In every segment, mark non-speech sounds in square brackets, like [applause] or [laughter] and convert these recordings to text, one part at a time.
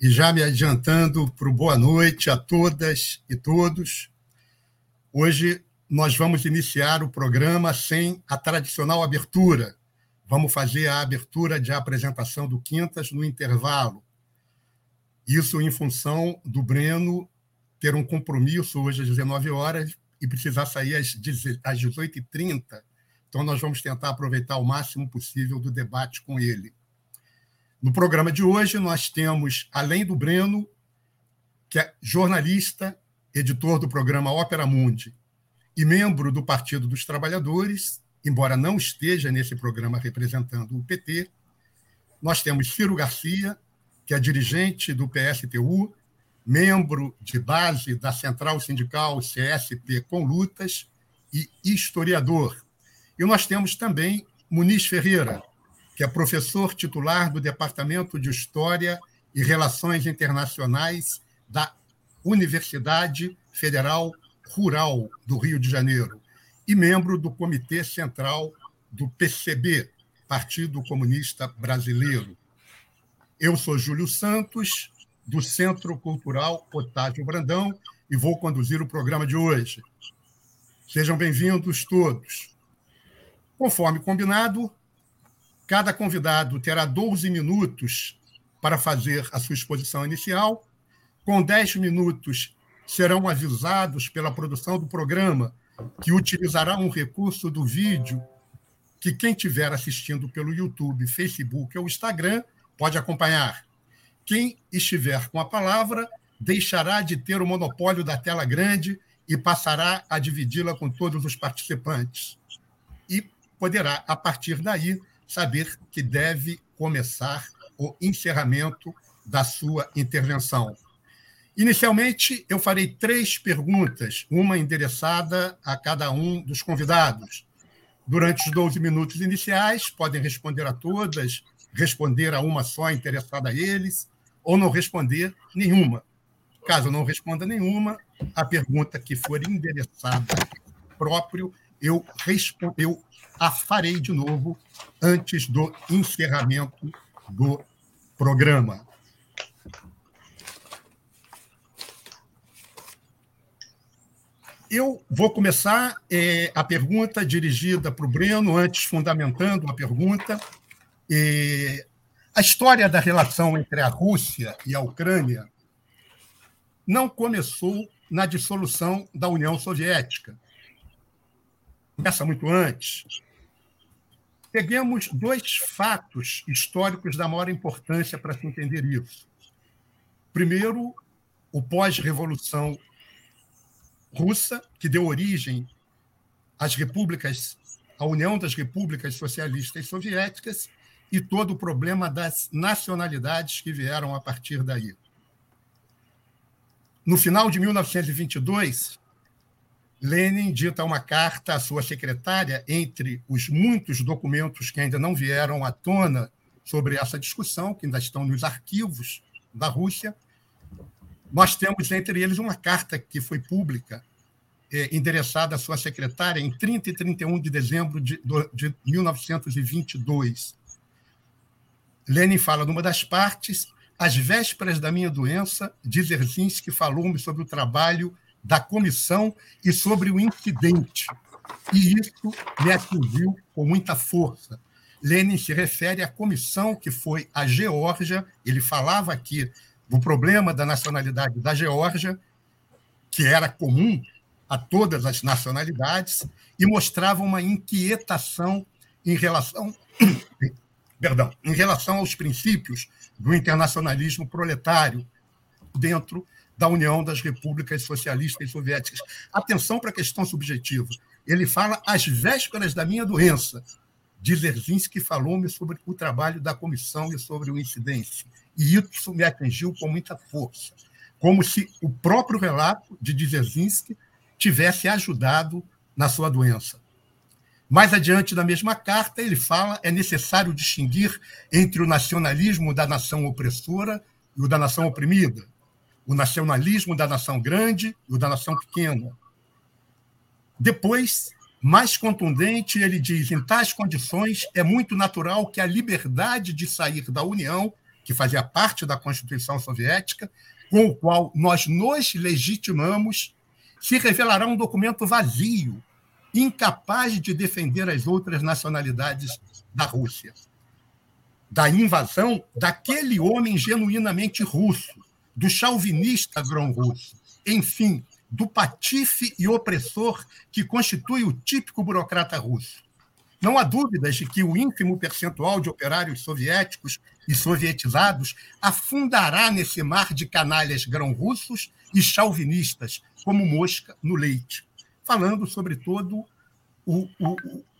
e já me adiantando para o boa noite a todas e todos. Hoje nós vamos iniciar o programa sem a tradicional abertura. Vamos fazer a abertura de apresentação do Quintas no intervalo. Isso em função do Breno ter um compromisso hoje às 19 horas e precisar sair às 18h30. Então, nós vamos tentar aproveitar o máximo possível do debate com ele. No programa de hoje, nós temos, além do Breno, que é jornalista, editor do programa Ópera Mundi e membro do Partido dos Trabalhadores, embora não esteja nesse programa representando o PT, nós temos Ciro Garcia, que é dirigente do PSTU, membro de base da Central Sindical CSP com Lutas e historiador. E nós temos também Muniz Ferreira, que é professor titular do Departamento de História e Relações Internacionais da Universidade Federal Rural do Rio de Janeiro e membro do Comitê Central do PCB, Partido Comunista Brasileiro. Eu sou Júlio Santos, do Centro Cultural Otávio Brandão, e vou conduzir o programa de hoje. Sejam bem-vindos todos. Conforme combinado, Cada convidado terá 12 minutos para fazer a sua exposição inicial. Com 10 minutos, serão avisados pela produção do programa que utilizará um recurso do vídeo que quem estiver assistindo pelo YouTube, Facebook ou Instagram pode acompanhar. Quem estiver com a palavra deixará de ter o monopólio da tela grande e passará a dividi-la com todos os participantes. E poderá, a partir daí, saber que deve começar o encerramento da sua intervenção. Inicialmente, eu farei três perguntas, uma endereçada a cada um dos convidados. Durante os 12 minutos iniciais, podem responder a todas, responder a uma só interessada a eles, ou não responder nenhuma. Caso não responda nenhuma, a pergunta que for endereçada próprio, eu, eu a farei de novo antes do encerramento do programa. Eu vou começar é, a pergunta dirigida para o Breno, antes fundamentando a pergunta. É, a história da relação entre a Rússia e a Ucrânia não começou na dissolução da União Soviética. Começa muito antes. Peguemos dois fatos históricos da maior importância para se entender isso. Primeiro, o pós-revolução russa, que deu origem às repúblicas, à União das Repúblicas Socialistas Soviéticas, e todo o problema das nacionalidades que vieram a partir daí. No final de 1922, Lenin dita uma carta à sua secretária, entre os muitos documentos que ainda não vieram à tona sobre essa discussão, que ainda estão nos arquivos da Rússia. Nós temos entre eles uma carta que foi pública, é, endereçada à sua secretária em 30 e 31 de dezembro de, de 1922. Lenin fala numa das partes, às vésperas da minha doença, Dzerzhinsky falou-me sobre o trabalho da comissão e sobre o incidente. E isso me atingiu com muita força. Lenin se refere à comissão que foi a Geórgia, ele falava aqui do problema da nacionalidade da Geórgia, que era comum a todas as nacionalidades, e mostrava uma inquietação em relação, [coughs] perdão, em relação aos princípios do internacionalismo proletário dentro da União das Repúblicas Socialistas Soviéticas. Atenção para a questão subjetiva. Ele fala às vésperas da minha doença. Dzerzhinsky falou-me sobre o trabalho da comissão e sobre o incidente. E isso me atingiu com muita força. como se o próprio relato de Dzerzhinsky tivesse ajudado na sua doença. Mais adiante na mesma carta, ele fala é necessário distinguir entre o nacionalismo da nação opressora e o da nação oprimida, o nacionalismo da nação grande e o da nação pequena. Depois, mais contundente, ele diz: em tais condições, é muito natural que a liberdade de sair da União, que fazia parte da Constituição Soviética, com o qual nós nos legitimamos, se revelará um documento vazio, incapaz de defender as outras nacionalidades da Rússia. Da invasão daquele homem genuinamente russo, do chauvinista grão-russo, enfim, do patife e opressor que constitui o típico burocrata russo. Não há dúvidas de que o ínfimo percentual de operários soviéticos e sovietizados afundará nesse mar de canalhas grão-russos e chauvinistas, como mosca no leite, falando, sobretudo, o, o,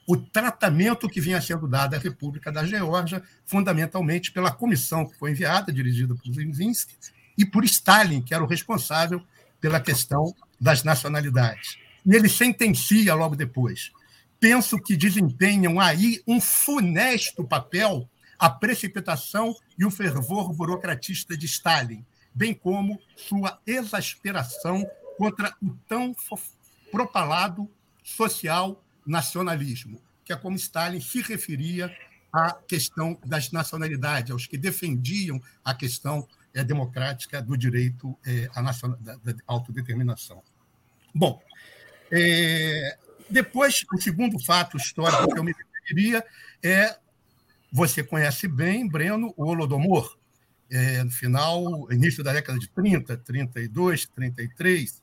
o tratamento que vinha sendo dado à República da Geórgia, fundamentalmente pela comissão que foi enviada, dirigida por Zinzinski, e por Stalin, que era o responsável pela questão das nacionalidades. E ele sentencia logo depois. Penso que desempenham aí um funesto papel a precipitação e o fervor burocratista de Stalin, bem como sua exasperação contra o tão propalado social nacionalismo, que é como Stalin se referia à questão das nacionalidades, aos que defendiam a questão é, democrática do direito é, à da, da, autodeterminação. Bom, é, depois, o segundo fato histórico que eu me referiria é, você conhece bem, Breno, o Holodomor, é, no final, início da década de 30, 32, 33,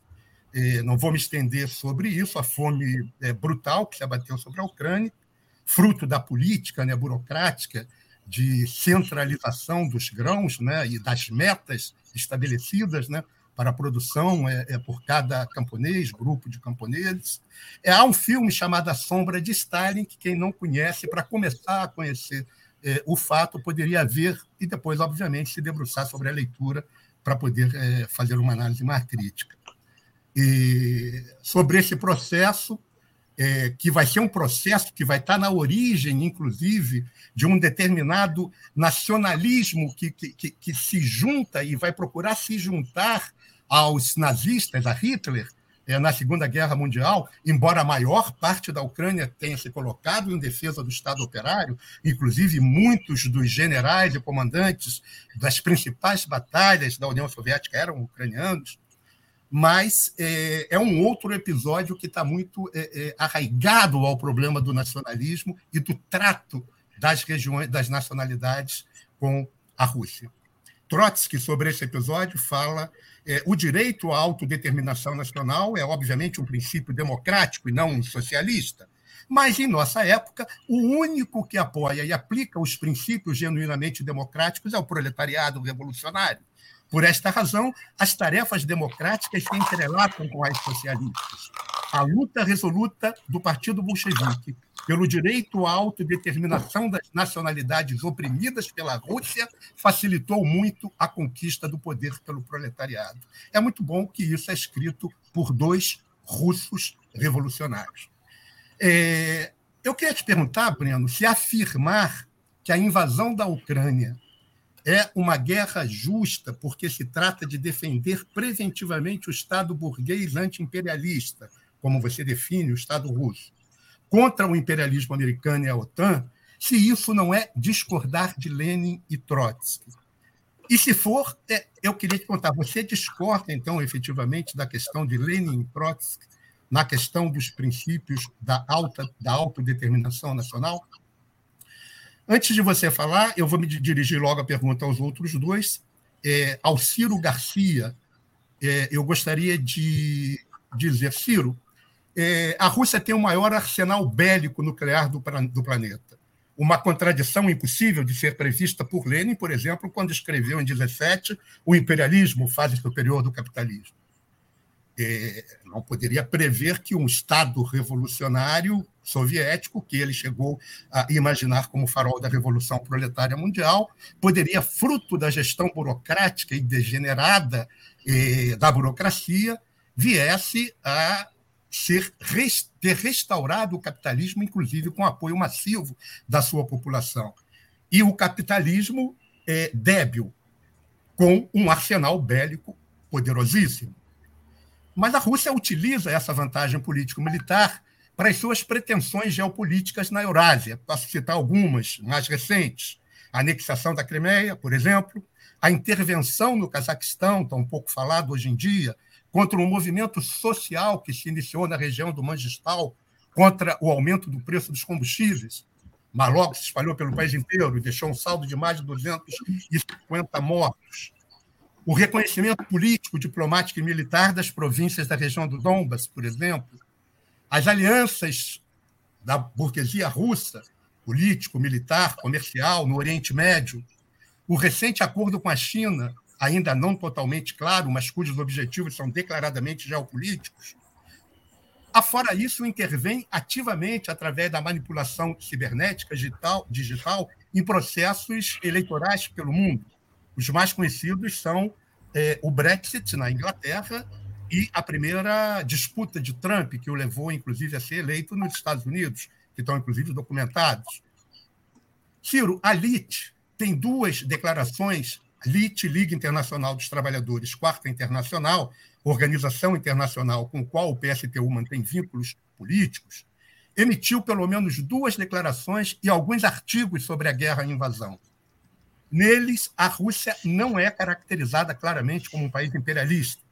é, não vou me estender sobre isso, a fome é, brutal que se abateu sobre a Ucrânia, fruto da política né, burocrática de centralização dos grãos né, e das metas estabelecidas né, para a produção é, é, por cada camponês, grupo de camponeses. É, há um filme chamado A Sombra de Stalin, que quem não conhece, para começar a conhecer é, o fato, poderia ver e depois, obviamente, se debruçar sobre a leitura para poder é, fazer uma análise mais crítica. E sobre esse processo, é, que vai ser um processo que vai estar na origem, inclusive, de um determinado nacionalismo que, que, que se junta e vai procurar se juntar aos nazistas, a Hitler, é, na Segunda Guerra Mundial, embora a maior parte da Ucrânia tenha se colocado em defesa do Estado operário, inclusive muitos dos generais e comandantes das principais batalhas da União Soviética eram ucranianos, mas é, é um outro episódio que está muito é, é, arraigado ao problema do nacionalismo e do trato das regiões, das nacionalidades com a Rússia. Trotsky, sobre esse episódio, fala é, o direito à autodeterminação nacional é, obviamente, um princípio democrático e não um socialista. Mas, em nossa época, o único que apoia e aplica os princípios genuinamente democráticos é o proletariado revolucionário. Por esta razão, as tarefas democráticas se entrelaçam com as socialistas. A luta resoluta do Partido Bolchevique pelo direito à autodeterminação das nacionalidades oprimidas pela Rússia facilitou muito a conquista do poder pelo proletariado. É muito bom que isso é escrito por dois russos revolucionários. É, eu queria te perguntar, Breno, se afirmar que a invasão da Ucrânia é uma guerra justa, porque se trata de defender preventivamente o Estado burguês anti-imperialista, como você define o Estado russo, contra o imperialismo americano e a OTAN, se isso não é discordar de Lenin e Trotsky. E se for, é, eu queria te contar, você discorda, então, efetivamente, da questão de Lenin e Trotsky na questão dos princípios da, alta, da autodeterminação nacional? Antes de você falar, eu vou me dirigir logo a pergunta aos outros dois. É, ao Ciro Garcia, é, eu gostaria de dizer, Ciro, é, a Rússia tem o maior arsenal bélico nuclear do, do planeta. Uma contradição impossível de ser prevista por Lenin, por exemplo, quando escreveu em 17 o imperialismo, fase superior do capitalismo. é, não poderia prever que um Estado revolucionário soviético, que ele chegou a imaginar como farol da Revolução Proletária Mundial, poderia, fruto da gestão burocrática e degenerada eh, da burocracia, viesse a ser, ter restaurado o capitalismo, inclusive com apoio massivo da sua população. E o capitalismo é débil, com um arsenal bélico poderosíssimo. Mas a Rússia utiliza essa vantagem político-militar para as suas pretensões geopolíticas na Eurásia. Posso citar algumas mais recentes: a anexação da Crimeia, por exemplo, a intervenção no Cazaquistão, tão pouco falado hoje em dia, contra um movimento social que se iniciou na região do Mangistal contra o aumento do preço dos combustíveis, mas logo se espalhou pelo país inteiro e deixou um saldo de mais de 250 mortos. O reconhecimento político, diplomático e militar das províncias da região do Donbas, por exemplo, as alianças da burguesia russa, político, militar, comercial, no Oriente Médio, o recente acordo com a China, ainda não totalmente claro, mas cujos objetivos são declaradamente geopolíticos. Afora isso, intervém ativamente através da manipulação cibernética digital, digital em processos eleitorais pelo mundo. Os mais conhecidos são é, o Brexit na Inglaterra e a primeira disputa de Trump, que o levou, inclusive, a ser eleito nos Estados Unidos, que estão, inclusive, documentados. Ciro, a LIT tem duas declarações, LIT, Liga Internacional dos Trabalhadores, Quarta Internacional, organização internacional com a qual o PSTU mantém vínculos políticos, emitiu pelo menos duas declarações e alguns artigos sobre a guerra e invasão. Neles, a Rússia não é caracterizada claramente como um país imperialista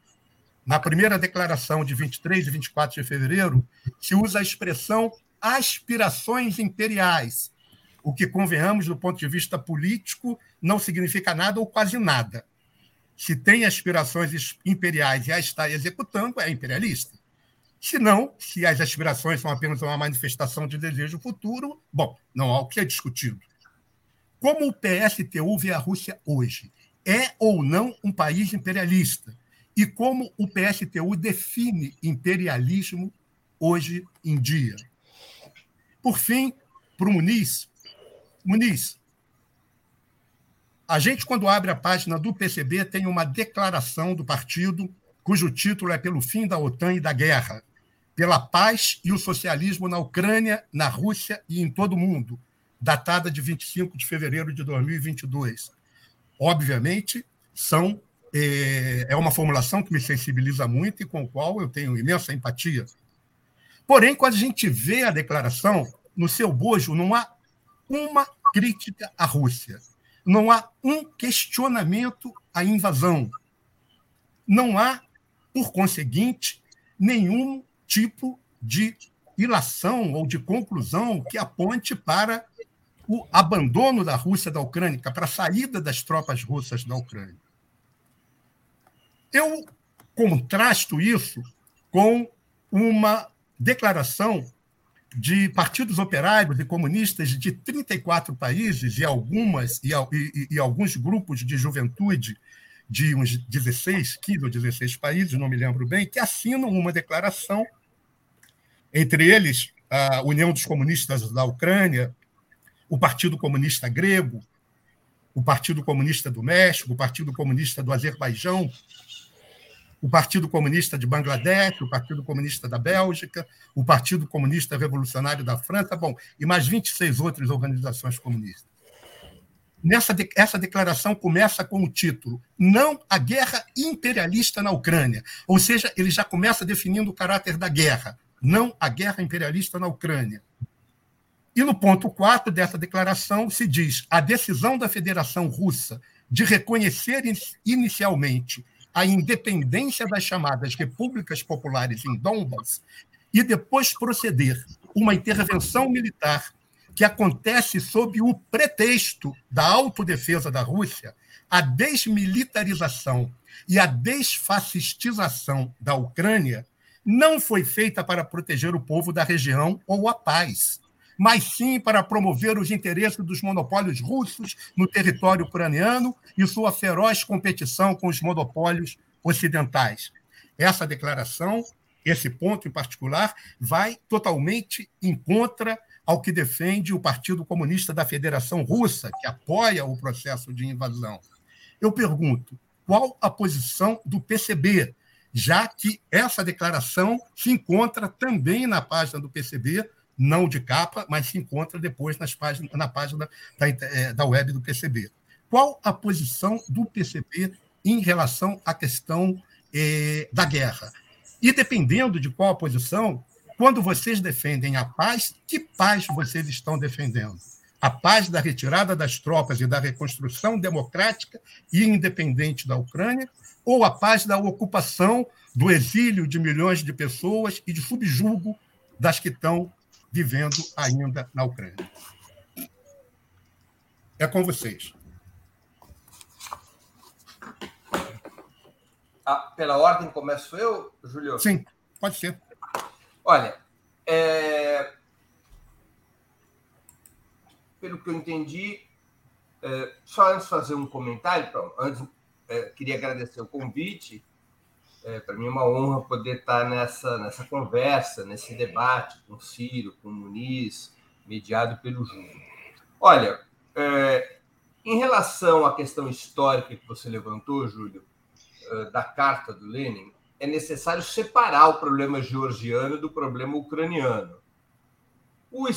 na primeira declaração de 23 e 24 de fevereiro, se usa a expressão aspirações imperiais, o que, convenhamos, do ponto de vista político, não significa nada ou quase nada. Se tem aspirações imperiais e a está executando, é imperialista. Se não, se as aspirações são apenas uma manifestação de desejo futuro, bom, não há o que é discutido. Como o PSTU vê a Rússia hoje? É ou não um país imperialista? E como o PSTU define imperialismo hoje em dia. Por fim, para o Muniz, Muniz, a gente, quando abre a página do PCB, tem uma declaração do partido cujo título é Pelo fim da OTAN e da guerra, pela paz e o socialismo na Ucrânia, na Rússia e em todo o mundo, datada de 25 de fevereiro de 2022. Obviamente, são é, é uma formulação que me sensibiliza muito e com a qual eu tenho imensa empatia. Porém, quando a gente vê a declaração, no seu bojo não há uma crítica à Rússia, não há um questionamento à invasão, não há, por conseguinte, nenhum tipo de ilação ou de conclusão que aponte para o abandono da Rússia da Ucrânia, para a saída das tropas russas da Ucrânia. Eu contrasto isso com uma declaração de partidos operários e comunistas de 34 países e algumas e, e, e, alguns grupos de juventude de uns 16, 15 ou 16 países, não me lembro bem, que assinam uma declaração, entre eles a União dos Comunistas da Ucrânia, o Partido Comunista Grego, o Partido Comunista do México, o Partido Comunista do Azerbaijão, o Partido Comunista de Bangladesh, o Partido Comunista da Bélgica, o Partido Comunista Revolucionário da França, bom, e mais 26 outras organizações comunistas. Nessa de, essa declaração começa com o título Não a guerra imperialista na Ucrânia. Ou seja, ele já começa definindo o caráter da guerra. Não a guerra imperialista na Ucrânia. E no ponto 4 dessa declaração se diz: a decisão da Federação Russa de reconhecer inicialmente a independência das chamadas repúblicas populares em Donbass e depois proceder uma intervenção militar que acontece sob o pretexto da autodefesa da Rússia, a desmilitarização e a desfascistização da Ucrânia não foi feita para proteger o povo da região ou a paz, mas sim para promover os interesses dos monopólios russos no território ucraniano e sua feroz competição com os monopólios ocidentais. essa declaração, esse ponto em particular, vai totalmente em contra ao que defende o Partido Comunista da Federação Russa, que apoia o processo de invasão. Eu pergunto, qual a posição do PCB, já que essa declaração se encontra também na página do PCB, não de capa, mas se encontra depois nas páginas, na página da, é, da web do PCB. Qual a posição do PCB em relação à questão eh, da guerra? E dependendo de qual a posição, quando vocês defendem a paz, que paz vocês estão defendendo? A paz da retirada das tropas e da reconstrução democrática e independente da Ucrânia, ou a paz da ocupação, do exílio de milhões de pessoas e de subjugo das que estão vivendo ainda na Ucrânia? É com vocês. Ah, pela ordem começo eu, Julio? Sim, pode ser. Olha, é... pelo que eu entendi, é... só antes de fazer um comentário, antes é, queria agradecer o convite. É, Para mim é uma honra poder estar nessa, nessa conversa, nesse debate com o Ciro, com o Muniz, mediado pelo Júnior. Olha, é, em relação à questão histórica que você levantou, Júlio, é, da carta do Lenin, é necessário separar o problema georgiano do problema ucraniano. O,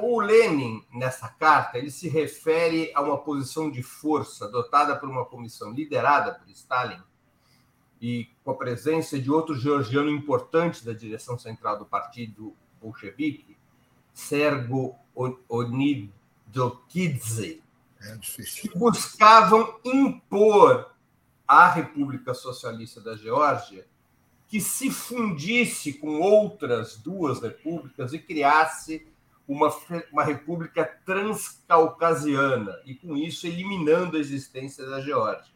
o Lenin, nessa carta, ele se refere a uma posição de força adotada por uma comissão liderada por Stalin e com a presença de outro georgiano importante da direção central do partido bolchevique, Sergo Onidokidze, é que buscavam impor à República Socialista da Geórgia que se fundisse com outras duas repúblicas e criasse uma, uma república transcaucasiana, e com isso eliminando a existência da Geórgia.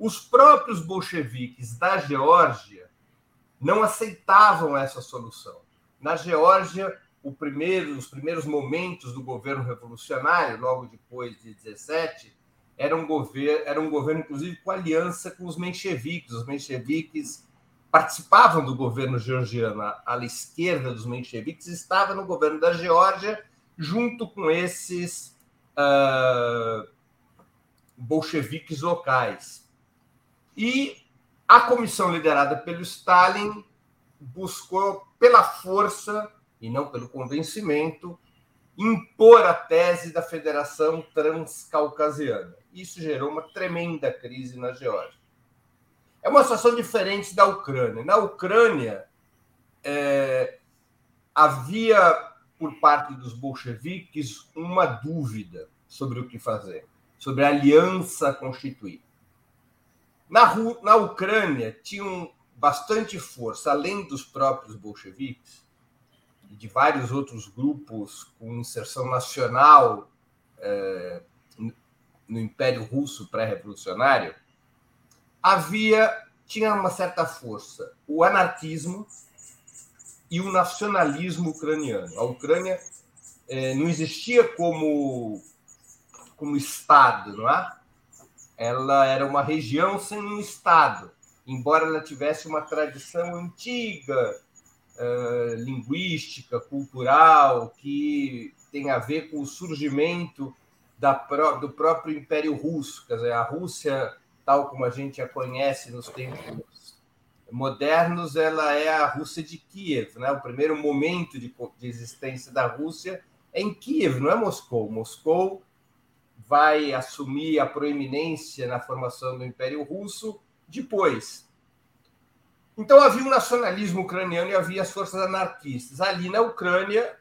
Os próprios bolcheviques da Geórgia não aceitavam essa solução. Na Geórgia, primeiro, os primeiros momentos do governo revolucionário, logo depois de 17, era um governo, era um governo inclusive com aliança com os mencheviques. Os mencheviques participavam do governo georgiano, à esquerda dos mencheviques, estava no governo da Geórgia, junto com esses uh, bolcheviques locais. E a comissão liderada pelo Stalin buscou, pela força e não pelo convencimento, impor a tese da Federação Transcaucasiana. Isso gerou uma tremenda crise na Geórgia. É uma situação diferente da Ucrânia. Na Ucrânia, é, havia, por parte dos bolcheviques, uma dúvida sobre o que fazer, sobre a aliança constituir. Na, na Ucrânia, tinham bastante força, além dos próprios bolcheviques, e de vários outros grupos com inserção nacional é, no Império Russo pré-revolucionário, havia tinha uma certa força o anarquismo e o nacionalismo ucraniano. A Ucrânia é, não existia como como estado, não é? Ela era uma região sem um estado, embora ela tivesse uma tradição antiga, uh, linguística, cultural, que tem a ver com o surgimento da, do próprio Império Russo. Quer dizer, a Rússia tal como a gente a conhece nos tempos modernos, ela é a Rússia de Kiev. Né? O primeiro momento de, de existência da Rússia é em Kiev, não é Moscou. Moscou vai assumir a proeminência na formação do Império Russo depois. Então havia um nacionalismo ucraniano e havia as forças anarquistas. Ali na Ucrânia,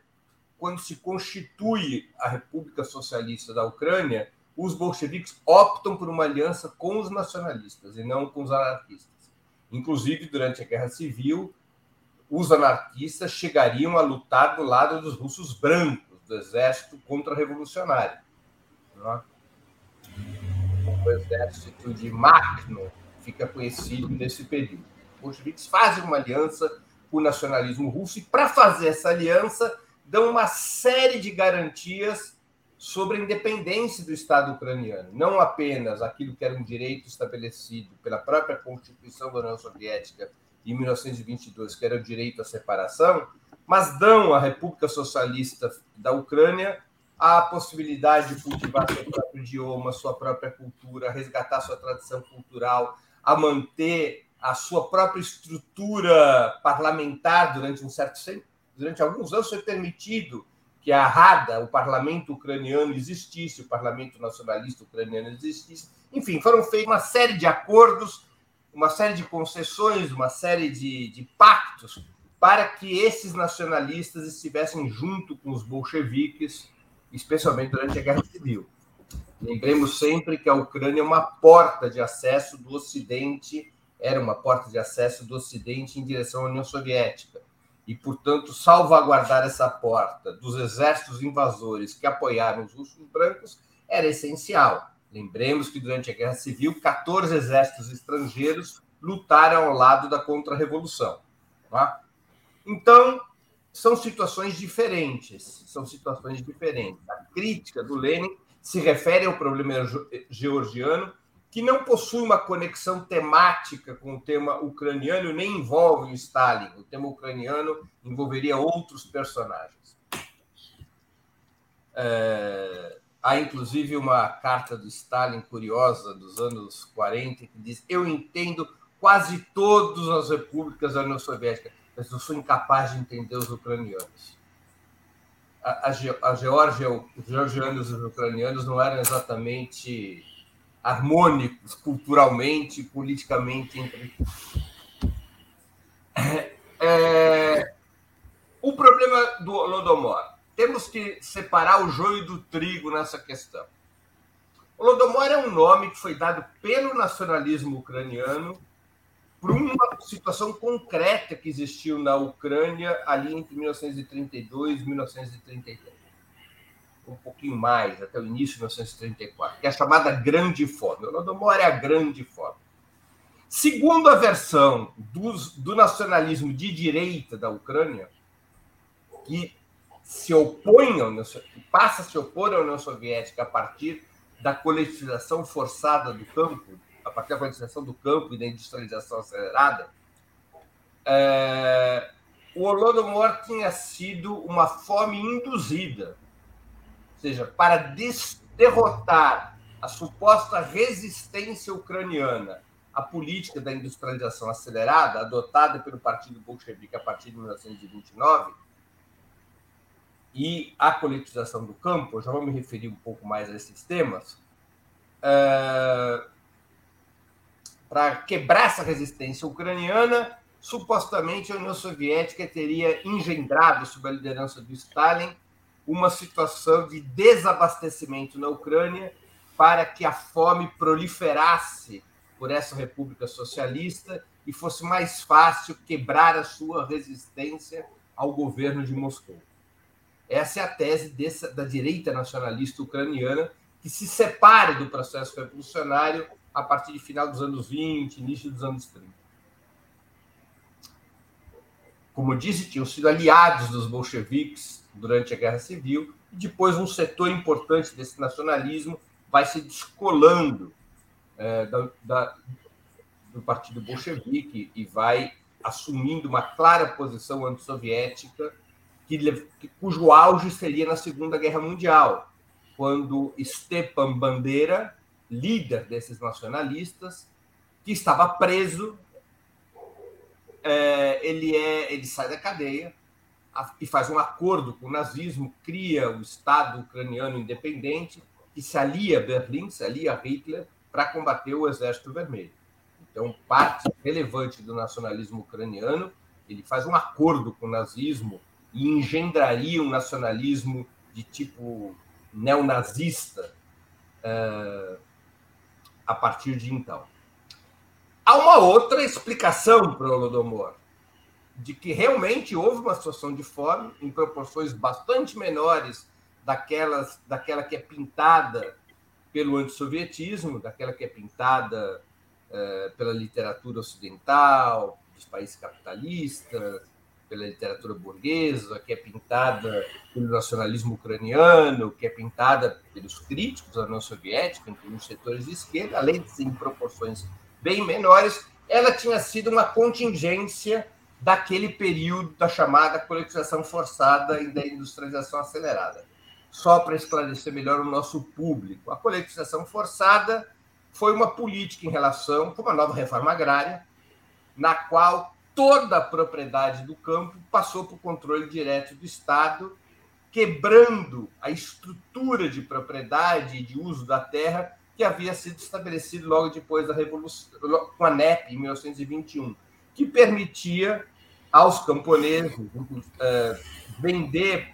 quando se constitui a República Socialista da Ucrânia, os bolcheviques optam por uma aliança com os nacionalistas e não com os anarquistas. Inclusive, durante a Guerra Civil, os anarquistas chegariam a lutar do lado dos russos brancos, do exército contra-revolucionário. É? O exército de Makhno fica conhecido nesse período. Os bolcheviques fazem uma aliança com o nacionalismo russo e, para fazer essa aliança, dão uma série de garantias sobre a independência do Estado ucraniano, não apenas aquilo que era um direito estabelecido pela própria Constituição da União Soviética em 1922, que era o direito à separação, mas dão à República Socialista da Ucrânia a possibilidade de cultivar seu próprio idioma, sua própria cultura, resgatar sua tradição cultural, a manter a sua própria estrutura parlamentar durante um certo durante alguns anos foi permitido que a Rada, o parlamento ucraniano existisse, o parlamento nacionalista ucraniano existisse. Enfim, foram feitos uma série de acordos, uma série de concessões, uma série de, de pactos para que esses nacionalistas estivessem junto com os bolcheviques especialmente durante a Guerra Civil. Lembremos sempre que a Ucrânia é uma porta de acesso do Ocidente, era uma porta de acesso do Ocidente em direção à União Soviética. E, portanto, salvaguardar essa porta dos exércitos invasores que apoiaram os russos brancos era essencial. Lembremos que durante a Guerra Civil, 14 exércitos estrangeiros lutaram ao lado da contra-revolução. Tá? Então, são situações diferentes. São situações diferentes. A crítica do Lenin se refere ao problema georgiano, que não possui uma conexão temática com o tema ucraniano, nem envolve o Stalin. O tema ucraniano envolveria outros personagens. É, há, inclusive, uma carta do Stalin curiosa dos anos 40 que diz: Eu entendo quase todas as repúblicas da União Soviética mas eu sou incapaz de entender os ucranianos. A, a, a Geórgia, os georgianos e os ucranianos não eram exatamente harmônicos culturalmente politicamente entre [coughs] é, o problema do Holodomor. Temos que separar o joio do trigo nessa questão. O Holodomor é um nome que foi dado pelo nacionalismo ucraniano por uma situação concreta que existiu na Ucrânia ali entre 1932 e 1933. Um pouquinho mais, até o início de 1934, que é a chamada Grande Fome. O Holodomor é a Grande Fome. Segundo a versão do nacionalismo de direita da Ucrânia, que se opõe à União, passa a se opor à União Soviética a partir da coletivização forçada do campo, a partir da privatização do campo e da industrialização acelerada, é, o Holodomor tinha sido uma fome induzida, ou seja, para derrotar a suposta resistência ucraniana à política da industrialização acelerada adotada pelo Partido Bolchevique a partir de 1929 e a coletização do campo, já vou me referir um pouco mais a esses temas, é, para quebrar essa resistência ucraniana, supostamente a União Soviética teria engendrado, sob a liderança do Stalin, uma situação de desabastecimento na Ucrânia para que a fome proliferasse por essa república socialista e fosse mais fácil quebrar a sua resistência ao governo de Moscou. Essa é a tese dessa, da direita nacionalista ucraniana que se separa do processo revolucionário a partir de final dos anos 20, início dos anos 30. Como disse, tinham sido aliados dos bolcheviques durante a Guerra Civil, e depois um setor importante desse nacionalismo vai se descolando é, da, da, do Partido Bolchevique e vai assumindo uma clara posição antissoviética, que, cujo auge seria na Segunda Guerra Mundial, quando Stepan Bandera líder desses nacionalistas, que estava preso. É, ele, é, ele sai da cadeia e faz um acordo com o nazismo, cria o Estado ucraniano independente, que se alia a Berlim, se alia a Hitler, para combater o Exército Vermelho. Então, parte relevante do nacionalismo ucraniano, ele faz um acordo com o nazismo e engendraria um nacionalismo de tipo neonazista, uh, a partir de então. Há uma outra explicação para o Holodomor, de que realmente houve uma situação de fome em proporções bastante menores daquelas, daquela que é pintada pelo antissovietismo, daquela que é pintada eh, pela literatura ocidental, dos países capitalistas, pela literatura burguesa, que é pintada pelo nacionalismo ucraniano, que é pintada pelos críticos da União Soviética, incluindo setores de esquerda, além de ser em proporções bem menores, ela tinha sido uma contingência daquele período da chamada coletização forçada e da industrialização acelerada. Só para esclarecer melhor o nosso público, a coletização forçada foi uma política em relação com uma nova reforma agrária, na qual toda a propriedade do campo passou para o controle direto do Estado, quebrando a estrutura de propriedade e de uso da terra que havia sido estabelecido logo depois da Revolução, com a NEP, em 1921, que permitia aos camponeses uh, vender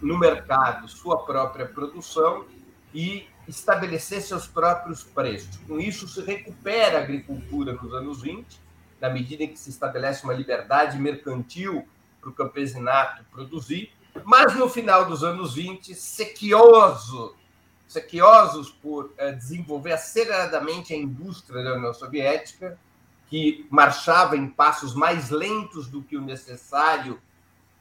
no mercado sua própria produção e estabelecer seus próprios preços. Com isso, se recupera a agricultura nos anos 20, na medida em que se estabelece uma liberdade mercantil para o campesinato produzir, mas no final dos anos 20, sequioso, sequiosos por eh, desenvolver aceleradamente a indústria da União Soviética, que marchava em passos mais lentos do que o necessário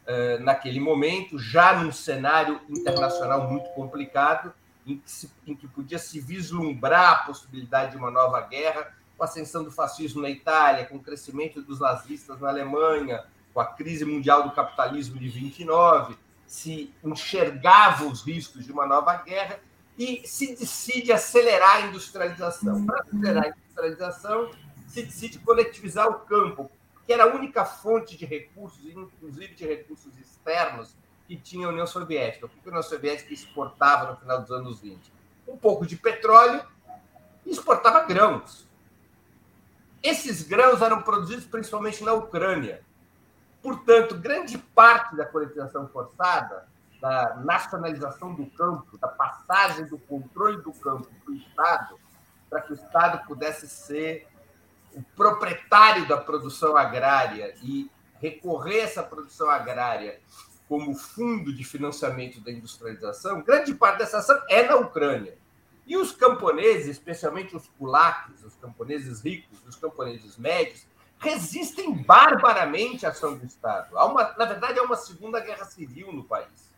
eh, naquele momento, já num cenário internacional muito complicado, em que, se, em que podia se vislumbrar a possibilidade de uma nova guerra, com a ascensão do fascismo na Itália, com o crescimento dos nazistas na Alemanha, com a crise mundial do capitalismo de 29, se enxergava os riscos de uma nova guerra e se decide acelerar a industrialização. Para acelerar a industrialização, se decide coletivizar o campo, que era a única fonte de recursos, inclusive de recursos externos, que tinha a União Soviética. O que a União Soviética exportava no final dos anos 20? Um pouco de petróleo e exportava grãos. Esses grãos eram produzidos principalmente na Ucrânia. Portanto, grande parte da coletização forçada, da nacionalização do campo, da passagem do controle do campo para o Estado, para que o Estado pudesse ser o proprietário da produção agrária e recorrer a essa produção agrária como fundo de financiamento da industrialização, grande parte dessa ação é na Ucrânia. E os camponeses, especialmente os kulaks, os camponeses ricos, os camponeses médios, resistem barbaramente à ação do Estado. Há uma, na verdade, há uma segunda guerra civil no país.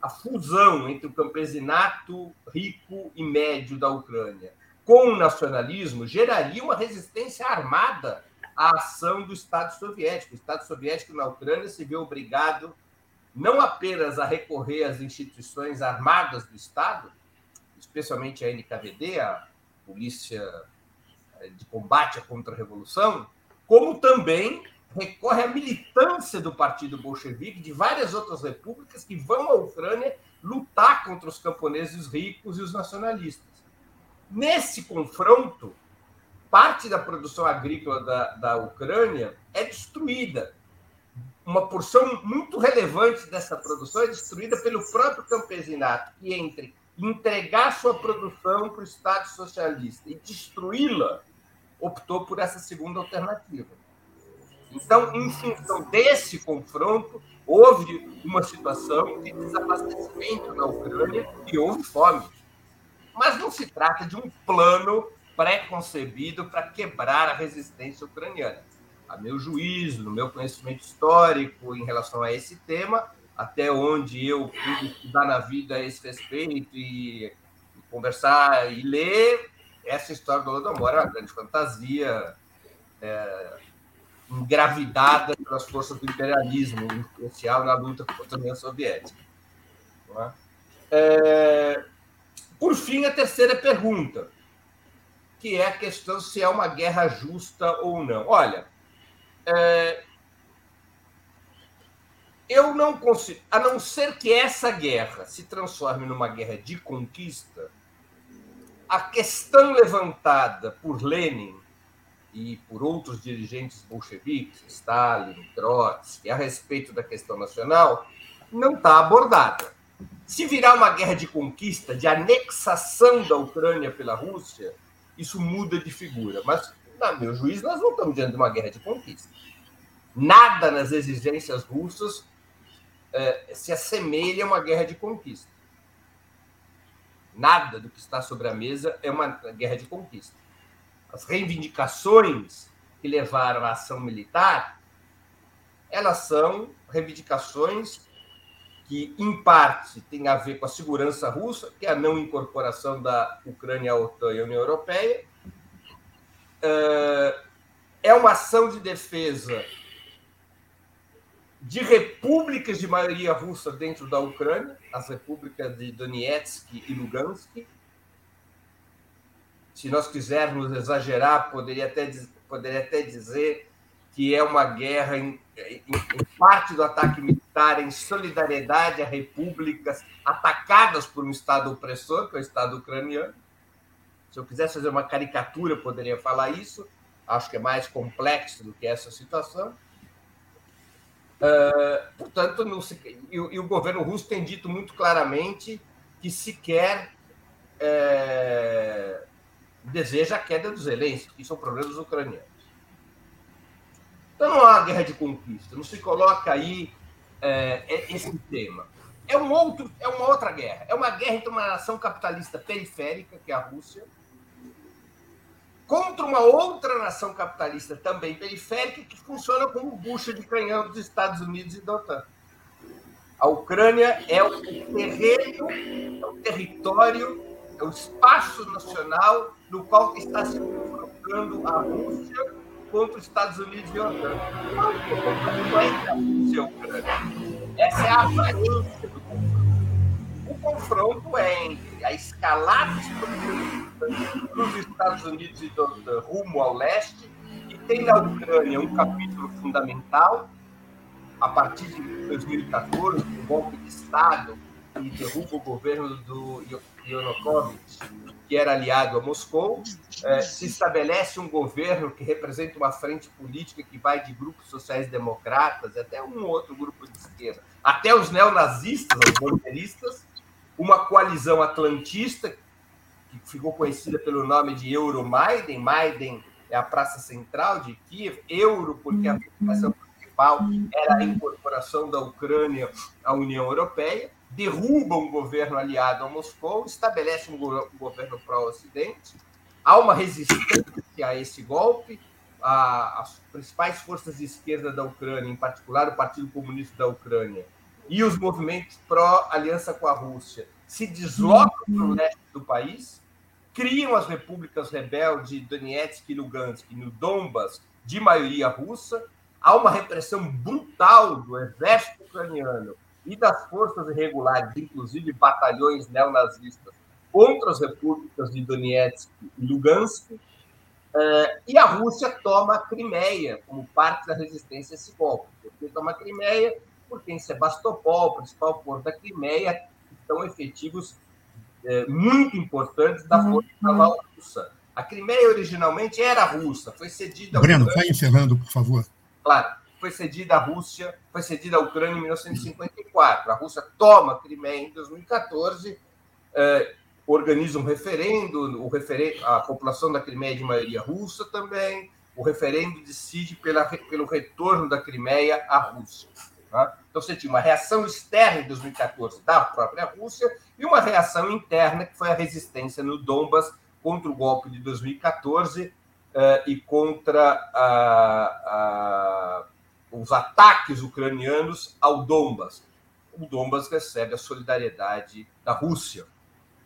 A fusão entre o campesinato rico e médio da Ucrânia com o nacionalismo geraria uma resistência armada à ação do Estado soviético. O Estado soviético na Ucrânia se vê obrigado não apenas a recorrer às instituições armadas do Estado, especialmente a NKVD, a Polícia eh, de Combate à Contra-Revolução, como também recorre à militância do Partido Bolchevique de várias outras repúblicas que vão à Ucrânia lutar contra os camponeses ricos e os nacionalistas. Nesse confronto, parte da produção agrícola da, da Ucrânia é destruída. Uma porção muito relevante dessa produção é destruída pelo próprio campesinato, que entre entregar sua produção para o Estado socialista e destruí-la, optou por essa segunda alternativa. Então, em função desse confronto, houve uma situação de desabastecimento na Ucrânia e houve fome. Mas não se trata de um plano pré-concebido para quebrar a resistência ucraniana. A meu juízo, no meu conhecimento histórico em relação a esse tema, até onde eu pude estudar na vida a esse respeito e, e conversar e ler, essa história do Holodomor é uma grande fantasia, é, engravidada pelas forças do imperialismo, em especial na luta contra a União Soviética. É? É, por fim, a terceira pergunta, que é a questão se é uma guerra justa ou não. Olha, é, eu não consigo, a não ser que essa guerra se transforme numa guerra de conquista, a questão levantada por Lenin e por outros dirigentes bolcheviques, Stalin, Trotsky, a respeito da questão nacional, não está abordada. Se virar uma guerra de conquista, de anexação da Ucrânia pela Rússia, isso muda de figura. Mas, na meu juízo, nós não estamos diante de uma guerra de conquista. Nada nas exigências russas é, se assemelha a uma guerra de conquista. Nada do que está sobre a mesa é uma guerra de conquista. As reivindicações que levaram à ação militar, elas são reivindicações que, em parte, têm a ver com a segurança russa, que é a não incorporação da Ucrânia à OTAN e à União Europeia, é, é uma ação de defesa de repúblicas de maioria russa dentro da Ucrânia, as repúblicas de Donetsk e Lugansk. Se nós quisermos exagerar, poderia até, poderia até dizer que é uma guerra, em, em, em parte do ataque militar, em solidariedade a repúblicas atacadas por um Estado opressor, que é o Estado ucraniano. Se eu quisesse fazer uma caricatura, poderia falar isso. Acho que é mais complexo do que essa situação. Uh, portanto, não se, e, e, o governo russo tem dito muito claramente que sequer é, deseja a queda dos Zelensky, que são problemas ucranianos. Então não há guerra de conquista, não se coloca aí é, esse tema. É, um outro, é uma outra guerra. É uma guerra entre uma nação capitalista periférica, que é a Rússia, contra uma outra nação capitalista também periférica que funciona como bucha de canhão dos Estados Unidos e da OTAN. A Ucrânia é o terreno, é o território, é o espaço nacional no qual está se confrontando a Rússia contra os Estados Unidos e a OTAN. Não é a Rússia e a Ucrânia. Essa é a aparência do confronto. O confronto é entre a escalada dos Estados Unidos e do, do, rumo ao leste, e tem na Ucrânia um capítulo fundamental, a partir de 2014, um golpe de Estado que derruba o governo do Yanukovych, que era aliado a Moscou, é, se estabelece um governo que representa uma frente política que vai de grupos sociais-democratas até um outro grupo de esquerda, até os neonazistas, os bandeiristas, uma coalizão atlantista, que ficou conhecida pelo nome de Euromaidan, Maiden. É a praça central de Kiev, Euro porque a preocupação principal era a incorporação da Ucrânia à União Europeia, derruba um governo aliado a Moscou, estabelece um governo pró-Ocidente, há uma resistência a esse golpe, as principais forças de esquerda da Ucrânia, em particular o Partido Comunista da Ucrânia, e os movimentos pró-aliança com a Rússia se deslocam para o leste do país, criam as repúblicas rebeldes de Donetsk e Lugansk no Donbas, de maioria russa. Há uma repressão brutal do exército ucraniano e das forças irregulares, inclusive batalhões neonazistas, contra as repúblicas de Donetsk e Lugansk. Eh, e a Rússia toma a Crimeia como parte da resistência a esse golpe. Porque toma a Crimeia porque em Sebastopol, principal porto da Crimeia, estão efetivos é, muito importantes da uhum. Força Naval Russa. A Crimeia originalmente era russa, foi cedida. Breno, vai encerrando, por favor. Claro, foi cedida à Rússia, foi cedida à Ucrânia em 1954. A Rússia toma a Crimeia em 2014, é, organiza um referendo, o referen a população da Crimeia é de maioria russa também. O referendo decide pela, pelo retorno da Crimeia à Rússia. Tá? Então, você tinha uma reação externa em 2014 da própria Rússia e uma reação interna, que foi a resistência no Donbas contra o golpe de 2014 uh, eh, e contra os ataques ucranianos ao Donbas. O Donbas recebe a solidariedade da Rússia.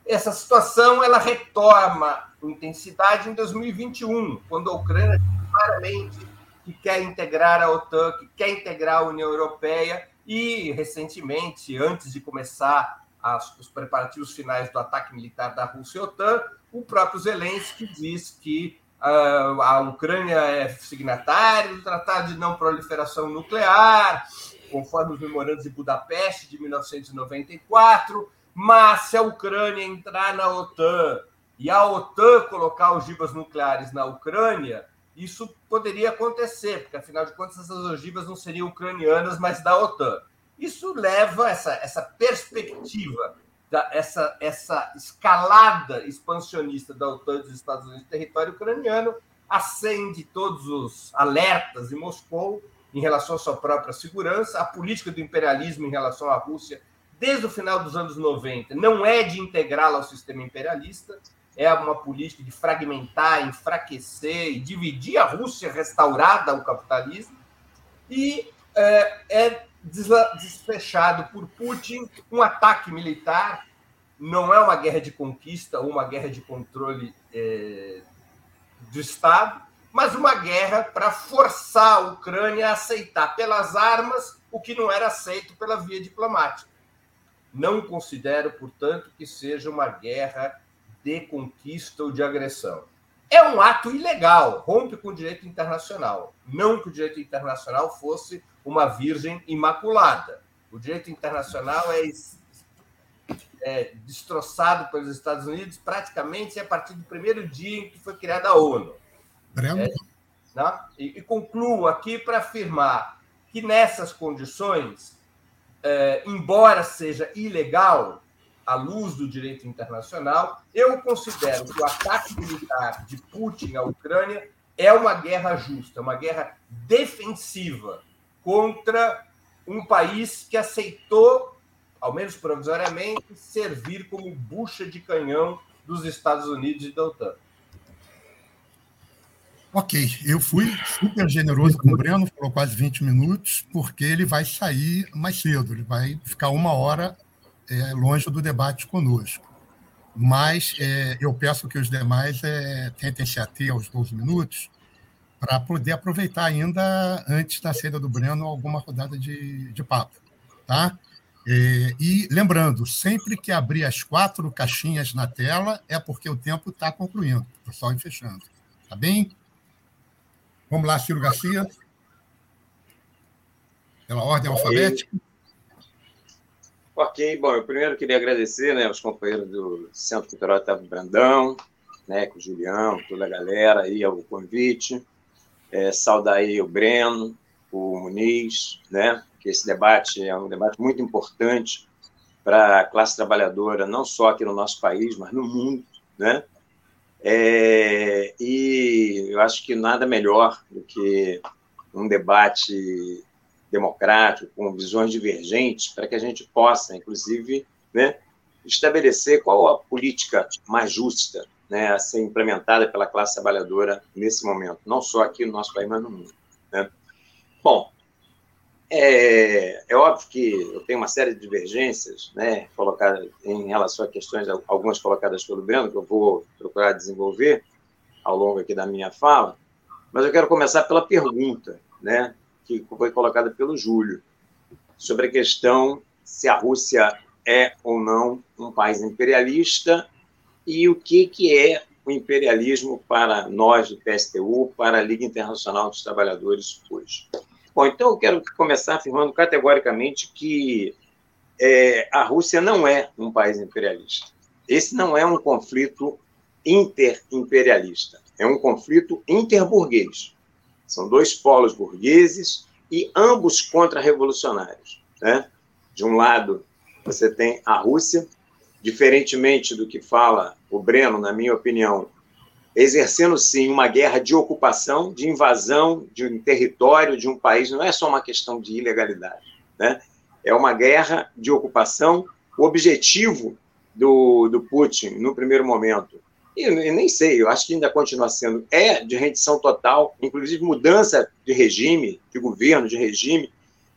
Essa situação ela retoma intensidade em 2021, quando a Ucrânia claramente que quer integrar a OTAN, que quer integrar a União Europeia, e recentemente, antes de começar as, os preparativos finais do ataque militar da Rússia e OTAN, o próprio Zelensky diz que uh, a Ucrânia é signatária do Tratado de Não Proliferação Nuclear, conforme os memorandos de Budapeste de 1994, mas se a Ucrânia entrar na OTAN e a OTAN colocar ogivas nucleares na Ucrânia, isso poderia acontecer, porque afinal de contas essas ogivas não seriam ucranianas, mas da OTAN. Isso leva essa, essa perspectiva, da, essa, essa escalada expansionista da OTAN dos Estados Unidos no território ucraniano, acende todos os alertas em Moscou em relação à sua própria segurança, a política do imperialismo em relação à Rússia desde o final dos anos 90 não é de integrá-la ao sistema imperialista, é uma política de fragmentar, enfraquecer e dividir a Rússia restaurada ao capitalismo, e é, é desfechado por Putin um ataque militar. Não é uma guerra de conquista ou uma guerra de controle é, do Estado, mas uma guerra para forçar a Ucrânia a aceitar pelas armas o que não era aceito pela via diplomática. Não considero, portanto, que seja uma guerra de conquista ou de agressão. É um ato ilegal, rompe com o direito internacional. Não que o direito internacional fosse uma virgem imaculada. O direito internacional é, é destroçado pelos Estados Unidos praticamente a partir do primeiro dia em que foi criada a ONU. É, né? e, e concluo aqui para afirmar que nessas condições, é, embora seja ilegal, à luz do direito internacional, eu considero que o ataque militar de Putin à Ucrânia é uma guerra justa, uma guerra defensiva contra um país que aceitou, ao menos provisoriamente, servir como bucha de canhão dos Estados Unidos e da OTAN. Ok, eu fui super generoso com o Breno, falou quase 20 minutos, porque ele vai sair mais cedo, ele vai ficar uma hora é, longe do debate conosco. Mas é, eu peço que os demais é, tentem se ater aos 12 minutos para poder aproveitar ainda, antes da saída do Breno, alguma rodada de, de papo. Tá? É, e lembrando, sempre que abrir as quatro caixinhas na tela, é porque o tempo está concluindo, o pessoal fechando. Tá bem? Vamos lá, Ciro Garcia. Pela ordem alfabética. Ok, bom, eu primeiro queria agradecer né, aos companheiros do Centro Cultural Otávio Brandão, né, com o Julião, toda a galera aí, o convite. É, saudar aí o Breno, o Muniz, né, que esse debate é um debate muito importante para a classe trabalhadora, não só aqui no nosso país, mas no mundo, né? É, e eu acho que nada melhor do que um debate democrático, com visões divergentes, para que a gente possa, inclusive, né, estabelecer qual a política mais justa né, a ser implementada pela classe trabalhadora nesse momento, não só aqui no nosso país, mas no mundo. Né? Bom, é, é, óbvio que eu tenho uma série de divergências né, colocadas em relação a questões, algumas colocadas pelo Breno, que eu vou procurar desenvolver ao longo aqui da minha fala, mas eu quero começar pela pergunta, né? Que foi colocada pelo Júlio, sobre a questão se a Rússia é ou não um país imperialista e o que, que é o imperialismo para nós do PSTU, para a Liga Internacional dos Trabalhadores hoje. Bom, então eu quero começar afirmando categoricamente que é, a Rússia não é um país imperialista. Esse não é um conflito interimperialista, é um conflito interburguês. São dois polos burgueses e ambos contra-revolucionários. Né? De um lado, você tem a Rússia, diferentemente do que fala o Breno, na minha opinião, exercendo sim uma guerra de ocupação, de invasão de um território, de um país, não é só uma questão de ilegalidade. Né? É uma guerra de ocupação. O objetivo do, do Putin, no primeiro momento, e nem sei, eu acho que ainda continua sendo, é de rendição total, inclusive mudança de regime, de governo, de regime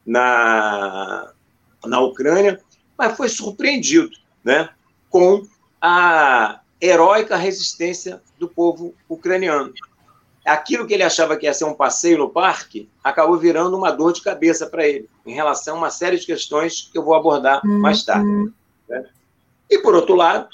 na, na Ucrânia, mas foi surpreendido né, com a heróica resistência do povo ucraniano. Aquilo que ele achava que ia ser um passeio no parque acabou virando uma dor de cabeça para ele, em relação a uma série de questões que eu vou abordar mais tarde. Né? E, por outro lado,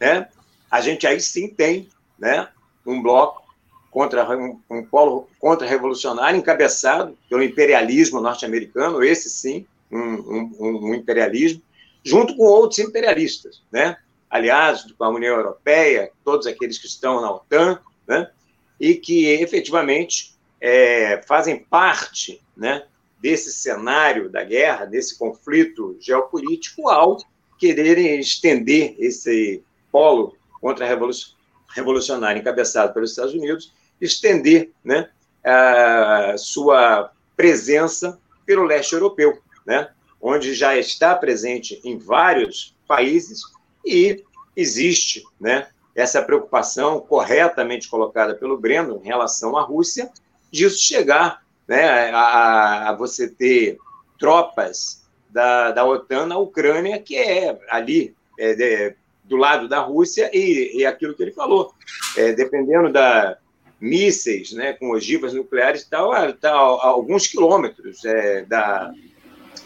né, a gente aí sim tem né, um bloco contra um, um polo contra-revolucionário encabeçado pelo imperialismo norte-americano, esse sim, um, um, um, imperialismo, junto com outros imperialistas, né? aliás, com a União Europeia, todos aqueles que estão na OTAN, né? e que efetivamente é, fazem parte né, desse cenário da guerra, desse conflito geopolítico, ao quererem estender esse polo contra-revolucionária encabeçado pelos Estados Unidos, estender né, a sua presença pelo leste europeu, né, onde já está presente em vários países e existe né, essa preocupação corretamente colocada pelo Breno em relação à Rússia, disso chegar né, a, a você ter tropas da, da OTAN na Ucrânia, que é ali é, do lado da Rússia e, e aquilo que ele falou, é, dependendo da, mísseis, né, com ogivas nucleares e tal, está a alguns quilômetros é, da,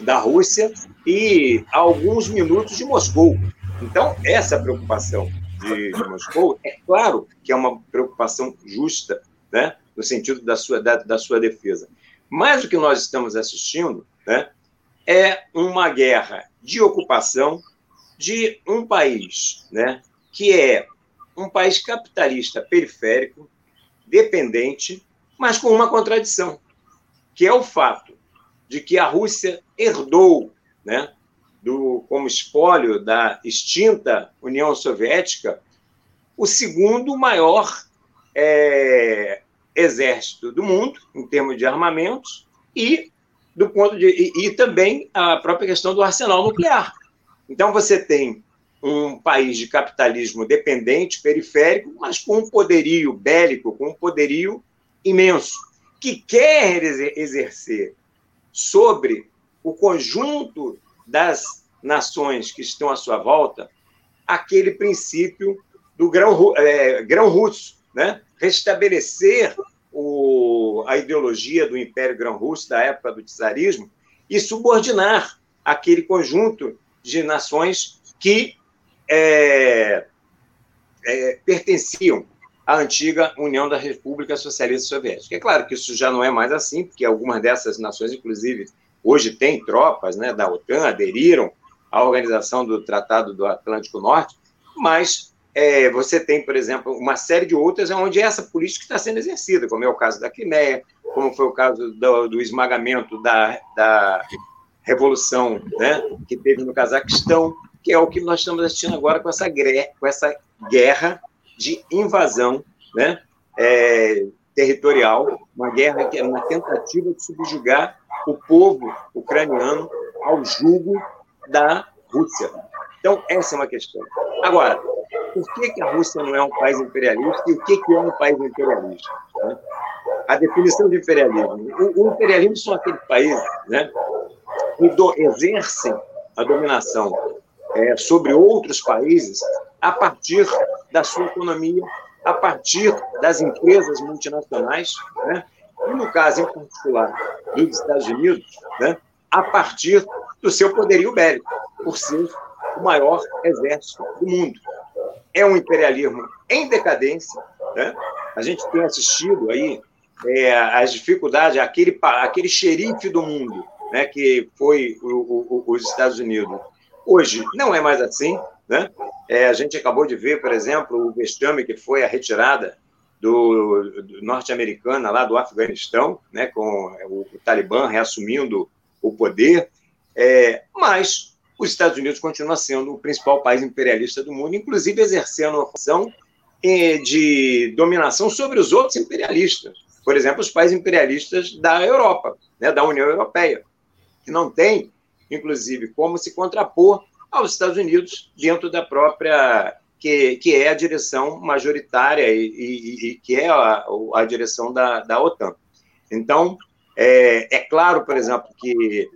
da Rússia e a alguns minutos de Moscou. Então, essa preocupação de, de Moscou, é claro que é uma preocupação justa, né, no sentido da sua, da, da sua defesa. Mas o que nós estamos assistindo né, é uma guerra de ocupação de um país né, que é um país capitalista periférico, dependente, mas com uma contradição, que é o fato de que a Rússia herdou, né, do, como espólio da extinta União Soviética, o segundo maior é, exército do mundo, em termos de armamentos, e do ponto de e, e, também a própria questão do arsenal nuclear. Então você tem um país de capitalismo dependente, periférico, mas com um poderio bélico, com um poderio imenso, que quer exercer sobre o conjunto das nações que estão à sua volta aquele princípio do grão, é, grão russo, né? restabelecer o, a ideologia do Império Grão-Russo da época do czarismo e subordinar aquele conjunto de nações que é, é, pertenciam à antiga União da República Socialista Soviética. É claro que isso já não é mais assim, porque algumas dessas nações, inclusive, hoje têm tropas né, da OTAN, aderiram à organização do Tratado do Atlântico Norte, mas é, você tem, por exemplo, uma série de outras onde essa política está sendo exercida, como é o caso da Crimeia, como foi o caso do, do esmagamento da, da revolução né, que teve no Cazaquistão, que é o que nós estamos assistindo agora com essa, com essa guerra de invasão né, é, territorial, uma guerra que é uma tentativa de subjugar o povo ucraniano ao jugo da Rússia. Então, essa é uma questão. Agora, por que, que a Rússia não é um país imperialista e o que, que é um país imperialista? Né? A definição de imperialismo. O, o, imperialismo são aqueles países né, que do, exercem a dominação é, sobre outros países a partir da sua economia, a partir das empresas multinacionais, né? e no caso em particular dos Estados Unidos, né? a partir do seu poderio bélico, por ser o maior exército do mundo é um imperialismo em decadência. Né? A gente tem assistido aí é, as dificuldades, aquele, aquele xerife do mundo, né, que foi o, o, os Estados Unidos. Hoje não é mais assim. Né? É, a gente acabou de ver, por exemplo, o vexame que foi a retirada do, do norte-americana lá do Afeganistão, né, com o, o Talibã reassumindo o poder. É, mas os Estados Unidos continua sendo o principal país imperialista do mundo, inclusive exercendo uma função eh, de dominação sobre os outros imperialistas. Por exemplo, os países imperialistas da Europa, né, da União Europeia, que não tem, inclusive, como se contrapor aos Estados Unidos dentro da própria que, que é a direção majoritária e, e, e que é a, a direção da, da OTAN. Então, é, é claro, por exemplo, que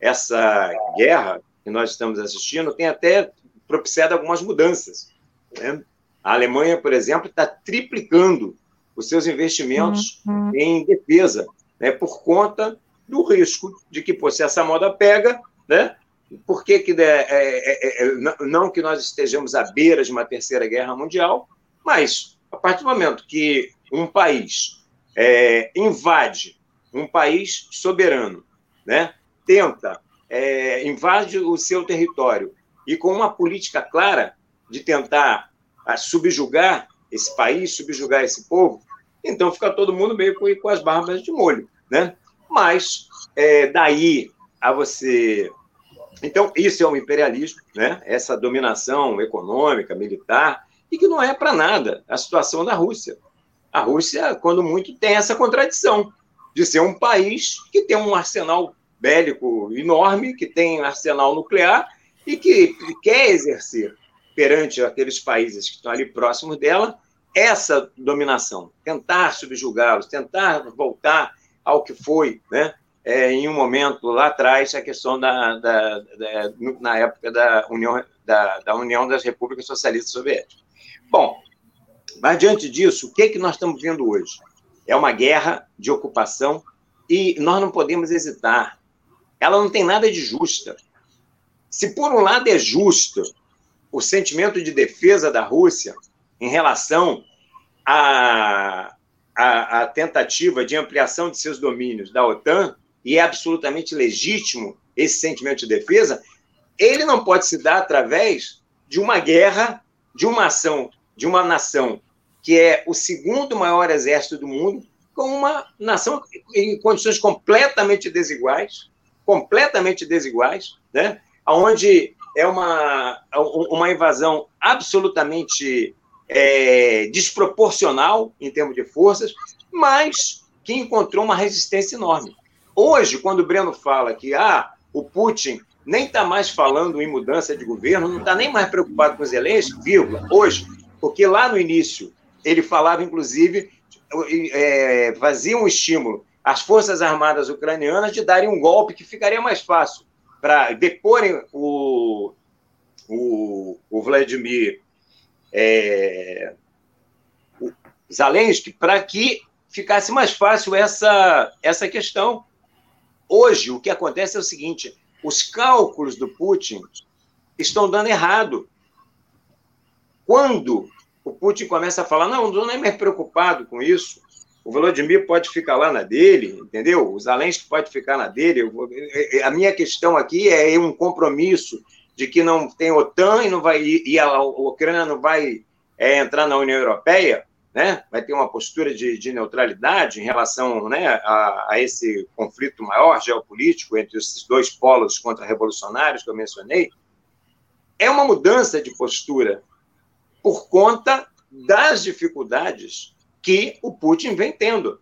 essa guerra que nós estamos assistindo tem até propiciado algumas mudanças. Né? A Alemanha, por exemplo, está triplicando os seus investimentos uhum. em defesa, né, por conta do risco de que, pô, se essa moda pega, né, por que, que é, é, é, não que nós estejamos à beira de uma terceira guerra mundial, mas a partir do momento que um país é, invade um país soberano, né, tenta é, invade o seu território e com uma política clara de tentar a, subjugar esse país, subjugar esse povo, então fica todo mundo meio com, com as barbas de molho, né? Mas é, daí a você então, isso é um imperialismo, né? essa dominação econômica, militar, e que não é para nada a situação da Rússia. A Rússia, quando muito, tem essa contradição de ser um país que tem um arsenal bélico enorme, que tem arsenal nuclear e que quer exercer perante aqueles países que estão ali próximos dela essa dominação, tentar subjugá-los, tentar voltar ao que foi, né? É, em um momento lá atrás, a questão da, da, da na época da União, da, da União das Repúblicas Socialistas Soviéticas. Bom, Mas, diante disso, o que, é que nós estamos vendo hoje? É uma guerra de ocupação e nós não podemos hesitar. Ela não tem nada de justa. Se, por um lado, é justo o sentimento de defesa da Rússia em relação à, à, à tentativa de ampliação de seus domínios da OTAN, e é absolutamente legítimo esse sentimento de defesa, ele não pode se dar através de uma guerra, de uma ação, de uma nação que é o segundo maior exército do mundo, com uma nação em condições completamente desiguais, completamente desiguais, né? onde é uma, uma invasão absolutamente é, desproporcional em termos de forças, mas que encontrou uma resistência enorme. Hoje, quando o Breno fala que ah, o Putin nem está mais falando em mudança de governo, não está nem mais preocupado com Zelensky, vírgula, hoje, porque lá no início ele falava, inclusive, é, fazia um estímulo às Forças Armadas ucranianas de darem um golpe que ficaria mais fácil para deporem o, o, o Vladimir é, para que ficasse mais fácil essa, essa questão. Hoje, o que acontece é o seguinte: os cálculos do Putin estão dando errado. Quando o Putin começa a falar: não, não nem mais preocupado com isso, o Vladimir pode ficar lá na dele, entendeu? O Zelensky pode ficar na dele. A minha questão aqui é um compromisso de que não tem OTAN e não vai e a Ucrânia não vai é, entrar na União Europeia, né? Vai ter uma postura de, de neutralidade em relação, né, a, a, esse conflito maior geopolítico entre esses dois polos contra-revolucionários que eu mencionei. É uma mudança de postura por conta das dificuldades que o Putin vem tendo.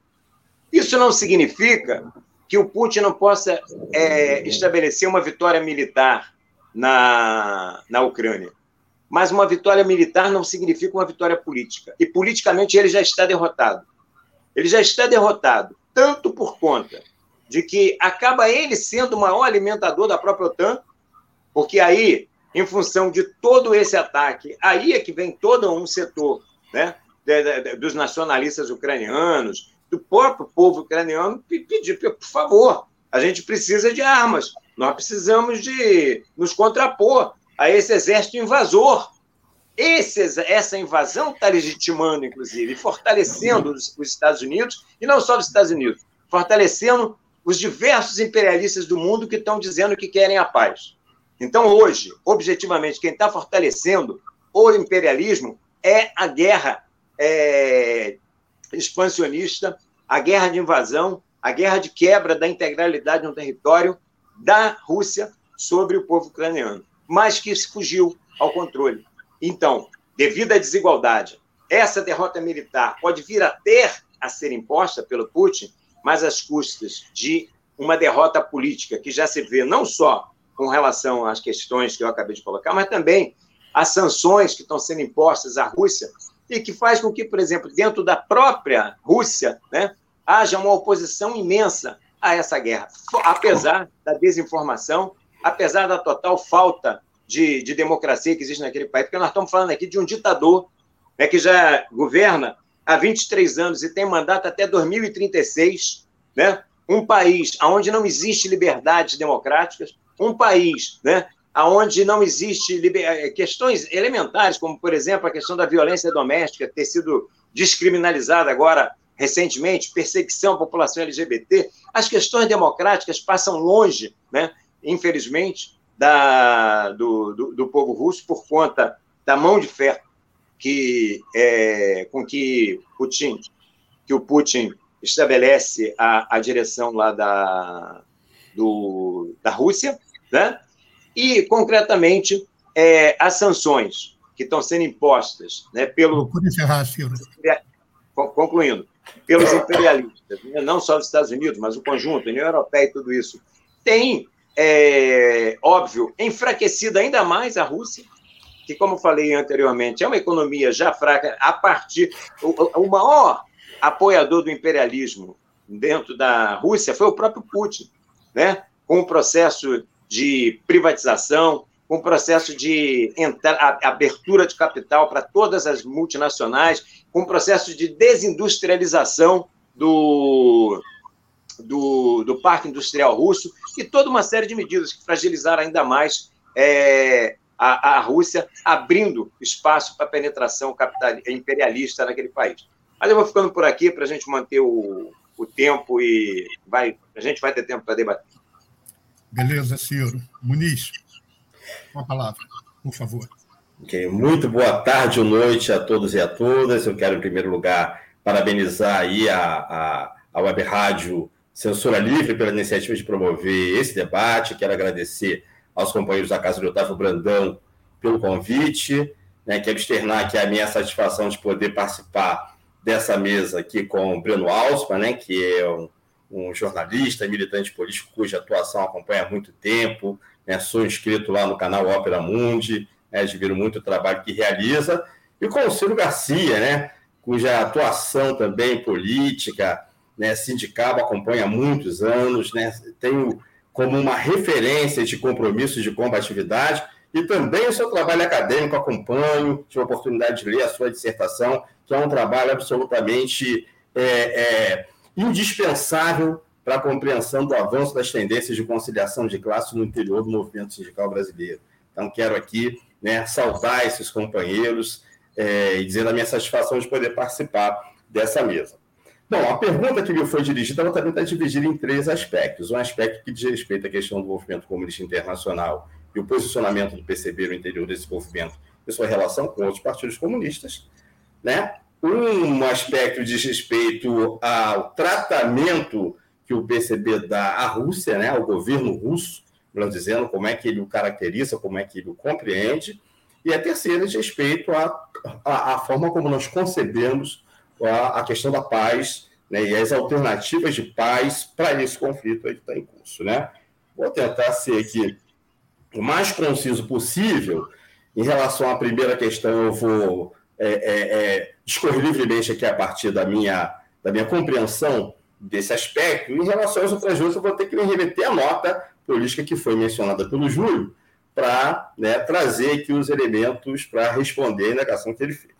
Isso não significa que o Putin não possa é, estabelecer uma vitória militar na, na Ucrânia. Mas uma vitória militar não significa uma vitória política. E politicamente ele já está derrotado. Ele já está derrotado, tanto por conta de que acaba ele sendo o maior alimentador da própria OTAN, porque aí, em função de todo esse ataque, aí é que vem todo um setor né, dos nacionalistas ucranianos, do próprio povo ucraniano, pedir, por favor, a gente precisa de armas, nós precisamos de nos contrapor a esse exército invasor. Esse, essa invasão está legitimando, inclusive, fortalecendo os, os Estados Unidos, e não só os Estados Unidos, fortalecendo os diversos imperialistas do mundo que estão dizendo que querem a paz. Então, hoje, objetivamente, quem está fortalecendo o imperialismo é a guerra é, expansionista, a guerra de invasão, a guerra de quebra da integralidade no território da Rússia sobre o povo ucraniano, mas que fugiu ao controle. Então, devido à desigualdade, essa derrota militar pode vir a ter a ser imposta pelo Putin, mas às custas de uma derrota política que já se vê não só com relação às questões que eu acabei de colocar, mas também as sanções que estão sendo impostas à Rússia e que faz com que, por exemplo, dentro da própria Rússia, né, haja uma oposição imensa a essa guerra, apesar da desinformação, apesar da total falta de, de democracia que existe naquele país, porque nós estamos falando aqui de um ditador né, que já governa há 23 anos e tem mandato até 2036, né? um país onde não existe liberdades democráticas, um país né, aonde não existe eh, questões elementares, como, por exemplo, a questão da violência doméstica ter sido descriminalizada agora recentemente, perseguição à população LGBT, as questões democráticas passam longe, né, infelizmente, da, do, do, do povo russo por conta da mão de ferro que, é, com que Putin, que o Putin estabelece a, a direção lá da, do, da Rússia, né? E, concretamente, é, as sanções que estão sendo impostas né, pelo. Encerrar, Silvio. Concluindo, pelos imperialistas, né, não só os Estados Unidos, mas o conjunto, a União Europeia e tudo isso, tem, é, óbvio, enfraquecido ainda mais a Rússia, que, como falei anteriormente, é uma economia já fraca a partir. O, o maior apoiador do imperialismo dentro da Rússia foi o próprio Putin, né? com o processo de privatização, com o processo de abertura de capital para todas as multinacionais, com o processo de desindustrialização do, do, do parque industrial russo e toda uma série de medidas que fragilizaram ainda mais é, a, a Rússia, abrindo espaço para penetração capital, imperialista naquele país. Mas eu vou ficando por aqui para a gente manter o, o tempo e vai, a gente vai ter tempo para debater. Beleza, Ciro. Muniz, uma palavra, por favor. Okay. Muito boa tarde ou noite a todos e a todas. Eu quero, em primeiro lugar, parabenizar aí a, a, a Web Rádio Censura Livre pela iniciativa de promover esse debate. Quero agradecer aos companheiros da Casa do Otávio Brandão pelo convite. Né? Quero externar aqui a minha satisfação de poder participar dessa mesa aqui com o Breno Alsman, né? que é um, um jornalista, militante político cuja atuação acompanha há muito tempo. Né? Sou inscrito lá no canal Ópera Mundi, né? admiro muito o trabalho que realiza. E com o Ciro Garcia, né? cuja atuação também política, né, sindical, acompanha há muitos anos, né, tenho como uma referência de compromisso de combatividade e também o seu trabalho acadêmico, acompanho, tive a oportunidade de ler a sua dissertação, que é um trabalho absolutamente é, é, indispensável para a compreensão do avanço das tendências de conciliação de classe no interior do movimento sindical brasileiro. Então, quero aqui né, saudar esses companheiros é, e dizer a minha satisfação de poder participar dessa mesa. Bom, a pergunta que me foi dirigida ela também está dividida em três aspectos. Um aspecto que diz respeito à questão do movimento comunista internacional e o posicionamento do PCB no interior desse movimento e sua relação com outros partidos comunistas. Né? Um aspecto diz respeito ao tratamento que o PCB dá à Rússia, né? ao governo russo, melhor dizendo, como é que ele o caracteriza, como é que ele o compreende. E a terceira diz respeito à, à, à forma como nós concebemos a, a questão da paz né, e as alternativas de paz para esse conflito que está em curso. Né? Vou tentar ser aqui o mais conciso possível. Em relação à primeira questão, eu vou é, é, é, discorrer livremente aqui a partir da minha, da minha compreensão desse aspecto. Em relação às outras duas, eu vou ter que me remeter à nota política que foi mencionada pelo Júlio para né, trazer aqui os elementos para responder a indagação que ele fez.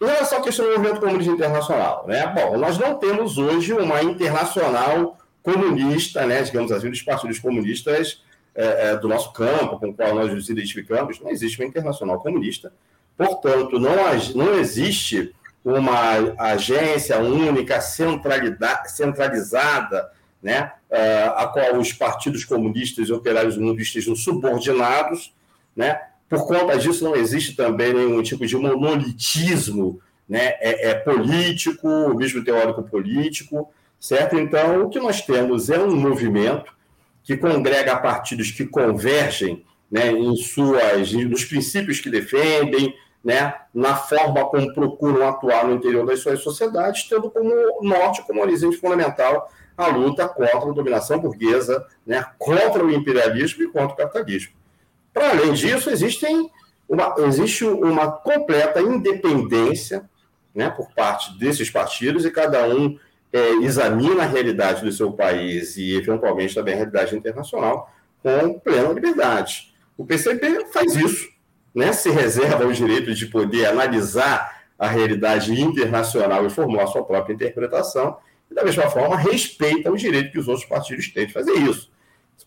Em relação à questão do movimento comunista internacional, né? Bom, nós não temos hoje uma internacional comunista, né, digamos assim, dos partidos comunistas é, é, do nosso campo, com o qual nós nos identificamos, não existe uma internacional comunista. Portanto, não, não existe uma agência única, centralizada, né, é, a qual os partidos comunistas e operários mundo estejam subordinados, né, por conta disso, não existe também nenhum tipo de monolitismo né, é, é político, mesmo teórico político, certo? Então, o que nós temos é um movimento que congrega partidos que convergem né, em suas, nos princípios que defendem, né, na forma como procuram atuar no interior das suas sociedades, tendo como norte, como horizonte fundamental, a luta contra a dominação burguesa, né, contra o imperialismo e contra o capitalismo. Para além disso, existem uma, existe uma completa independência né, por parte desses partidos e cada um é, examina a realidade do seu país e, eventualmente, também a realidade internacional com plena liberdade. O PCB faz isso, né, se reserva o direito de poder analisar a realidade internacional e formular sua própria interpretação, e, da mesma forma, respeita o direito que os outros partidos têm de fazer isso.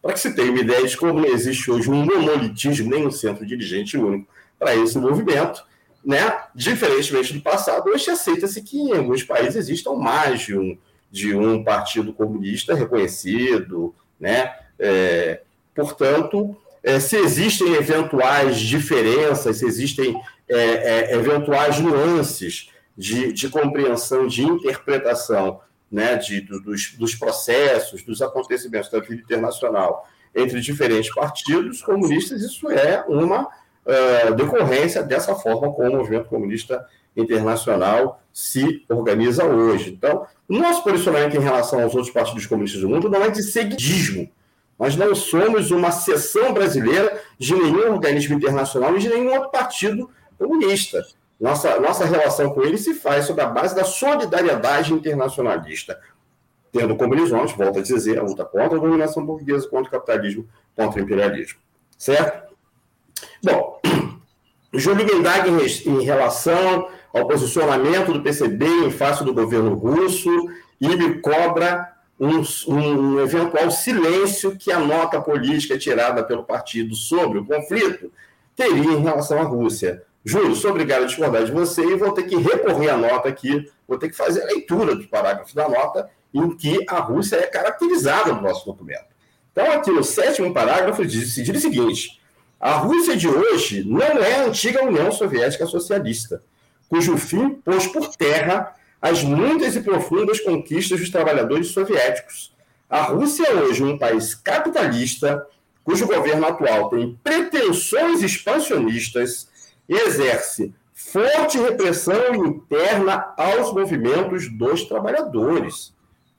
Para que se tenha uma ideia de como não existe hoje um monolitismo, nem um centro dirigente único para esse movimento, né? diferentemente do passado, hoje aceita-se que em alguns países existam mais de um, de um partido comunista reconhecido. Né? É, portanto, é, se existem eventuais diferenças, se existem é, é eventuais nuances de, de compreensão, de interpretação né, de, dos, dos processos, dos acontecimentos da vida internacional entre diferentes partidos comunistas, isso é uma uh, decorrência dessa forma como o movimento comunista internacional se organiza hoje. Então, o nosso posicionamento em relação aos outros partidos comunistas do mundo não é de seguidismo. Nós não somos uma seção brasileira de nenhum organismo internacional e de nenhum outro partido comunista. Nossa, nossa relação com ele se faz sobre a base da solidariedade internacionalista, tendo como horizonte, volto a dizer, a luta contra a dominação burguesa, contra o capitalismo, contra o imperialismo. Certo? Bom, Júlio Guindag, em relação ao posicionamento do PCB em face do governo russo, e me cobra um, um, eventual silêncio que a nota política tirada pelo partido sobre o conflito teria em relação à Rússia. Júlio, sou obrigado a discordar de você e vou ter que recorrer à nota aqui, vou ter que fazer a leitura dos parágrafos da nota em que a Rússia é caracterizada no nosso documento. Então, aqui no sétimo parágrafo, diz, diz o seguinte: a Rússia de hoje não é a antiga União Soviética Socialista, cujo fim pôs por terra as muitas e profundas conquistas dos trabalhadores soviéticos. A Rússia é hoje um país capitalista, cujo governo atual tem pretensões expansionistas e exerce forte repressão interna aos movimentos dos trabalhadores.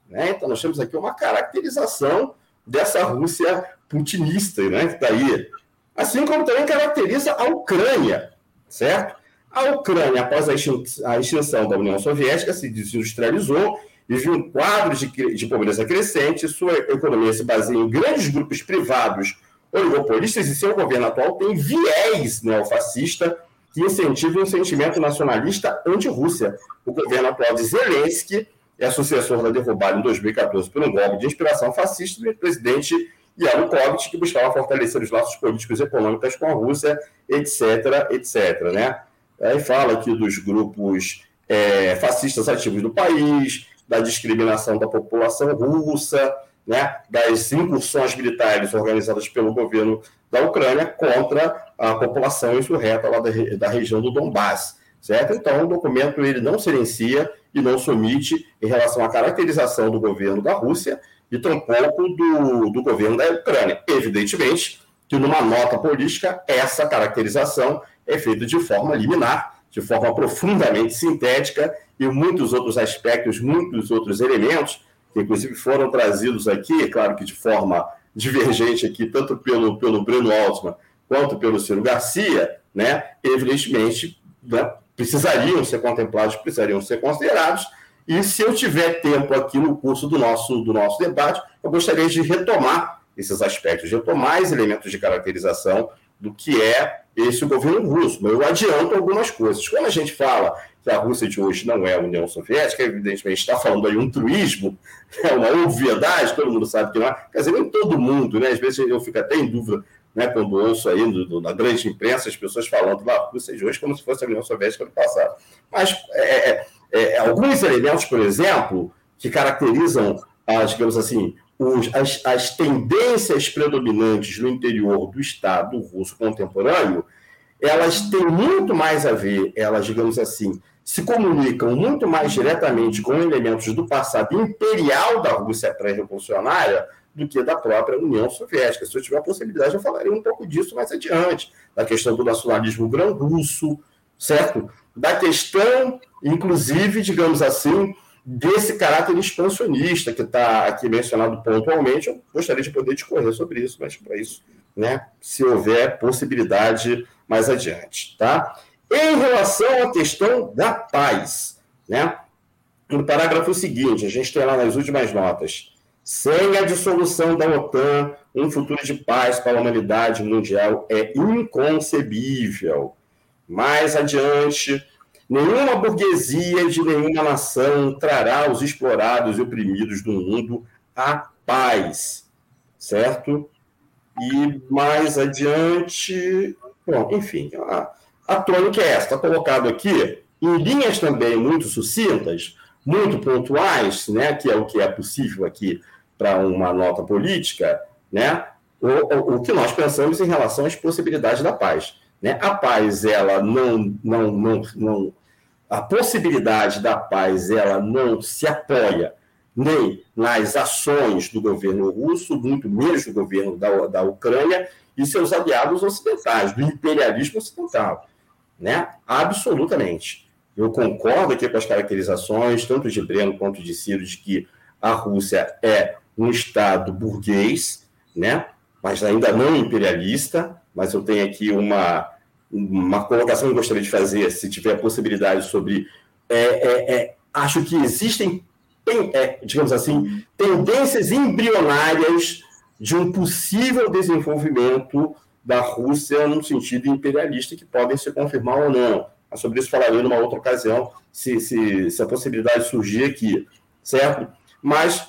Né? Então, nós temos aqui uma caracterização dessa Rússia putinista, né, que está aí. Assim como também caracteriza a Ucrânia, certo? A Ucrânia, após a extinção da União Soviética, se desindustrializou e viu um quadro de, de pobreza crescente, sua economia se baseia em grandes grupos privados oligopolistas e seu governo atual tem viés neofascista que incentiva um sentimento nacionalista anti-Rússia. O governo atual de Zelensky é sucessor da derrubada em 2014 por um golpe de inspiração fascista do presidente Yanukovych, que buscava fortalecer os laços políticos e econômicos com a Rússia, etc., etc., né? Aí fala aqui dos grupos é, fascistas ativos do país, da discriminação da população russa, né, das incursões militares organizadas pelo governo da Ucrânia contra a população insurreta lá da, da região do Donbass, certo? Então, o documento ele não silencia e não se omite em relação à caracterização do governo da Rússia e tampouco do, do governo da Ucrânia. Evidentemente que numa nota política, essa caracterização é feita de forma liminar, de forma profundamente sintética e muitos outros aspectos, muitos outros elementos que inclusive foram trazidos aqui, claro que de forma divergente aqui, tanto pelo, pelo Breno Altman quanto pelo Ciro Garcia, né, evidentemente né, precisariam ser contemplados, precisariam ser considerados, e se eu tiver tempo aqui no curso do nosso, do nosso debate, eu gostaria de retomar esses aspectos, retomar esses elementos de caracterização do que é esse governo russo. Mas eu adianto algumas coisas. Quando a gente fala que a Rússia de hoje não é a União Soviética, evidentemente está falando aí um truísmo, é uma obviedade, todo mundo sabe que não é. Quer dizer, nem todo mundo, né? Às vezes eu fico até em dúvida né, quando ouço aí na grande imprensa as pessoas falando da Rússia de hoje como se fosse a União Soviética do passado. Mas é, é, é, alguns elementos, por exemplo, que caracterizam, as, digamos assim, os, as, as tendências predominantes no interior do Estado russo contemporâneo, elas têm muito mais a ver, elas, digamos assim, se comunicam muito mais diretamente com elementos do passado imperial da Rússia pré-revolucionária do que da própria União Soviética. Se eu tiver a possibilidade, eu falarei um pouco disso mais adiante, da questão do nacionalismo grão-russo, certo? Da questão, inclusive, digamos assim, desse caráter expansionista que está aqui mencionado pontualmente. Eu gostaria de poder discorrer sobre isso, mas para isso, né, se houver possibilidade mais adiante, tá? Em relação à questão da paz, né? No parágrafo seguinte, a gente tem lá nas últimas notas, sem a dissolução da OTAN, um futuro de paz para a humanidade mundial é inconcebível. Mais adiante, nenhuma burguesia de nenhuma nação trará os explorados e oprimidos do mundo a paz, certo? E mais adiante, bom, enfim, a, a tônica é essa, está colocado aqui em linhas também muito sucintas, muito pontuais, né, que é o que é possível aqui para uma nota política, né, o, o, o, que nós pensamos em relação às possibilidades da paz. Né? A paz, ela não, não, não, não, a possibilidade da paz, ela não se apoia nem nas ações do governo russo, muito menos do governo da, da Ucrânia e seus aliados ocidentais, do imperialismo ocidental, né? Absolutamente. Eu concordo aqui com as caracterizações, tanto de Breno quanto de Ciro, de que a Rússia é um Estado burguês, né? mas ainda não imperialista, mas eu tenho aqui uma, uma colocação que eu gostaria de fazer, se tiver possibilidade, sobre. É, é, é, acho que existem, tem, é, digamos assim, tendências embrionárias de um possível desenvolvimento da Rússia no sentido imperialista, que podem se confirmar ou não. Mas sobre isso falarei numa outra ocasião, se, se, se a possibilidade surgir aqui, certo? Mas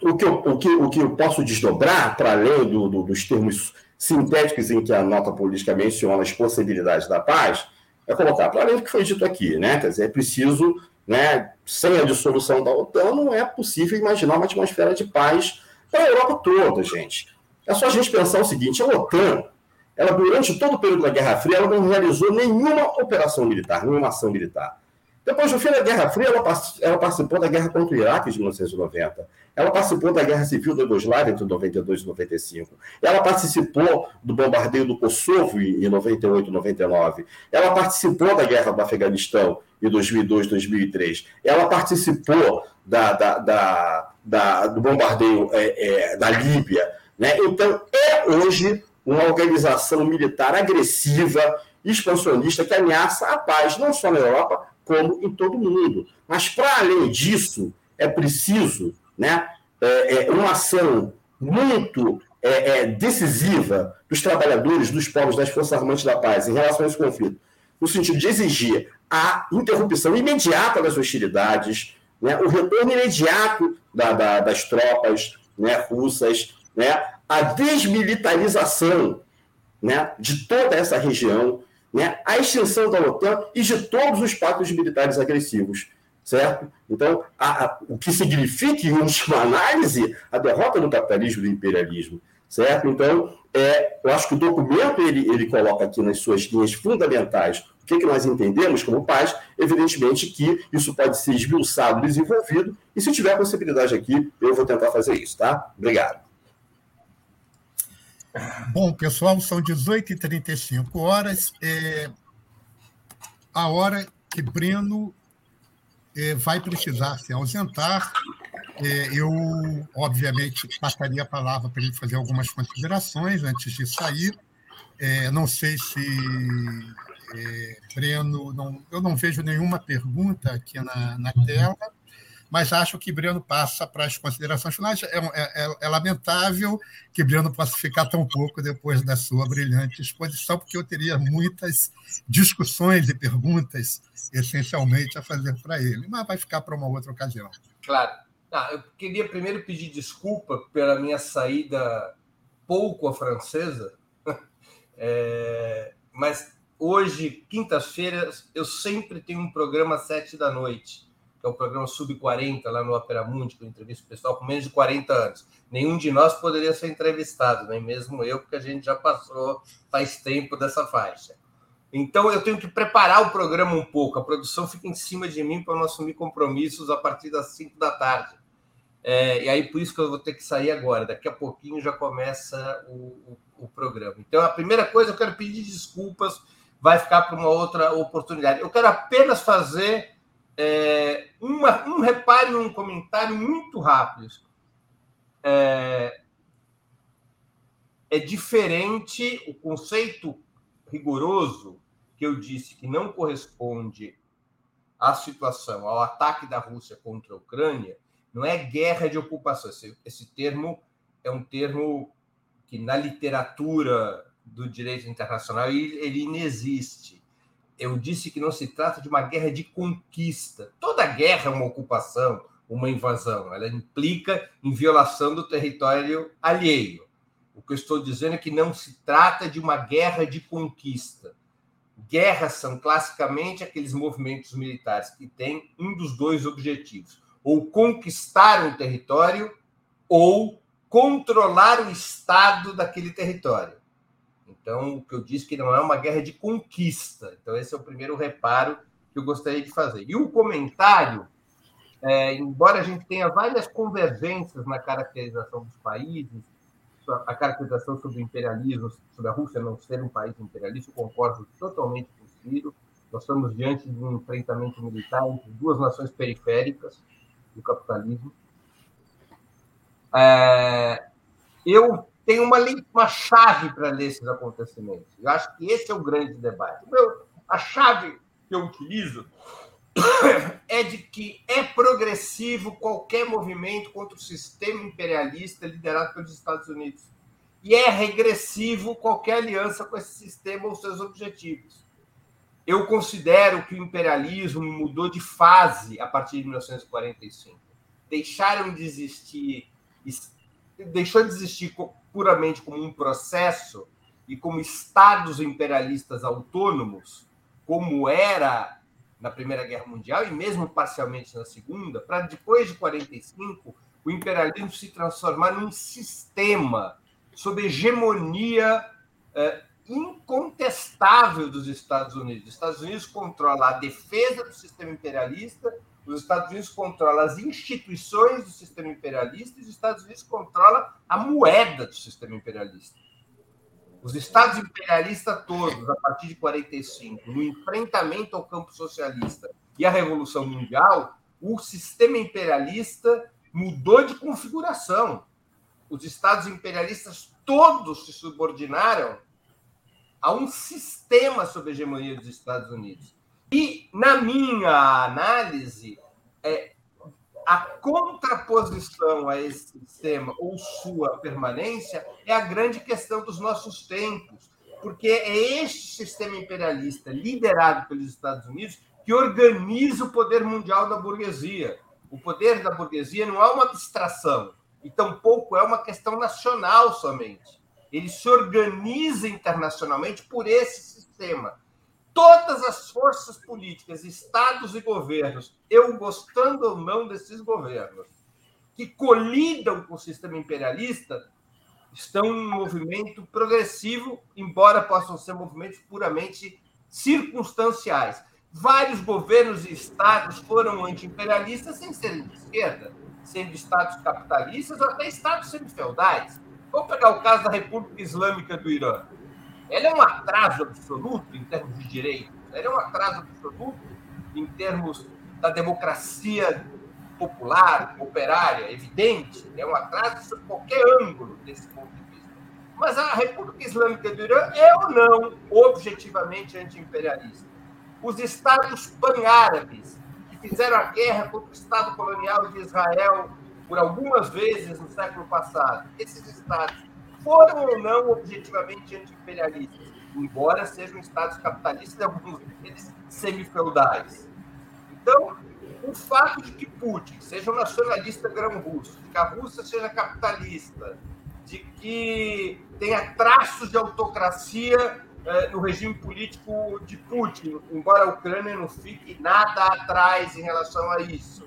o que eu, o que, o que eu posso desdobrar, para além do, do, dos termos sintéticos em que a nota política menciona as possibilidades da paz, é colocar para além do que foi dito aqui, né? Quer dizer, é preciso, né, sem a dissolução da OTAN, não é possível imaginar uma atmosfera de paz para a Europa toda, gente. É só a gente pensar o seguinte: a OTAN, ela durante todo o período da Guerra Fria, ela não realizou nenhuma operação militar, nenhuma ação militar. Depois do fim da Guerra Fria, ela, ela participou da guerra contra o Iraque de 1990. Ela participou da Guerra Civil da Iugoslávia entre 92 e 95. Ela participou do bombardeio do Kosovo em 98 e 99. Ela participou da Guerra do Afeganistão em 2002 e 2003. Ela participou da, da, da, da do bombardeio é, é, da Líbia. Né? Então, é hoje uma organização militar agressiva, expansionista, que ameaça a paz, não só na Europa, como em todo mundo. Mas, para além disso, é preciso né, é, é, uma ação muito é, é, decisiva dos trabalhadores, dos povos, das Forças Armadas da Paz em relação a esse conflito, no sentido de exigir a interrupção imediata das hostilidades, né, o retorno imediato da, da, das tropas né, russas, né, a desmilitarização né, de toda essa região, né, a extinção da OTAN e de todos os pactos militares agressivos, certo? Então, a, a, o que significa, em última análise, a derrota do capitalismo e do imperialismo, certo? Então, é, eu acho que o documento ele, ele coloca aqui nas suas linhas fundamentais o que, que nós entendemos como paz, evidentemente que isso pode ser esmiuçado, desenvolvido, e se tiver possibilidade aqui, eu vou tentar fazer isso, tá? Obrigado. Bom, pessoal, são 18h35 horas. É a hora que Breno é, vai precisar se ausentar. É, eu, obviamente, passaria a palavra para ele fazer algumas considerações antes de sair. É, não sei se é, Breno, não, eu não vejo nenhuma pergunta aqui na, na tela mas acho que Breno passa para as considerações finais. É, é, é, é, lamentável que Breno possa ficar tão pouco depois da sua brilhante exposição, porque eu teria muitas discussões e perguntas, essencialmente, a fazer para ele, mas vai ficar para uma outra ocasião. Claro. Ah, eu queria primeiro pedir desculpa pela minha saída pouco a francesa, [laughs] é, mas hoje, quintas-feiras, eu sempre tenho um programa às sete da noite que é o programa Sub-40 lá no Opera Mundi, que eu entrevisto pessoal com menos de 40 anos. Nenhum de nós poderia ser entrevistado, nem mesmo eu, porque a gente já passou faz tempo dessa faixa. Então eu tenho que preparar o programa um pouco. A produção fica em cima de mim para não assumir compromissos a partir das 5 da tarde. É, e aí por isso que eu vou ter que sair agora. Daqui a pouquinho já começa o, o, o programa. Então a primeira coisa eu quero pedir desculpas, vai ficar para uma outra oportunidade. Eu quero apenas fazer é, uma, um repare, um comentário muito rápido. É, é diferente o conceito rigoroso que eu disse que não corresponde à situação, ao ataque da Rússia contra a Ucrânia, não é guerra de ocupação. Esse, esse termo é um termo que na literatura do direito internacional ele, ele inexiste eu disse que não se trata de uma guerra de conquista. Toda guerra é uma ocupação, uma invasão. Ela implica em violação do território alheio. O que eu estou dizendo é que não se trata de uma guerra de conquista. Guerras são classicamente aqueles movimentos militares que têm um dos dois objetivos: ou conquistar um território ou controlar o estado daquele território. Então, o que eu disse que não é uma guerra de conquista. Então, esse é o primeiro reparo que eu gostaria de fazer. E o comentário, é, embora a gente tenha várias convergências na caracterização dos países, a caracterização sobre o imperialismo, sobre a Rússia não ser um país imperialista, eu concordo totalmente com o Ciro. Nós estamos diante de um enfrentamento militar entre duas nações periféricas do capitalismo. É, eu tem uma, uma chave para ler esses acontecimentos. Eu acho que esse é o grande debate. Meu, a chave que eu utilizo [coughs] é de que é progressivo qualquer movimento contra o sistema imperialista liderado pelos Estados Unidos. e é regressivo qualquer aliança com esse sistema ou seus objetivos. Eu considero que o imperialismo mudou de fase a partir de 1945. Deixaram de existir, deixou de existir puramente como um processo e como estados imperialistas autônomos, como era na Primeira Guerra Mundial e mesmo parcialmente na Segunda, para depois de 45 o imperialismo se transformar num sistema sob hegemonia eh, incontestável dos Estados Unidos. Os Estados Unidos controla a defesa do sistema imperialista, os Estados Unidos controla as instituições do sistema imperialista e os Estados Unidos controla a moeda do sistema imperialista. Os estados imperialistas todos, a partir de 45, no enfrentamento ao campo socialista e à Revolução Mundial, o sistema imperialista mudou de configuração. Os estados imperialistas todos se subordinaram a um sistema sob hegemonia dos Estados Unidos. E, na minha análise, é, a contraposição a esse sistema ou sua permanência é a grande questão dos nossos tempos, porque é este sistema imperialista liderado pelos Estados Unidos que organiza o poder mundial da burguesia. O poder da burguesia não é uma abstração, e tampouco é uma questão nacional somente. Ele se organiza internacionalmente por esse sistema. Todas as forças políticas, estados e governos, eu gostando ou não desses governos, que colidam com o sistema imperialista, estão em um movimento progressivo, embora possam ser movimentos puramente circunstanciais. Vários governos e estados foram anti-imperialistas sem serem de esquerda, sendo estados capitalistas ou até estados semifeudais. Vamos pegar o caso da República Islâmica do Irã. Ela é um atraso absoluto em termos de direitos, ela é um atraso absoluto em termos da democracia popular, operária, evidente, é um atraso sob qualquer ângulo desse ponto de vista. Mas a República Islâmica do Irã é ou não objetivamente anti-imperialista? os estados pan-árabes, que fizeram a guerra contra o Estado colonial de Israel por algumas vezes no século passado, esses estados foram ou não objetivamente anti-imperialistas, embora sejam estados capitalistas e alguns deles semi-feudais. Então, o fato de que Putin seja um nacionalista grão-russo, de que a Rússia seja capitalista, de que tenha traços de autocracia é, no regime político de Putin, embora a Ucrânia não fique nada atrás em relação a isso,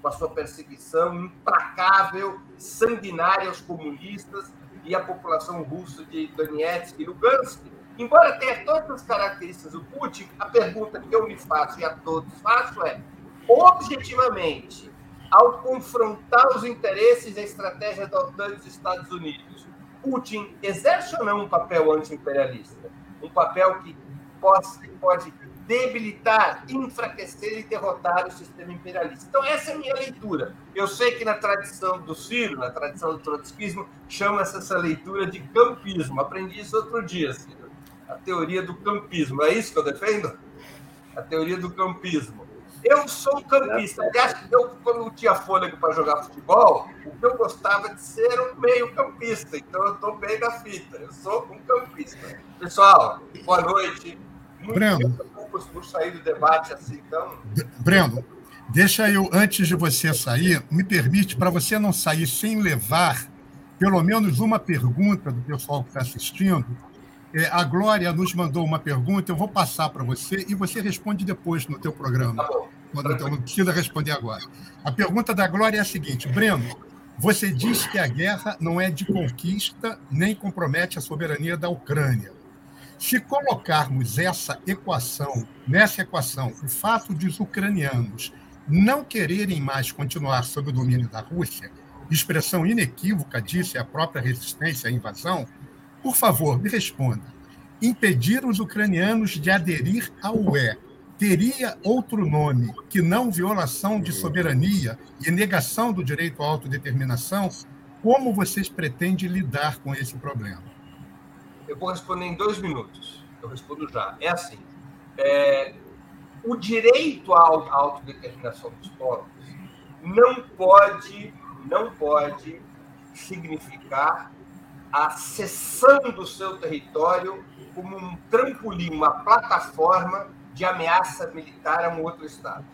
com a sua perseguição implacável, sanguinária aos comunistas e à população russa de Donetsk e Lugansk. Embora tenha todas as características do Putin, a pergunta que eu me faço e a todos faço é: objetivamente, ao confrontar os interesses e a estratégia da OTAN dos Estados Unidos, Putin exerce ou não um papel anti-imperialista? um papel que pode, pode debilitar, enfraquecer e derrotar o sistema imperialista. Então, essa é a minha leitura. Eu sei que na tradição do Ciro, na tradição do trotskismo, chama-se essa leitura de campismo. Aprendi isso outro dia, Ciro. A teoria do campismo. É isso que eu defendo? A teoria do campismo. Eu sou campista. Aliás, eu, quando tinha fôlego para jogar futebol, o que eu gostava de ser um meio-campista. Então, eu estou bem na fita. Eu sou um campista. Pessoal, boa noite. Muito Breno. Por, por sair do debate assim, então. Breno, deixa eu, antes de você sair, me permite, para você não sair sem levar pelo menos uma pergunta do pessoal que está assistindo. É, a Glória nos mandou uma pergunta, eu vou passar para você e você responde depois no teu programa. Tá bom então não precisa responder agora. A pergunta da Glória é a seguinte: Breno, você diz que a guerra não é de conquista nem compromete a soberania da Ucrânia. Se colocarmos essa equação, nessa equação, o fato de os ucranianos não quererem mais continuar sob o domínio da Rússia, expressão inequívoca disso é a própria resistência à invasão, por favor, me responda. Impedir os ucranianos de aderir ao UE teria outro nome que não violação de soberania e negação do direito à autodeterminação, como vocês pretendem lidar com esse problema? Eu vou responder em dois minutos. Eu respondo já. É assim: é, o direito à autodeterminação dos povos não pode, não pode significar a cessão do seu território como um trampolim, uma plataforma de ameaça militar a um outro Estado.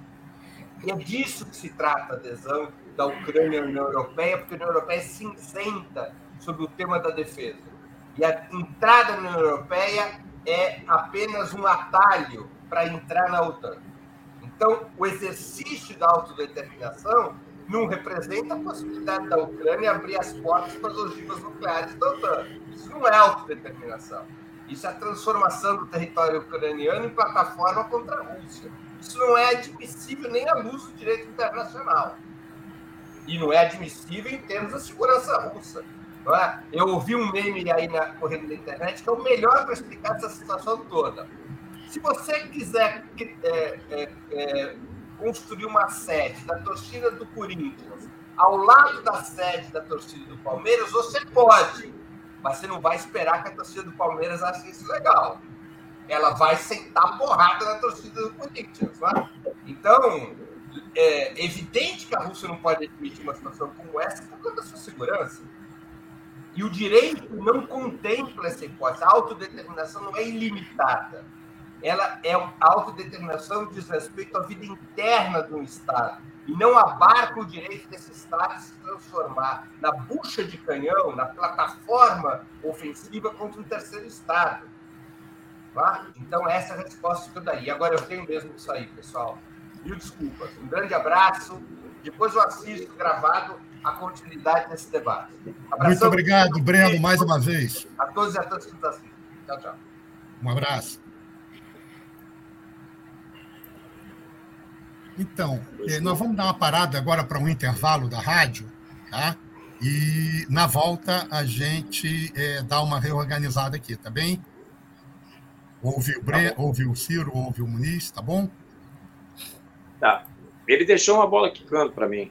E é disso que se trata a adesão da Ucrânia à União Europeia, porque a União Europeia se isenta sobre o tema da defesa. E a entrada na União Europeia é apenas um atalho para entrar na OTAN. Então, o exercício da autodeterminação não representa a possibilidade da Ucrânia abrir as portas para as ogivas nucleares da OTAN. Isso não é autodeterminação. Isso é a transformação do território ucraniano em plataforma contra a Rússia. Isso não é admissível nem à luz do direito internacional. E não é admissível em termos da segurança russa. É? Eu ouvi um meme aí na corrente da internet que é o melhor para explicar essa situação toda. Se você quiser é, é, é, construir uma sede da torcida do Corinthians ao lado da sede da torcida do Palmeiras, você pode, mas você não vai esperar que a torcida do Palmeiras ache isso legal. Ela vai sentar porrada na torcida do Corinthians. Né? Então, é evidente que a Rússia não pode admitir uma situação como essa por conta da sua segurança. E o direito não contempla essa hipótese. A autodeterminação não é ilimitada. Ela é a autodeterminação diz respeito à vida interna de um Estado e não abarca o direito desse Estado se transformar na bucha de canhão, na plataforma ofensiva contra um terceiro Estado. Tá? Então, essa é a resposta que eu daria. Agora eu tenho mesmo que sair, pessoal. Mil desculpas. Um grande abraço. Depois eu assisto gravado a continuidade desse debate. Abração, Muito obrigado, Breno, mais uma vez. A todos e a todas que nos assistem. Tchau, tchau. Um abraço. Então, eh, nós vamos dar uma parada agora para um intervalo da rádio, tá? E na volta a gente é, dá uma reorganizada aqui, tá bem? Ouve o, Bre... tá ouve o Ciro, ouve o Muniz, tá bom? Tá. Ele deixou uma bola quicando para mim.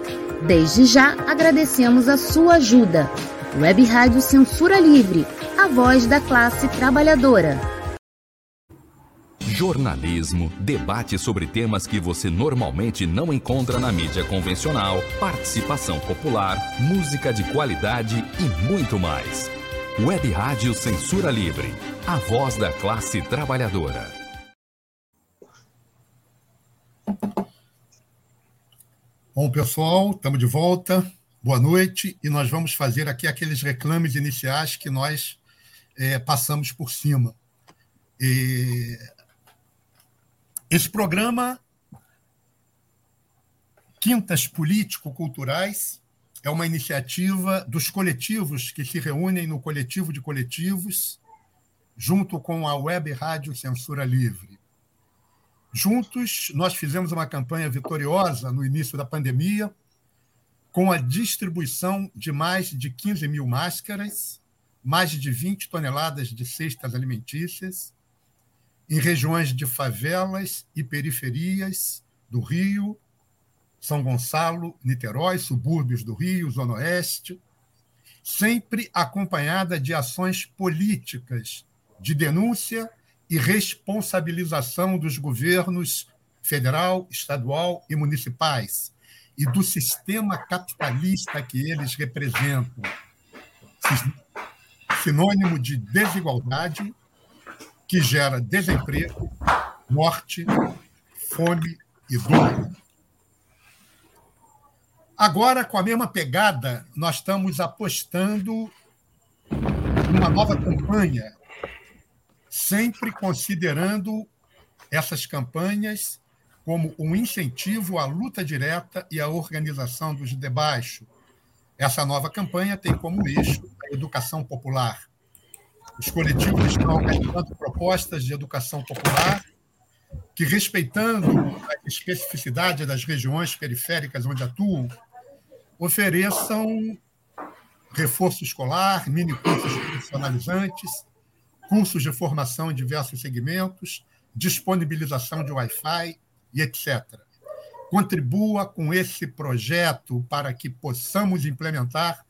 Desde já agradecemos a sua ajuda. Web Rádio Censura Livre, a voz da classe trabalhadora. Jornalismo, debate sobre temas que você normalmente não encontra na mídia convencional, participação popular, música de qualidade e muito mais. Web Rádio Censura Livre, a voz da classe trabalhadora. Bom, pessoal, estamos de volta. Boa noite. E nós vamos fazer aqui aqueles reclames iniciais que nós é, passamos por cima. E... Esse programa, Quintas Político-Culturais, é uma iniciativa dos coletivos que se reúnem no Coletivo de Coletivos, junto com a Web Rádio Censura Livre. Juntos, nós fizemos uma campanha vitoriosa no início da pandemia, com a distribuição de mais de 15 mil máscaras, mais de 20 toneladas de cestas alimentícias, em regiões de favelas e periferias do Rio, São Gonçalo, Niterói, subúrbios do Rio, Zona Oeste, sempre acompanhada de ações políticas de denúncia e responsabilização dos governos federal, estadual e municipais e do sistema capitalista que eles representam. Sinônimo de desigualdade que gera desemprego, morte, fome e dor. Agora, com a mesma pegada, nós estamos apostando numa nova campanha, sempre considerando essas campanhas como um incentivo à luta direta e à organização dos de baixo. Essa nova campanha tem como eixo a educação popular. Os coletivos estão organizando propostas de educação popular que, respeitando a especificidade das regiões periféricas onde atuam, ofereçam reforço escolar, mini cursos profissionalizantes, cursos de formação em diversos segmentos, disponibilização de Wi-Fi e etc. Contribua com esse projeto para que possamos implementar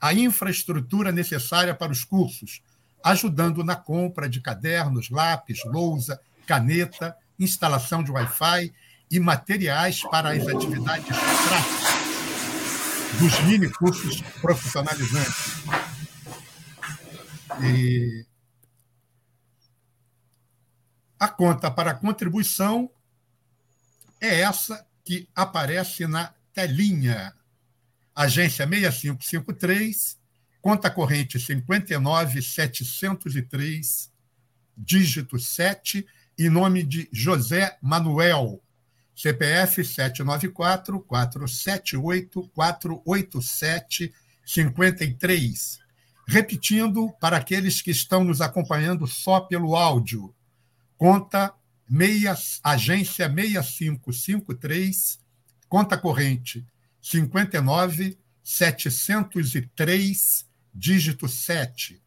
a infraestrutura necessária para os cursos, ajudando na compra de cadernos, lápis, lousa, caneta, instalação de Wi-Fi e materiais para as atividades práticas dos mini cursos profissionalizantes. E a conta para contribuição é essa que aparece na telinha. Agência 6553, conta corrente 59703, dígito 7, em nome de José Manuel, CPF 794 478 487 53. Repetindo, para aqueles que estão nos acompanhando só pelo áudio, conta meia, agência 6553, conta corrente 59 703, dígito 7,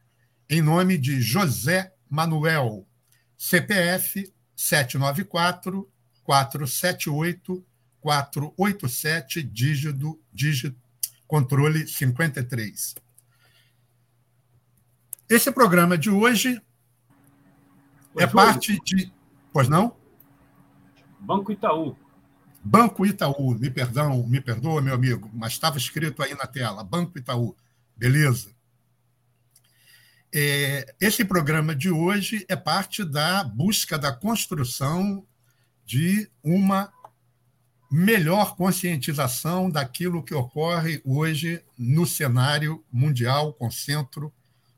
em nome de José Manuel, CPF 794 478 487, dígito, dígito controle 53. Esse programa de hoje é parte de Pois não? Banco Itaú. Banco Itaú, me perdão, me perdoa, meu amigo, mas estava escrito aí na tela, Banco Itaú. Beleza. É, esse programa de hoje é parte da busca da construção de uma melhor conscientização daquilo que ocorre hoje no cenário mundial, com centro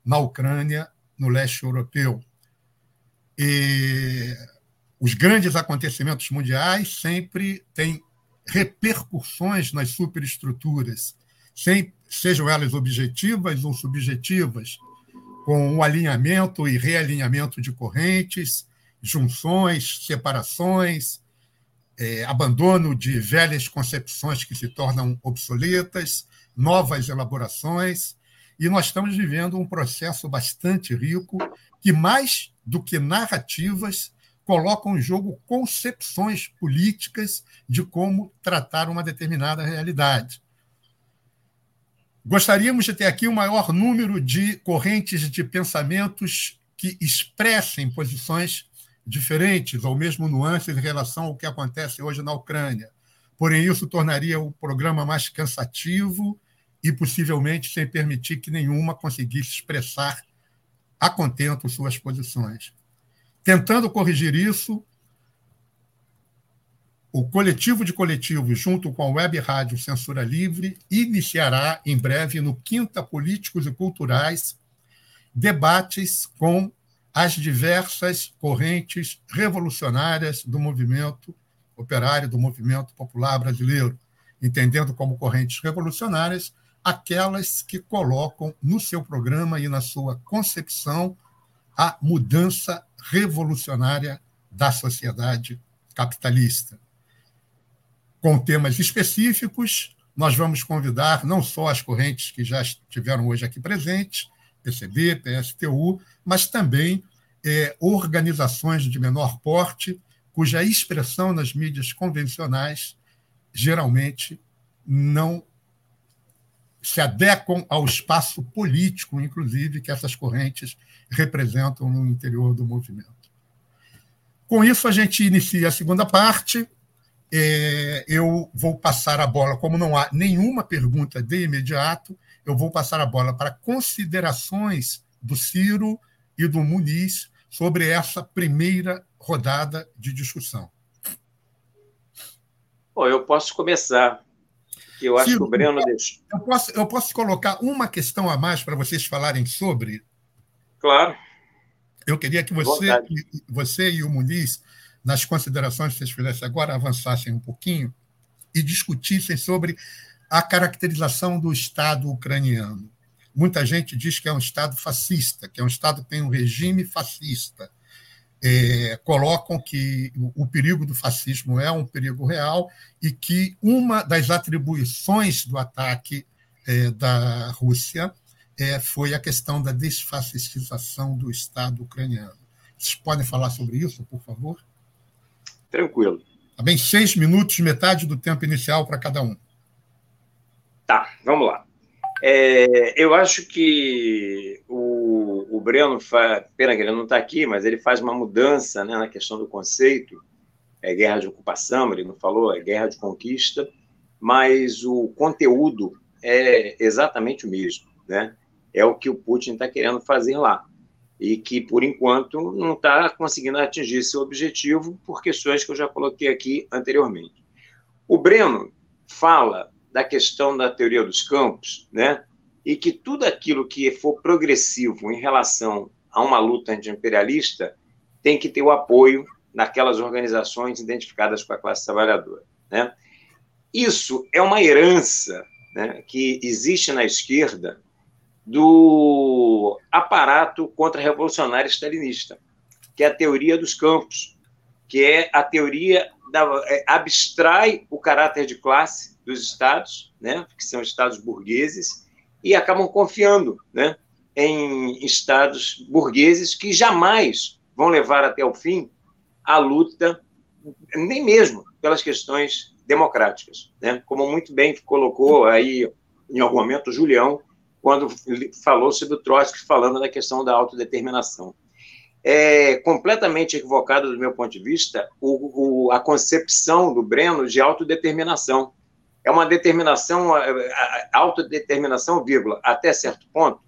na Ucrânia, no leste europeu. Os grandes acontecimentos mundiais sempre têm repercussões nas superestruturas, sem, sejam elas objetivas ou subjetivas, com o alinhamento e realinhamento de correntes, junções, separações, é, abandono de velhas concepções que se tornam obsoletas, novas elaborações. E nós estamos vivendo um processo bastante rico que, mais do que narrativas, colocam em jogo concepções políticas de como tratar uma determinada realidade. Gostaríamos de ter aqui o um maior número de correntes de pensamentos que expressem posições diferentes ou mesmo nuances em relação ao que acontece hoje na Ucrânia. Porém, isso tornaria o programa mais cansativo e possivelmente sem permitir que nenhuma conseguisse expressar a contento suas posições. Tentando corrigir isso, o coletivo de coletivos, junto com a Web Rádio Censura Livre, iniciará em breve no Quinta Políticos e Culturais debates com as diversas correntes revolucionárias do movimento operário, do movimento popular brasileiro, entendendo como correntes revolucionárias aquelas que colocam no seu programa e na sua concepção a mudança revolucionária da sociedade capitalista. Com temas específicos, nós vamos convidar não só as correntes que já estiveram hoje aqui presentes, PCB, PSTU, mas também é, organizações de menor porte, cuja expressão nas mídias convencionais geralmente não se adequam ao espaço político, inclusive, que essas correntes representam no interior do movimento. Com isso, a gente inicia a segunda parte. É, eu vou passar a bola, como não há nenhuma pergunta de imediato, eu vou passar a bola para considerações do Ciro e do Muniz sobre essa primeira rodada de discussão. Bom, eu posso começar. Eu acho que o Breno. Eu posso, eu posso colocar uma questão a mais para vocês falarem sobre? Claro. Eu queria que você, você e o Muniz, nas considerações que vocês fizessem agora, avançassem um pouquinho e discutissem sobre a caracterização do Estado ucraniano. Muita gente diz que é um Estado fascista, que é um Estado que tem um regime fascista. É, colocam que o perigo do fascismo é um perigo real e que uma das atribuições do ataque é, da Rússia é, foi a questão da desfascistização do Estado ucraniano. Vocês podem falar sobre isso, por favor? Tranquilo. Tá bem, seis minutos, metade do tempo inicial para cada um. Tá, vamos lá. É, eu acho que o, o Breno, faz, pena que ele não está aqui, mas ele faz uma mudança né, na questão do conceito. É guerra de ocupação, ele não falou, é guerra de conquista, mas o conteúdo é exatamente o mesmo. Né? É o que o Putin está querendo fazer lá. E que, por enquanto, não está conseguindo atingir seu objetivo por questões que eu já coloquei aqui anteriormente. O Breno fala da questão da teoria dos campos, né? E que tudo aquilo que for progressivo em relação a uma luta anti-imperialista tem que ter o apoio naquelas organizações identificadas com a classe trabalhadora, né? Isso é uma herança né, que existe na esquerda do aparato contra-revolucionário stalinista, que é a teoria dos campos, que é a teoria da é, abstrai o caráter de classe dos estados, né, que são estados burgueses, e acabam confiando né, em estados burgueses que jamais vão levar até o fim a luta, nem mesmo pelas questões democráticas. Né? Como muito bem colocou aí, em algum momento, o Julião, quando falou sobre o Trotsky, falando da questão da autodeterminação. É completamente equivocado, do meu ponto de vista, o, o, a concepção do Breno de autodeterminação é uma determinação, autodeterminação, vírgula, até certo ponto?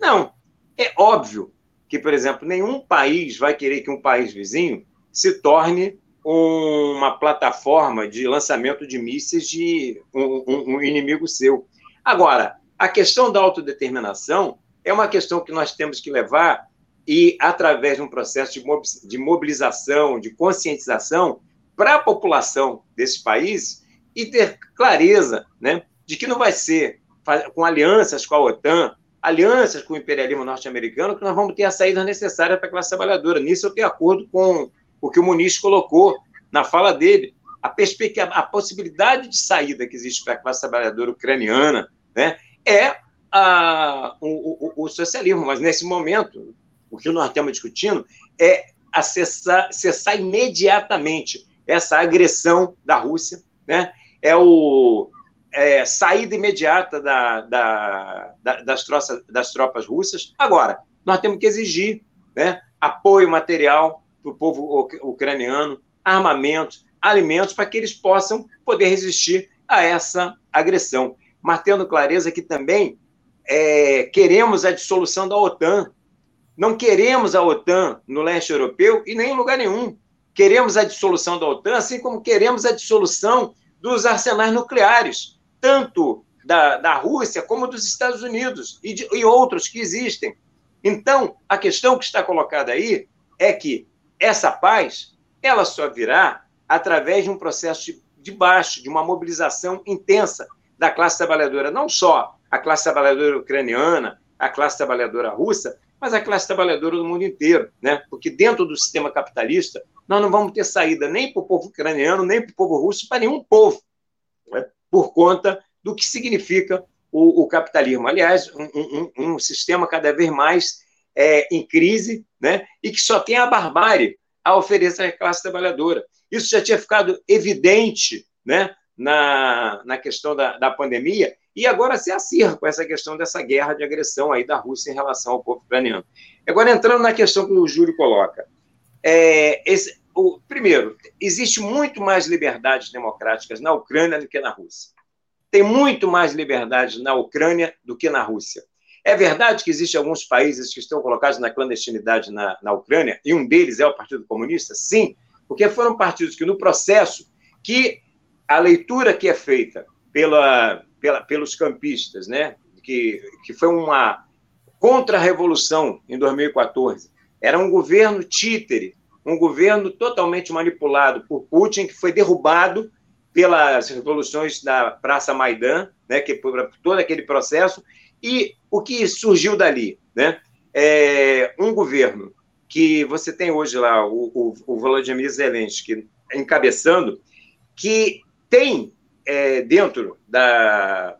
Não. É óbvio que, por exemplo, nenhum país vai querer que um país vizinho se torne uma plataforma de lançamento de mísseis de um, um, um inimigo seu. Agora, a questão da autodeterminação é uma questão que nós temos que levar e, através de um processo de mobilização, de conscientização para a população desses países, e ter clareza né, de que não vai ser com alianças com a OTAN, alianças com o imperialismo norte-americano, que nós vamos ter a saída necessária para a classe trabalhadora. Nisso eu tenho acordo com o que o Muniz colocou na fala dele. A, perspectiva, a possibilidade de saída que existe para a classe trabalhadora ucraniana né, é a, o, o, o, socialismo, mas nesse momento, o que nós estamos discutindo é acessar, cessar imediatamente essa agressão da Rússia né, é o é, saída imediata da, da, da, das, troças, das tropas russas. Agora, nós temos que exigir né, apoio material para o povo ucraniano, armamentos, alimentos, para que eles possam poder resistir a essa agressão. Mas tendo clareza que também é, queremos a dissolução da OTAN. Não queremos a OTAN no leste europeu e nem em lugar nenhum. Queremos a dissolução da OTAN, assim como queremos a dissolução dos arsenais nucleares, tanto da, da Rússia como dos Estados Unidos e, de, e outros que existem. Então, a questão que está colocada aí é que essa paz ela só virá através de um processo de, de baixo, de uma mobilização intensa da classe trabalhadora, não só a classe trabalhadora ucraniana, a classe trabalhadora russa, mas a classe trabalhadora do mundo inteiro, né? Porque dentro do sistema capitalista, nós não vamos ter saída nem para o povo ucraniano, nem para o povo russo, para nenhum povo, né? por conta do que significa o, o capitalismo. Aliás, um, um, um, sistema cada vez mais é, em crise, né? E que só tem a barbárie a oferecer à classe trabalhadora. Isso já tinha ficado evidente, né? Na, na questão da, da pandemia e agora se acirra com essa questão dessa guerra de agressão aí da Rússia em relação ao povo ucraniano. Agora, entrando na questão que o Júlio coloca, é, esse, o, primeiro, existe muito mais liberdades democráticas na Ucrânia do que na Rússia. Tem muito mais liberdade na Ucrânia do que na Rússia. É verdade que existem alguns países que estão colocados na clandestinidade na, na Ucrânia, e um deles é o Partido Comunista? Sim, porque foram partidos que, no processo, que a leitura que é feita pela, pela, pelos campistas, né, que, que foi uma contra-revolução em 2014, era um governo títere, um governo totalmente manipulado por Putin, que foi derrubado pelas revoluções da Praça Maidan, né, que por todo aquele processo, e o que surgiu dali, né? É um governo que você tem hoje lá o, o, o Volodymyr Zelensky encabeçando, que tem é, dentro da,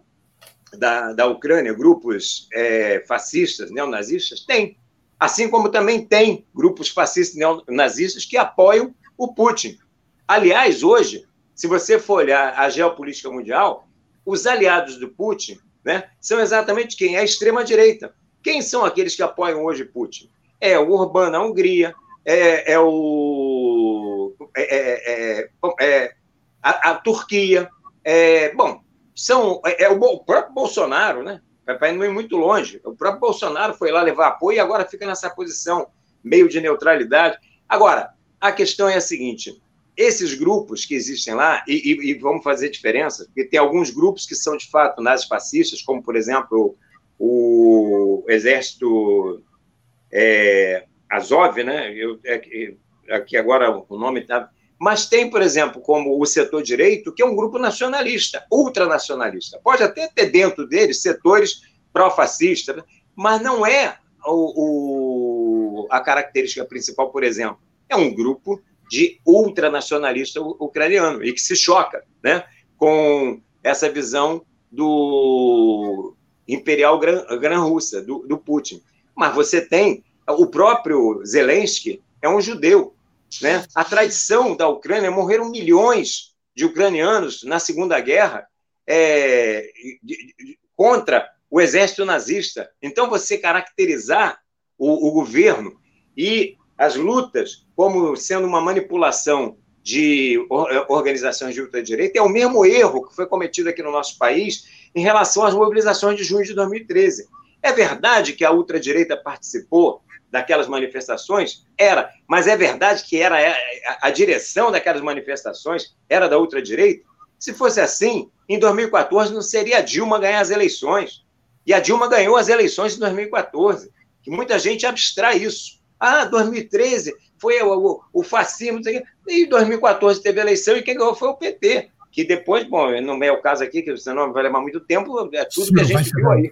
da, da Ucrânia grupos é, fascistas, neonazistas? Tem. Assim como também tem grupos fascistas neonazistas que apoiam o Putin. Aliás, hoje, se você for olhar a geopolítica mundial, os aliados do Putin né, são exatamente quem? É a extrema-direita. Quem são aqueles que apoiam hoje Putin? É o Orbán na Hungria, é, é o. É, é, é, é a, a, Turquia. É, bom, são, é, o, o, próprio Bolsonaro, né? Para não ir muito longe. O próprio Bolsonaro foi lá levar apoio e agora fica nessa posição meio de neutralidade. Agora, a questão é a seguinte: esses grupos que existem lá, e, e, e, vamos fazer diferença, porque tem alguns grupos que são de fato nazifascistas, como por exemplo o, Exército é, Azov, né? Eu, é, aqui agora o nome está. Mas tem, por exemplo, como o setor direito, que é um grupo nacionalista, ultranacionalista. Pode até ter dentro dele setores pró-fascistas, né? mas não é o, o, a característica principal, por exemplo. É um grupo de ultranacionalista ucraniano e que se choca né, com essa visão do imperial gran-russa, do, do Putin. Mas você tem o próprio Zelensky, é um judeu. Né? A tradição da Ucrânia, morreram milhões de ucranianos na Segunda Guerra é, contra o exército nazista. Então, você caracterizar o, o governo e as lutas como sendo uma manipulação de organizações de ultradireita é o mesmo erro que foi cometido aqui no nosso país em relação às mobilizações de junho de 2013. É verdade que a ultradireita participou daquelas manifestações? Era, mas é verdade que era a, direção daquelas manifestações era da ultradireita? Se fosse assim, em 2014 não seria a Dilma ganhar as eleições. E a Dilma ganhou as eleições em 2014, que muita gente abstrai isso. Ah, 2013 foi o, o, o fascismo, e 2014 teve eleição e quem ganhou foi o PT, que depois, bom, não é o caso aqui, que senão vai levar muito tempo, é tudo Sim, que a gente viu aí.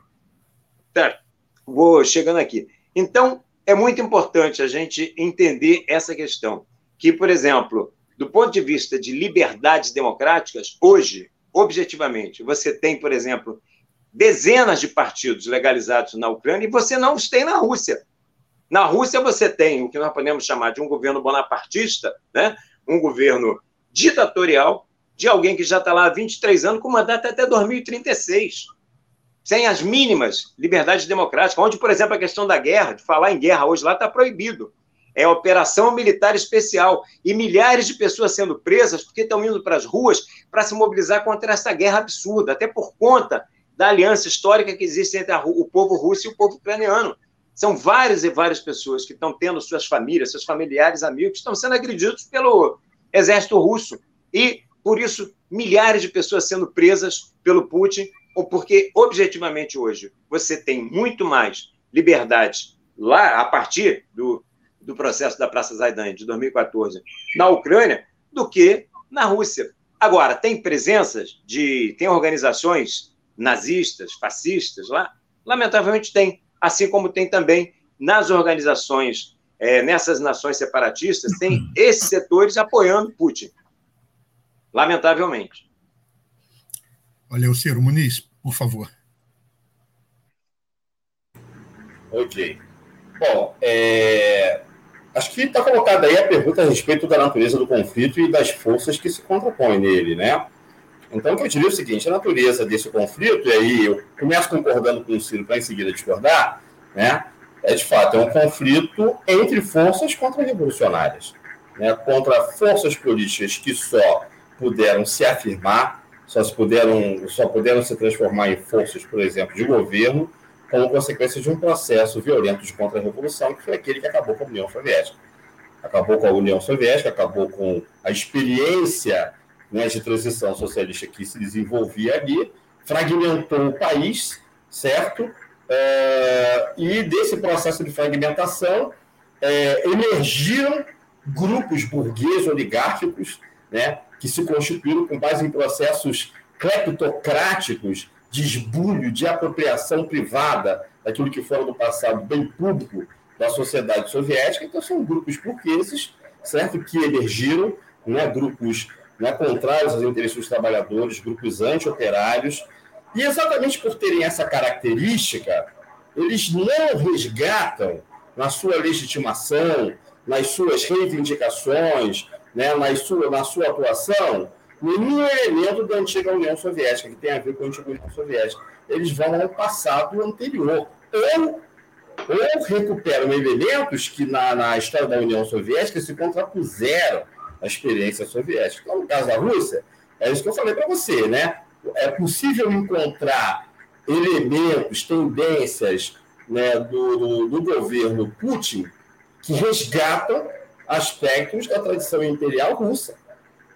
Tá, vou chegando aqui. Então, é muito importante a gente entender essa questão, que, por exemplo, do ponto de vista de liberdades democráticas, hoje, objetivamente, você tem, por exemplo, dezenas de partidos legalizados na Ucrânia e você não os tem na Rússia. Na Rússia, você tem o que nós podemos chamar de um governo bonapartista, né? um governo ditatorial, de alguém que já está lá há 23 anos, com mandato até 2036, sem as mínimas liberdades democráticas, onde, por exemplo, a questão da guerra, de falar em guerra hoje lá está proibido. É operação militar especial. E milhares de pessoas sendo presas porque estão indo para as ruas para se mobilizar contra essa guerra absurda, até por conta da aliança histórica que existe entre o povo russo e o povo ucraniano. São várias e várias pessoas que estão tendo suas famílias, seus familiares, amigos, que estão sendo agredidos pelo exército russo. E, por isso, milhares de pessoas sendo presas pelo Putin, porque, objetivamente, hoje, você tem muito mais liberdade lá, a partir do, do processo da Praça Zaidan de 2014, na Ucrânia, do que na Rússia. Agora, tem presenças de. tem organizações nazistas, fascistas lá? Lamentavelmente tem assim como tem também nas organizações, é, nessas nações separatistas, tem esses setores apoiando Putin. Lamentavelmente. Olha, o Ciro Muniz, por favor. Ok. Bom, é... acho que está colocada aí a pergunta a respeito da natureza do conflito e das forças que se contrapõem nele, né? Então, eu diria é o seguinte: a natureza desse conflito, e aí eu começo concordando com o Ciro para em seguida discordar, né, é de fato é um conflito entre forças contra-revolucionárias, né, contra forças políticas que só puderam se afirmar, só, se puderam, só puderam se transformar em forças, por exemplo, de governo, como consequência de um processo violento de contra-revolução, que foi aquele que acabou com a União Soviética. Acabou com a União Soviética, acabou com a experiência né, de transição socialista que se desenvolvia ali, fragmentou o país, certo? É, e desse processo de fragmentação é, emergiram grupos burgueses oligárquicos, né, que se constituíram com base em processos cleptocráticos de esbulho, de apropriação privada daquilo que fora do passado bem público da sociedade soviética. Então, são grupos burgueses, certo? Que emergiram, né, grupos né, contrários aos interesses dos trabalhadores, grupos anti-operários, e exatamente por terem essa característica, eles não resgatam na sua legitimação, nas suas reivindicações, né, na, sua, na sua atuação, nenhum elemento da antiga União Soviética, que tem a ver com a antiga União Soviética. Eles vão ao passado anterior. Ou, ou recuperam elementos que na, na história da União Soviética se contrapuseram a experiência soviética. Então, no caso da Rússia, é isso que eu falei para você, né? É possível encontrar elementos, tendências né, do, do, do governo Putin que resgatam aspectos da tradição imperial russa.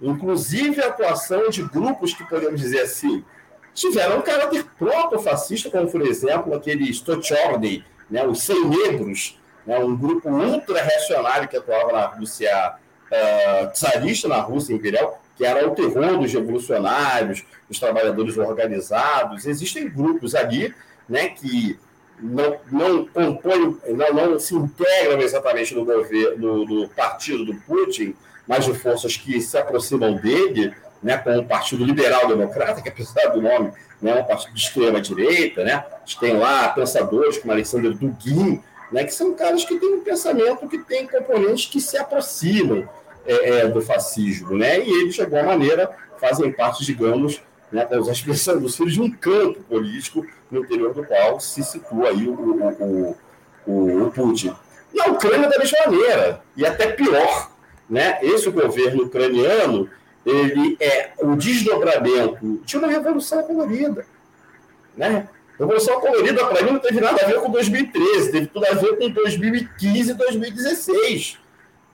Inclusive a atuação de grupos que, podemos dizer assim, tiveram um caráter proto-fascista, como, por exemplo, aquele Stochorny, né, os Sem Negros, né, um grupo ultra-reacionário que atuava na Rússia uh, czarista na Rússia Imperial, que era o terror dos revolucionários, dos trabalhadores organizados. Existem grupos ali né, que não, não compõem, não, não se integram exatamente no governo, no, no partido do Putin, mas de forças que se aproximam dele, né, como o Partido Liberal Democrata, que apesar do nome né, é um partido de extrema direita, né, a gente tem lá pensadores como Alexander Dugin, né, que são caras que têm um pensamento que tem componentes que se aproximam é, é, do fascismo, né? E eles, de alguma maneira, fazem parte, digamos, né, a expressão dos filhos, de um campo político no interior do qual se situa aí o, o, o, o Putin. E a Ucrânia da mesma maneira, e até pior, né? Esse governo ucraniano ele é o desdobramento de uma revolução colorida, né? Revolução colorida, para mim, não teve nada a ver com 2013, teve tudo a ver com 2015 e 2016.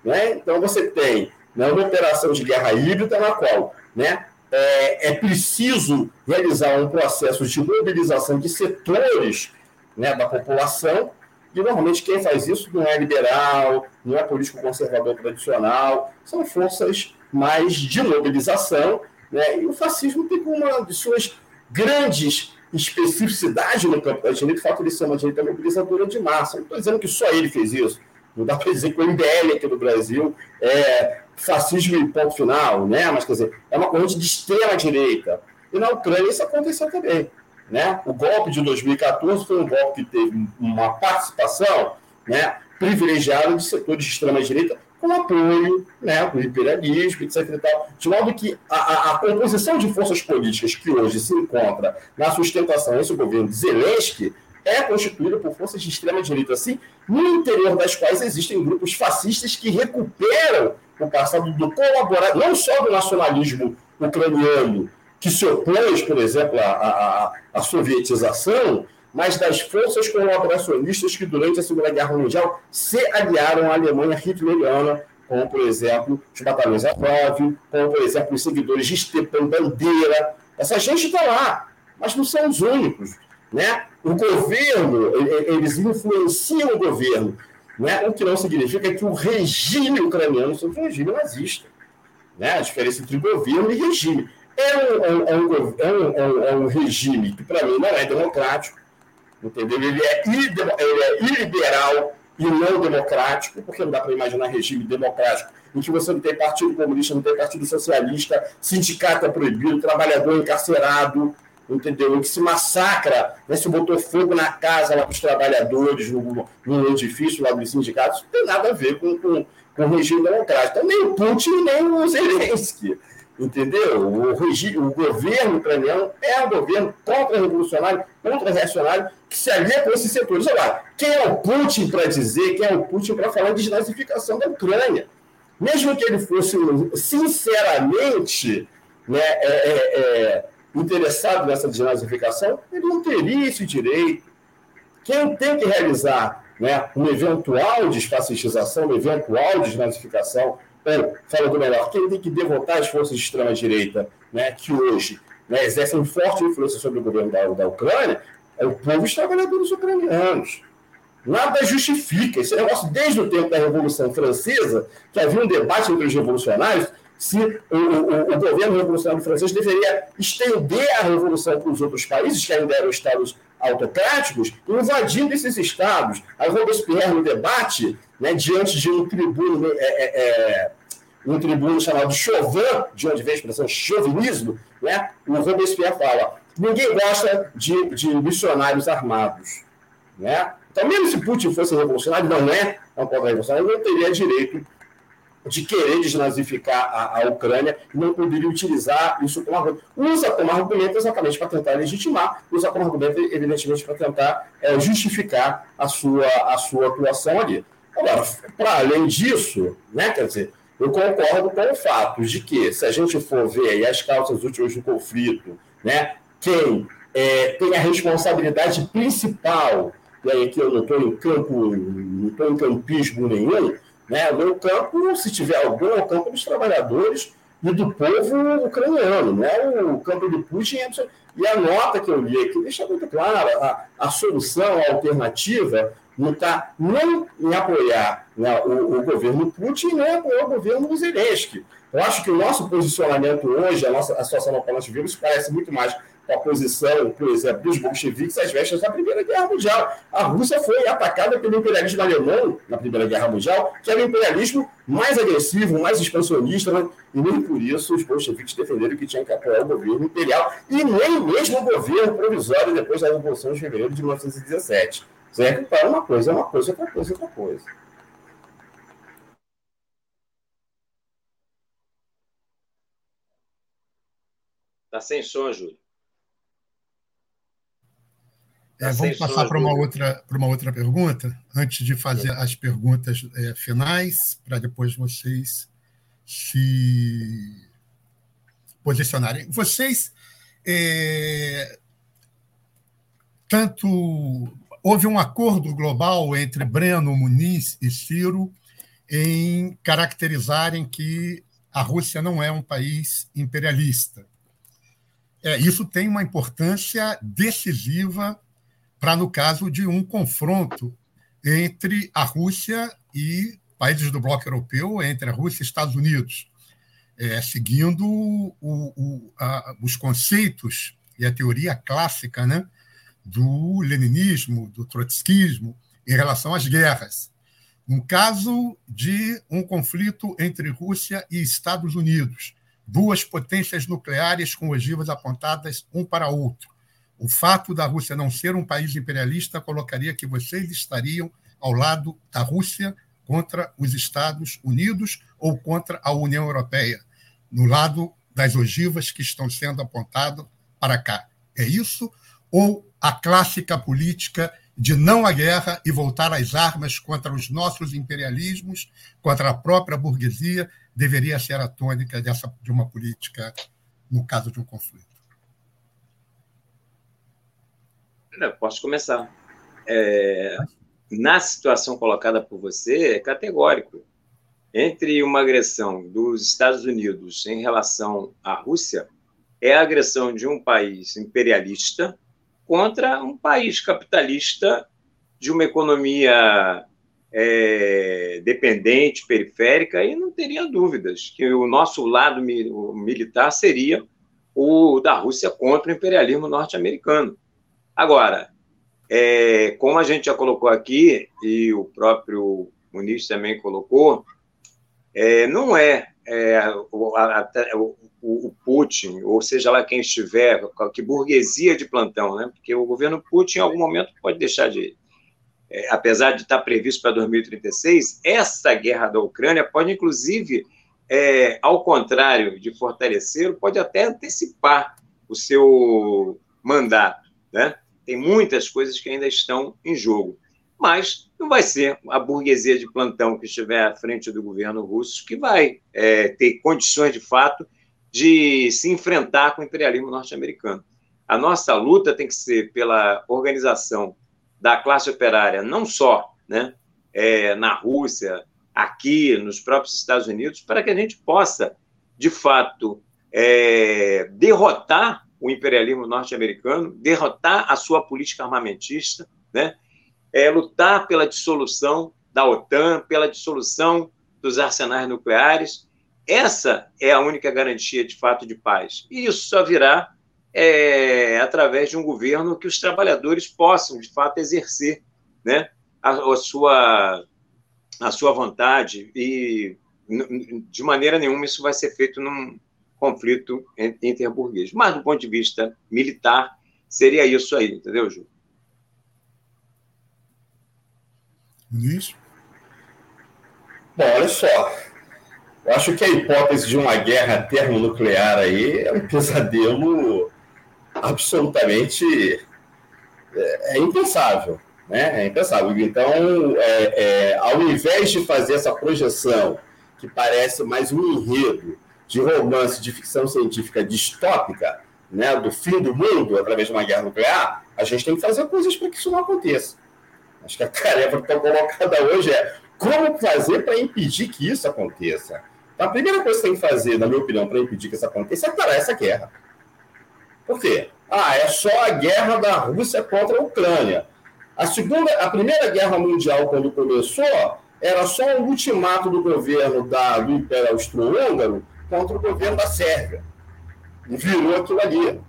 Né? Então, você tem né, uma operação de guerra híbrida na qual né, é, é preciso realizar um processo de mobilização de setores né, da população, e normalmente quem faz isso não é liberal, não é político conservador tradicional, são forças mais de mobilização, né? e o fascismo tem como uma de suas grandes especificidades no campo da direita o fato de ser uma direita mobilizadora de massa. Não estou dizendo que só ele fez isso, não dá para dizer que o MBL aqui no Brasil é fascismo em ponto final, né? mas quer dizer, é uma corrente de extrema direita. E na Ucrânia isso aconteceu também. Né? O golpe de 2014 foi um golpe que teve uma participação né, privilegiada de setores de extrema direita com apoio né, do imperialismo, etc. De modo que a, a, a, composição de forças políticas que hoje se encontra na sustentação desse governo de Zelensky é constituída por forças de extrema-direita, assim, no interior das quais existem grupos fascistas que recuperam o passado do colaborar, não só do nacionalismo ucraniano, que se opôs, por exemplo, à, à, à sovietização, mas das forças colaboracionistas que, durante a Segunda Guerra Mundial, se aliaram à Alemanha hitleriana, como, por exemplo, os batalhões Azov, como, por exemplo, os seguidores de Stepan Bandeira. Essa gente está lá, mas não são os únicos. Né? O governo, eles influenciam o governo, né? o que não significa que o regime ucraniano seja um regime nazista. Né? A diferença entre governo e regime. É um, é um, é um, é um, é um regime que, para mim, não é democrático, entendeu? Ele é, ele é iliberal e não democrático, porque não dá para imaginar regime democrático em que você não tem partido comunista, não tem partido socialista, sindicato é proibido, trabalhador encarcerado, entendeu? Em que se massacra, né, se botou fogo na casa lá para os trabalhadores, no, edifício lá dos sindicatos, não tem nada a ver com, com, com o regime democrático. Então, nem o Putin, nem o Zelensky. entendeu? O, regime, o governo ucraniano é um governo contra-revolucionário, contra-reacionário, que se alia com esses setores. Agora, quem é o Putin para dizer, quem é o Putin para falar de desnazificação da Ucrânia? Mesmo que ele fosse sinceramente né, é, é, é, interessado nessa desnazificação, ele não teria esse direito. Quem tem que realizar né, uma eventual desfascistização, uma eventual desnazificação, ou, falando melhor, quem tem que derrotar as forças de extrema-direita, né, que hoje né, exercem forte influência sobre o governo da, da Ucrânia, é o povo os trabalhadores ucranianos. Nada justifica. Esse negócio, desde o tempo da Revolução Francesa, que havia um debate entre os revolucionários se o, o, o, governo revolucionário francês deveria estender a revolução para os outros países, que ainda eram estados autocráticos, invadindo esses estados. Aí Robespierre, no debate, né, diante de um tribuno, é, é, é, um tribuno chamado Chauvin, de onde vem a expressão chauvinismo, né, o Robespierre fala: ninguém gosta de, de missionários armados. Né? Então, mesmo se Putin fosse revolucionário, não é, é um contra-revolucionário, não teria direito de querer desnazificar a, a Ucrânia não poderia utilizar isso como argumento. Usa como argumento exatamente para tentar legitimar, usa como argumento, evidentemente, para tentar é, justificar a sua, a sua atuação ali. Agora, para além disso, né, quer dizer, eu concordo com o fato de que, se a gente for ver as causas últimas do conflito, né, quem é, tem a responsabilidade principal, e aí aqui eu não estou em campo, não estou em campismo nenhum, né? O campo, se tiver algum, é o campo dos trabalhadores e do povo ucraniano, não é o campo do Putin. E a nota que eu li aqui deixa muito clara, a, a solução, a alternativa, não está nem em apoiar né, o, o, governo Putin, nem apoiar o governo Zelensky. Eu acho que o nosso posicionamento hoje, a nossa a situação na qual nós vivemos, parece muito mais com a posição, por exemplo, dos bolcheviques às vestas da Primeira Guerra Mundial. A Rússia foi atacada pelo imperialismo alemão na Primeira Guerra Mundial, que era um imperialismo mais agressivo, mais expansionista, né? e nem por isso os bolcheviques defenderam que tinha que apoiar o governo imperial, e nem mesmo o governo provisório depois da Revolução de Fevereiro de 1917. Certo? Então, uma coisa é uma coisa, outra coisa é outra coisa. Está sem som, Júlio. É, vamos passar para uma, outra, para uma outra pergunta, antes de fazer as perguntas é, finais, para depois vocês se posicionarem. Vocês, é, tanto. Houve um acordo global entre Breno, Muniz e Ciro em caracterizarem que a Rússia não é um país imperialista. É, isso tem uma importância decisiva para no caso de um confronto entre a Rússia e países do bloco europeu, entre a Rússia e Estados Unidos, é, seguindo o, o, a, os conceitos e a teoria clássica né, do leninismo, do trotskismo, em relação às guerras. No caso de um conflito entre Rússia e Estados Unidos, duas potências nucleares com ogivas apontadas um para outro, o fato da Rússia não ser um país imperialista colocaria que vocês estariam ao lado da Rússia contra os Estados Unidos ou contra a União Europeia, no lado das ogivas que estão sendo apontadas para cá. É isso? Ou a clássica política de não à guerra e voltar às armas contra os nossos imperialismos, contra a própria burguesia, deveria ser a tônica dessa, de uma política no caso de um conflito? Posso começar. É, na situação colocada por você, é categórico. Entre uma agressão dos Estados Unidos em relação à Rússia, é a agressão de um país imperialista contra um país capitalista de uma economia é, dependente, periférica, e não teria dúvidas que o nosso lado militar seria o da Rússia contra o imperialismo norte-americano. Agora, é, como a gente já colocou aqui, e o próprio Muniz também colocou, é, não é, é o, a, o, o, Putin, ou seja lá quem estiver, que burguesia de plantão, né? porque o governo Putin, em algum momento, pode deixar de. É, apesar de estar previsto para 2036, essa guerra da Ucrânia pode, inclusive, é, ao contrário de fortalecer, pode até antecipar o seu mandato. Né? Tem muitas coisas que ainda estão em jogo. Mas não vai ser a burguesia de plantão que estiver à frente do governo russo que vai é, ter condições, de fato, de se enfrentar com o imperialismo norte-americano. A nossa luta tem que ser pela organização da classe operária, não só né, é, na Rússia, aqui, nos próprios Estados Unidos, para que a gente possa, de fato, é, derrotar o imperialismo norte-americano, derrotar a sua política armamentista, né? É, lutar pela dissolução da OTAN, pela dissolução dos arsenais nucleares. Essa é a única garantia, de fato, de paz. E isso só virá é, através de um governo que os trabalhadores possam, de fato, exercer né, a, a, sua, a sua vontade. E, de maneira nenhuma, isso vai ser feito num, conflito interburguês. Mas, do ponto de vista militar, seria isso aí, entendeu, Ju? Isso. Bom, olha só. Eu acho que a hipótese de uma guerra termonuclear aí é um pesadelo absolutamente é, é impensável. Né? É impensável. Então, é, é, ao invés de fazer essa projeção que parece mais um enredo de romance de ficção científica distópica, né, do fim do mundo através de uma guerra nuclear, a gente tem que fazer coisas para que isso não aconteça. Acho que a tarefa que está colocada hoje é como fazer para impedir que isso aconteça. Então, a primeira coisa que tem que fazer, na minha opinião, para impedir que isso aconteça é parar essa guerra. Por quê? Ah, é só a guerra da Rússia contra a Ucrânia. A segunda, a primeira guerra mundial, quando começou, era só um ultimato do governo da, do Império Austro-Húngaro contra o governo da Sérvia. E virou aquilo ali.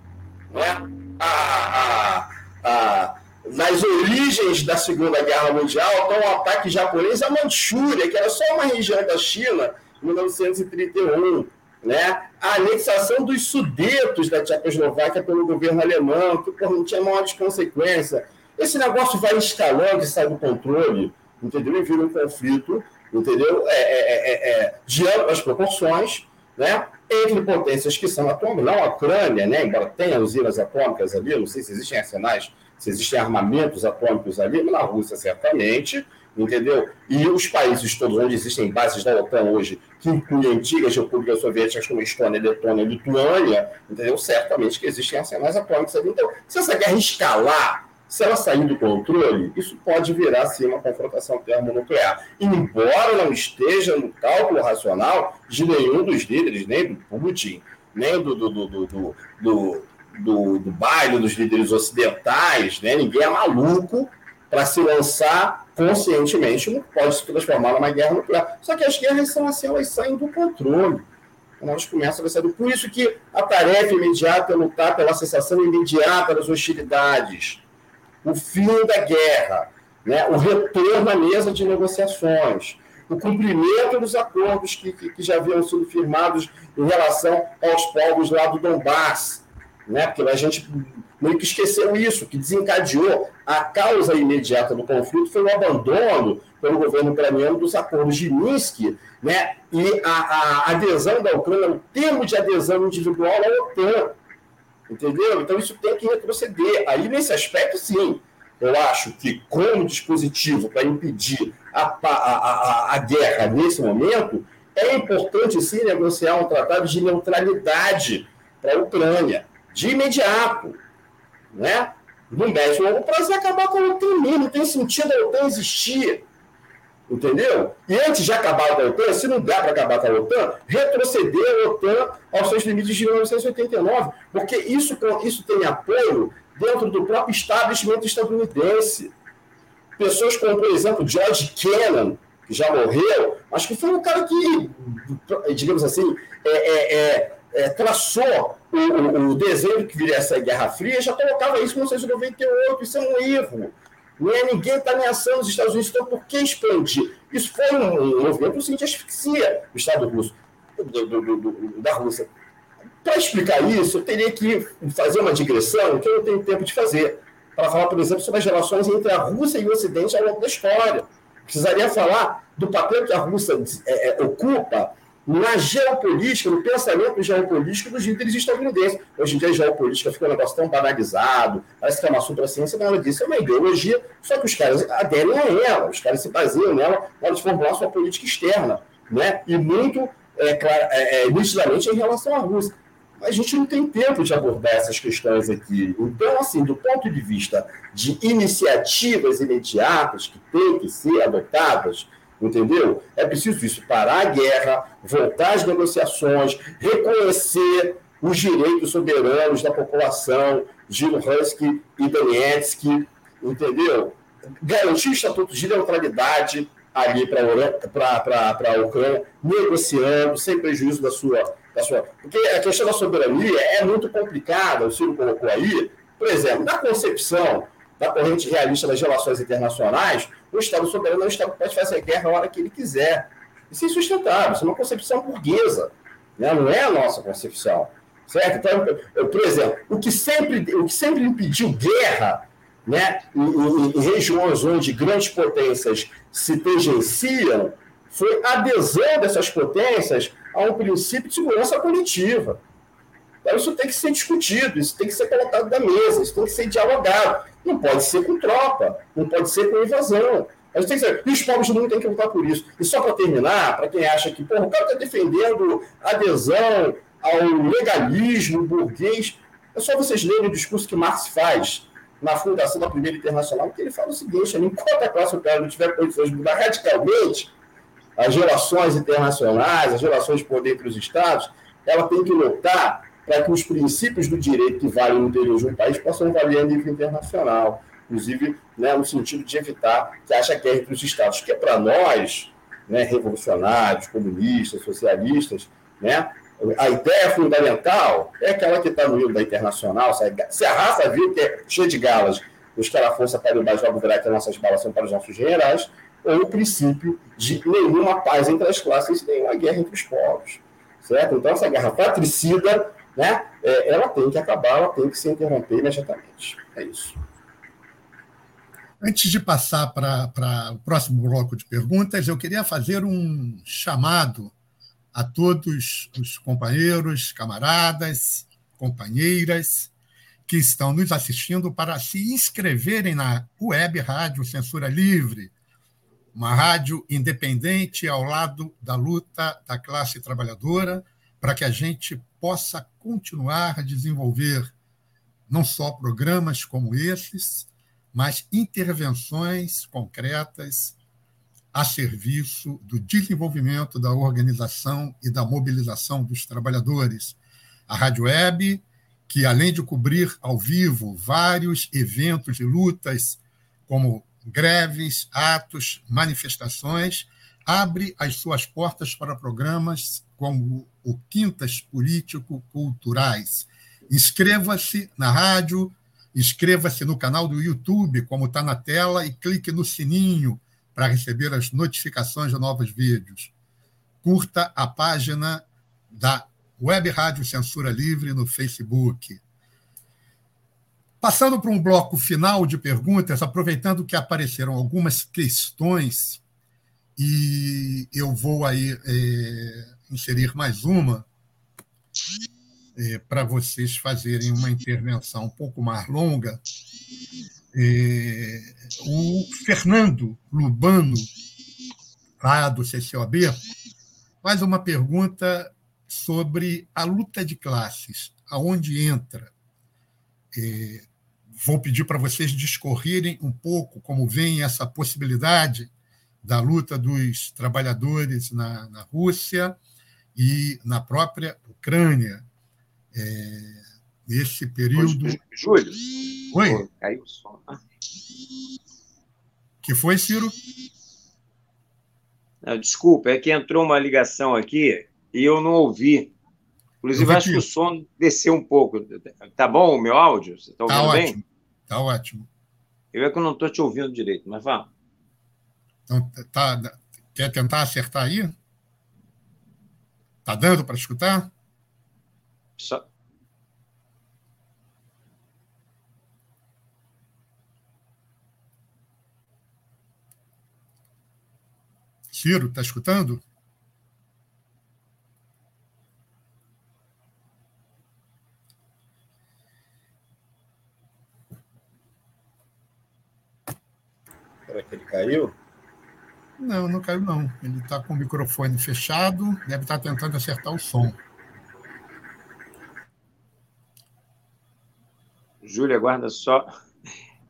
Né? A, a, a, nas origens da Segunda Guerra Mundial, está o ataque japonês à Manchúria, que era só uma região da China, em 1931. Né? A anexação dos Sudetos da Tchecoslováquia pelo governo alemão, que não tinha maiores consequências. Esse negócio vai escalando e sai do controle, entendeu? E vira um conflito, entendeu? É, é, é, é de amplas proporções, né? entre potências que são atômicas, não a Ucrânia, né? embora tenha usinas atômicas ali, não sei se existem arsenais, se existem armamentos atômicos ali, mas na Rússia certamente, entendeu? E os países todos onde existem bases da OTAN hoje, que incluem antigas repúblicas soviéticas como Estônia, Letônia Lituânia, entendeu? Certamente que existem arsenais atômicos ali. Então, se essa guerra escalar se ela sair do controle, isso pode virar sim uma confrontação termonuclear. Embora não esteja no cálculo racional de nenhum dos líderes, nem do Putin, nem do, do, do, do, do, do, do, baile dos líderes ocidentais, né? ninguém é maluco para se lançar conscientemente, não pode se transformar numa guerra nuclear. Só que as guerras são assim, elas saem do controle. Elas começam a sair. Por isso que a tarefa imediata é lutar pela cessação imediata das hostilidades o fim da guerra, né, o retorno à mesa de negociações, o cumprimento dos acordos que, que, que já haviam sido firmados em relação aos povos lá do Donbass, né, porque a gente meio que esqueceu isso, que desencadeou a causa imediata do conflito foi o abandono pelo governo ucraniano dos acordos de Minsk, né, e a, a adesão da Ucrânia, o termo de adesão individual à OTAN, Entendeu? Então isso tem que retroceder. Aí, nesse aspecto, sim, eu acho que, como dispositivo para impedir a, a, a, a guerra nesse momento, é importante sim negociar um tratado de neutralidade para a Ucrânia, de imediato. Né? No médio longo prazo, acabar com a OTAN. Não tem sentido a OTAN existir. Entendeu? E antes de acabar com a OTAN, se não dá para acabar com a OTAN, retroceder a OTAN aos seus limites de 1989, porque isso, isso tem apoio dentro do próprio estabelecimento estadunidense. Pessoas como, por exemplo, George Kennan, que já morreu, mas que foi um cara que, digamos assim, é, é, é, é traçou o, o, desenho que viria essa Guerra Fria, já colocava isso em 1998, isso é um erro. Não é ninguém está ameaçando os Estados Unidos, então por que expandir? Isso foi um movimento assim, de asfixia do Estado russo, do, do, do, da Rússia. Para explicar isso, eu teria que fazer uma digressão que eu não tenho tempo de fazer, para falar, por exemplo, sobre as relações entre a Rússia e o Ocidente ao longo da história. Precisaria falar do papel que a Rússia é, é, ocupa na geopolítica, no pensamento geopolítico dos líderes estadunidenses. Hoje em dia a geopolítica fica um negócio tão banalizado, parece que é uma supraciência, nada disso, é uma ideologia, só que os caras aderem a ela, os caras se baseiam nela de formular sua política externa, né? e muito é, claro, é, é, nitidamente em relação à Rússia. A gente não tem tempo de abordar essas questões aqui. Então, assim, do ponto de vista de iniciativas imediatas que têm que ser adotadas, entendeu? É preciso isso, parar a guerra, voltar às negociações, reconhecer os direitos soberanos da população, Gil Husky e Donetsk, entendeu? Garantir o estatuto de neutralidade ali para a Ucrânia, negociando, sem prejuízo da sua, da sua. Porque a questão da soberania é muito complicada, o Ciro colocou aí. Por exemplo, na concepção da corrente realista das relações internacionais, o Estado soberano é um Estado que pode fazer guerra a hora que ele quiser. Isso é insustentável, isso é uma concepção burguesa, né? não é a nossa concepção. Certo? Então, eu, por exemplo, o que sempre, o que sempre impediu guerra né, em, em, em regiões onde grandes potências se tangenciam foi a adesão dessas potências a um princípio de segurança coletiva. Então, isso tem que ser discutido, isso tem que ser colocado na mesa, isso tem que ser dialogado. Não pode ser com tropa, não pode ser com invasão. A gente tem que e os povos do mundo têm que lutar por isso. E só para terminar, para quem acha que porra, o cara está defendendo adesão ao legalismo burguês, é só vocês lerem o discurso que Marx faz na fundação da Primeira Internacional, que ele fala o seguinte: enquanto a classe operária não tiver condições de mudar radicalmente as relações internacionais, as relações de poder entre os Estados, ela tem que lutar para que os princípios do direito que valem no interior de um país possam valer a nível internacional, inclusive né, no sentido de evitar que haja guerra entre os Estados, que é para nós, né, revolucionários, comunistas, socialistas, né, a ideia fundamental é aquela que está no livro da Internacional, se a raça viu que é cheia de galas, os que ela força para o mais logo verá que as nossas balas são para os nossos generais, ou o princípio de nenhuma paz entre as classes nenhuma guerra entre os povos. Certo? Então, essa guerra patricida, né, é, ela tem que acabar, ela tem que se interromper imediatamente. É isso. Antes de passar para o próximo bloco de perguntas, eu queria fazer um chamado a todos os companheiros, camaradas, companheiras que estão nos assistindo para se inscreverem na Web Rádio Censura Livre, uma rádio independente ao lado da luta da classe trabalhadora, para que a gente possa continuar a desenvolver não só programas como esses, mas intervenções concretas a serviço do desenvolvimento da organização e da mobilização dos trabalhadores. A Rádio Web, que além de cobrir ao vivo vários eventos de lutas, como greves, atos, manifestações, abre as suas portas para programas como o Quintas Político-Culturais. Inscreva-se na rádio, inscreva-se no canal do YouTube, como está na tela, e clique no sininho para receber as notificações de novos vídeos. Curta a página da Web Rádio Censura Livre no Facebook. Passando para um bloco final de perguntas, aproveitando que apareceram algumas questões, e eu vou aí é, inserir mais uma, é, para vocês fazerem uma intervenção um pouco mais longa. É, o Fernando Lubano, lá do CCOB, faz uma pergunta sobre a luta de classes, aonde entra. É, vou pedir para vocês discorrerem um pouco como vem essa possibilidade da luta dos trabalhadores na, na Rússia e na própria Ucrânia. É, nesse período. Júlio. Oi. Caiu o som. Que foi, Ciro? Não, desculpa, é que entrou uma ligação aqui e eu não ouvi. Inclusive, acho que o som desceu um pouco. Tá bom o meu áudio? Você está ouvindo tá ótimo. bem? Tá ótimo. Eu é que eu não estou te ouvindo direito, mas vá. Então, tá, quer tentar acertar aí? Tá dando para escutar? Só... Ciro, tá escutando? Será que ele caiu? Não, não caiu não. Ele está com o microfone fechado, deve estar tá tentando acertar o som. Júlia, guarda só.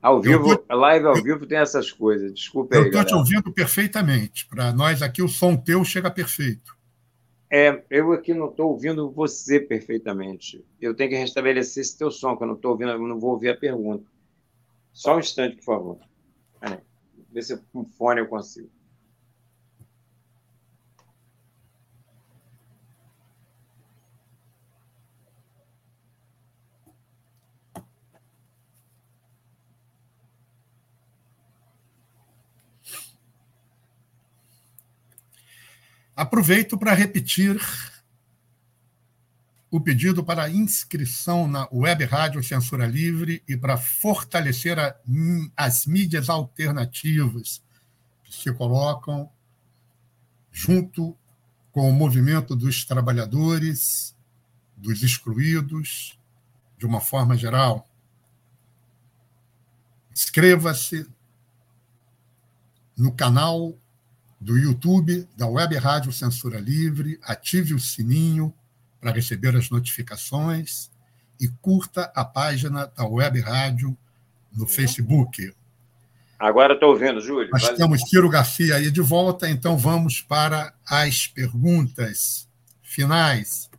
Ao vivo, tô... live ao vivo tem essas coisas. Desculpe aí. Eu estou te ouvindo perfeitamente. Para nós aqui, o som teu chega perfeito. É, eu aqui não estou ouvindo você perfeitamente. Eu tenho que restabelecer esse teu som, que eu não estou ouvindo, eu não vou ouvir a pergunta. Só um instante, por favor. Vê se com fone eu consigo. Aproveito para repetir o pedido para inscrição na Web Rádio Censura Livre e para fortalecer a, as mídias alternativas que se colocam junto com o movimento dos trabalhadores, dos excluídos, de uma forma geral. Inscreva-se no canal do YouTube, da Web Rádio Censura Livre, ative o sininho para receber as notificações e curta a página da Web Rádio no Facebook. Agora estou ouvindo, Júlio. Nós temos Ciro Garcia aí de volta, então vamos para as perguntas finais.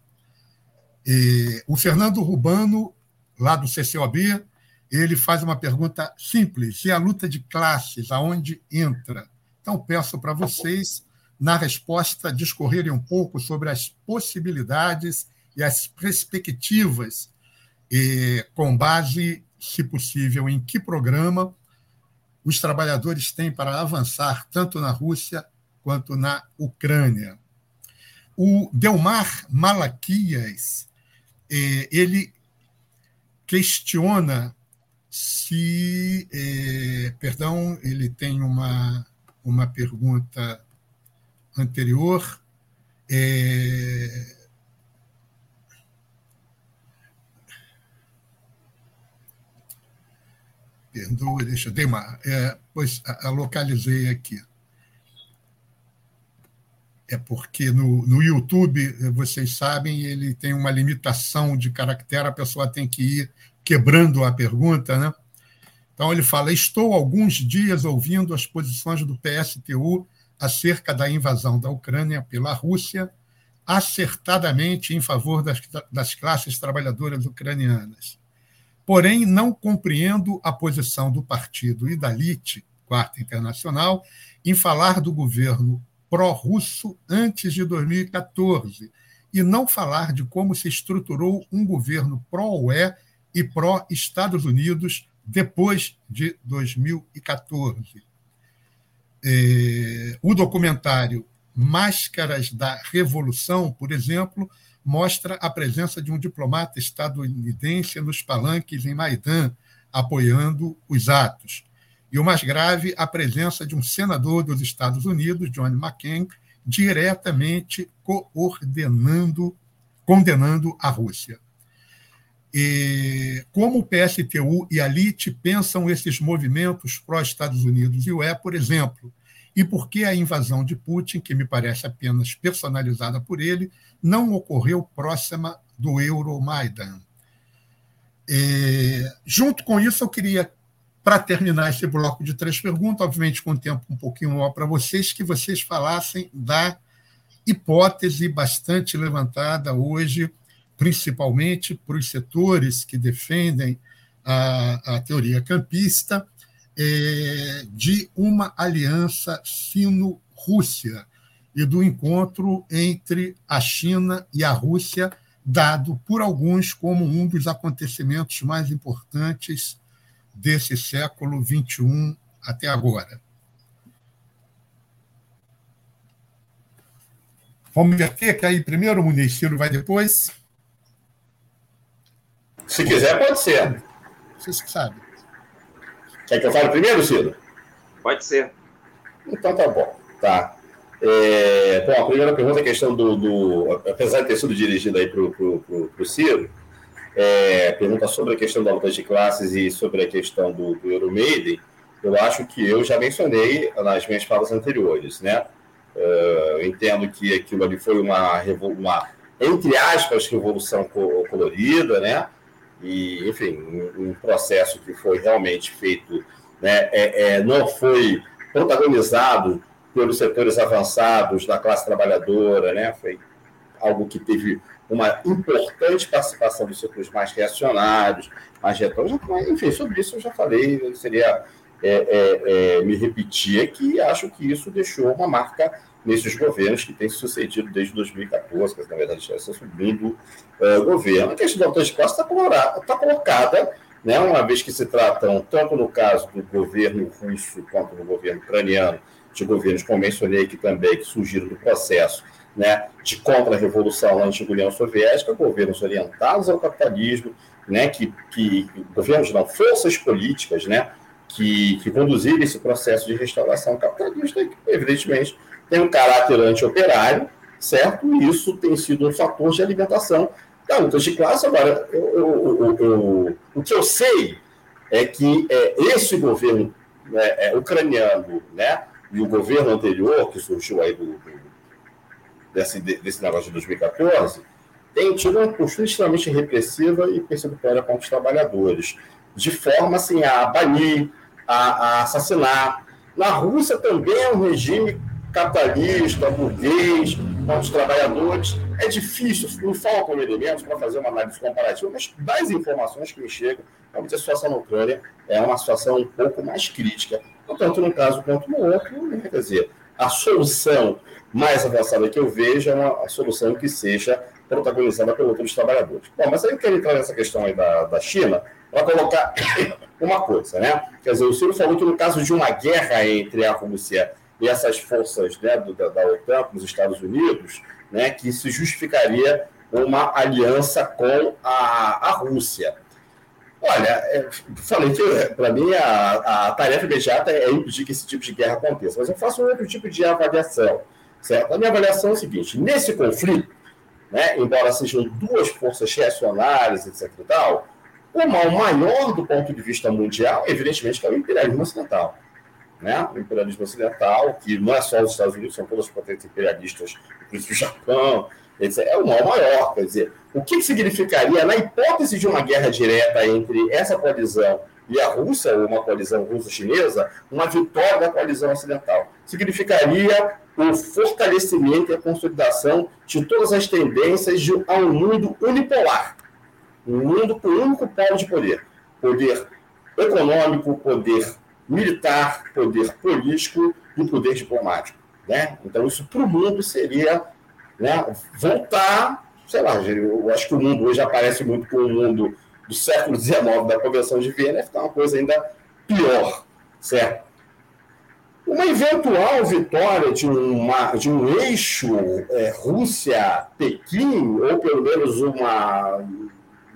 E o Fernando Rubano, lá do CCOB, ele faz uma pergunta simples: e a luta de classes, aonde entra? Então, peço para vocês, na resposta, discorrerem um pouco sobre as possibilidades e as perspectivas, e, com base, se possível, em que programa os trabalhadores têm para avançar tanto na Rússia quanto na Ucrânia. O Delmar Malaquias, eh, ele questiona se, eh, perdão, ele tem uma uma pergunta anterior. É... Perdoa, deixa eu uma. É, pois a, a, localizei aqui. É porque no, no YouTube, vocês sabem, ele tem uma limitação de caractere, a pessoa tem que ir quebrando a pergunta, né? Então, ele fala: Estou alguns dias ouvindo as posições do PSTU acerca da invasão da Ucrânia pela Rússia, acertadamente em favor das, das classes trabalhadoras ucranianas. Porém, não compreendo a posição do partido e da LIT, Quarta Internacional, em falar do governo pró-russo antes de 2014 e não falar de como se estruturou um governo pró-UE e pró-Estados Unidos depois de 2014. É, o documentário Máscaras da Revolução, por exemplo, mostra a presença de um diplomata estadunidense nos palanques em Maidan, apoiando os atos. E o mais grave, a presença de um senador dos Estados Unidos, John McCain, diretamente coordenando, condenando a Rússia. Como o PSTU e a LIT pensam esses movimentos pró-Estados Unidos e UE, por exemplo, e por que a invasão de Putin, que me parece apenas personalizada por ele, não ocorreu próxima do Euromaidan. E, junto com isso, eu queria, para terminar esse bloco de três perguntas, obviamente com tempo um pouquinho maior para vocês, que vocês falassem da hipótese bastante levantada hoje principalmente para os setores que defendem a, a teoria campista, é, de uma aliança sino-Rússia e do encontro entre a China e a Rússia, dado por alguns como um dos acontecimentos mais importantes desse século XXI até agora. Vamos inverter, que aí primeiro o Município vai depois. Se quiser, pode ser. Vocês que sabem. Quer que eu fale primeiro, Ciro? Pode ser. Então tá bom. Tá. É, bom, a primeira pergunta é a questão do, do, Apesar de ter sido dirigida aí para o Ciro, é, pergunta sobre a questão da luta de classes e sobre a questão do, do Euromaiden. eu acho que eu já mencionei nas minhas falas anteriores, né? Uh, eu entendo que aquilo ali foi uma, uma entre aspas, revolução colorida, né? E, enfim, um, um processo que foi realmente feito, né? É, é, não foi protagonizado pelos setores avançados da classe trabalhadora, né? Foi algo que teve uma importante participação dos setores mais reacionários, mais retornos. Enfim, sobre isso eu já falei, seria é, é, é, me repetir aqui, acho que isso deixou uma marca nesses governos que têm sucedido desde 2014, que na verdade está subindo uh, governo. A questão da alta está tá colocada, né, uma vez que se tratam, tanto no caso do governo russo quanto no governo ucraniano, de governos, como mencionei aqui também, que surgiram do processo né, de contra-revolução na antiga União Soviética, governos orientados ao capitalismo, né, que, que governos não, forças políticas, né, que, que conduziram esse processo de restauração capitalista, que, evidentemente, tem um caráter anti-operário, certo? E isso tem sido um fator de alimentação da luta de classe. Agora, eu, eu, eu, o que eu sei é que é, esse governo né, é, ucraniano, né, e o governo anterior, que surgiu aí do, do, desse, desse negócio de 2014, tem tido uma postura extremamente repressiva e persecutória contra os trabalhadores, de forma assim, a banir, a, a assassinar. Na Rússia também é um regime capitalista, burguês, com os trabalhadores. É difícil, não faltam elementos para fazer uma análise comparativa, mas das informações que me chegam, realmente a situação na Ucrânia é uma situação um pouco mais crítica, tanto num caso quanto no outro. Né? Quer dizer, a solução mais avançada que eu vejo é uma solução que seja protagonizada pelo trabalhadores. Bom, mas aí eu quero entrar nessa questão aí da, da China para colocar [coughs] uma coisa, né? Quer dizer, o senhor falou que no caso de uma guerra entre a Rússia e essas forças né, do, da, da OTAN com os Estados Unidos, né, que se justificaria uma aliança com a, a Rússia. Olha, é, falei que para mim a, a, tarefa imediata é impedir que esse tipo de guerra aconteça, mas eu faço outro tipo de avaliação. Certo? A minha avaliação é a seguinte: nesse conflito, né, embora sejam duas forças reacionárias, etc. E tal, o mal maior do ponto de vista mundial, evidentemente, é o imperialismo ocidental né? imperialismo ocidental, que não é só os Estados Unidos, são todas as potências imperialistas, inclusive o Japão, é o mal maior. Quer dizer, o que significaria, na hipótese de uma guerra direta entre essa coalizão e a Rússia, ou uma coalizão russo-chinesa, uma vitória da coalizão ocidental? Significaria o fortalecimento e a consolidação de todas as tendências de, a um mundo unipolar, um mundo com um único polo de poder. Poder econômico, poder militar, poder político e poder diplomático. Né? Então, isso para o mundo seria né, voltar, sei lá, eu acho que o mundo hoje aparece muito com o mundo do século XIX, da Convenção de Viena, ficar uma coisa ainda pior, certo? Uma eventual vitória de, uma, de um eixo é, Rússia-Pequim, ou pelo menos uma,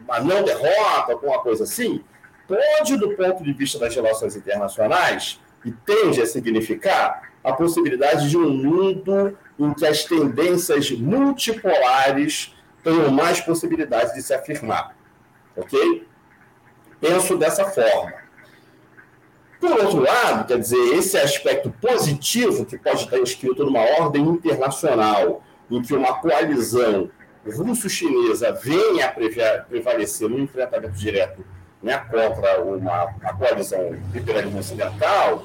uma não derrota, alguma coisa assim, pode, do ponto de vista das relações internacionais, e tende a significar a possibilidade de um mundo em que as tendências multipolares tenham mais possibilidade de se afirmar. Ok? Penso dessa forma. Por outro lado, quer dizer, esse aspecto positivo que pode estar escrito numa ordem internacional, em que uma coalizão russo-chinesa venha a prevalecer no enfrentamento direto né, contra uma, uma coalizão imperialismo ocidental,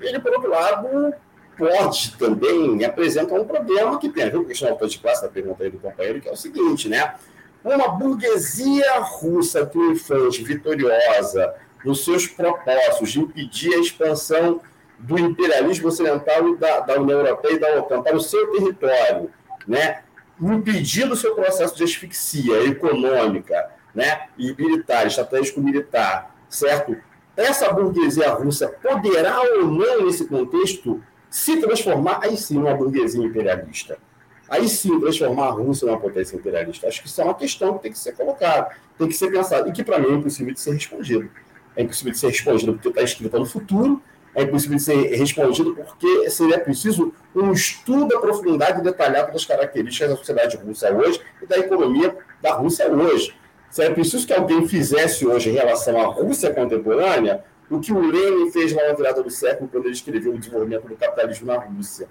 ele, por outro lado, pode também apresentar um problema que tem a ver com a de classe, da pergunta aí do companheiro, que é o seguinte, né? Uma burguesia russa triunfante, vitoriosa, nos seus propósitos de impedir a expansão do imperialismo ocidental e da, da União Europeia e da OTAN para o seu território, né? impedindo o seu processo de asfixia econômica, né, e militar, estratégico militar, certo? Essa burguesia russa poderá ou não, nesse contexto, se transformar, aí sim, numa burguesia imperialista. Aí sim, transformar a Rússia numa potência imperialista. Acho que isso é uma questão que tem que ser colocada, tem que ser pensada, e que para mim é impossível de ser respondido. É impossível de ser respondido porque está escrito no futuro, é impossível de ser respondido porque seria preciso um estudo aprofundado e detalhado das características da sociedade russa hoje e da economia da Rússia hoje. Seria preciso que alguém fizesse hoje, em relação à Rússia contemporânea, o que o Lenin fez lá na virada do século, quando ele escreveu o desenvolvimento do capitalismo na Rússia.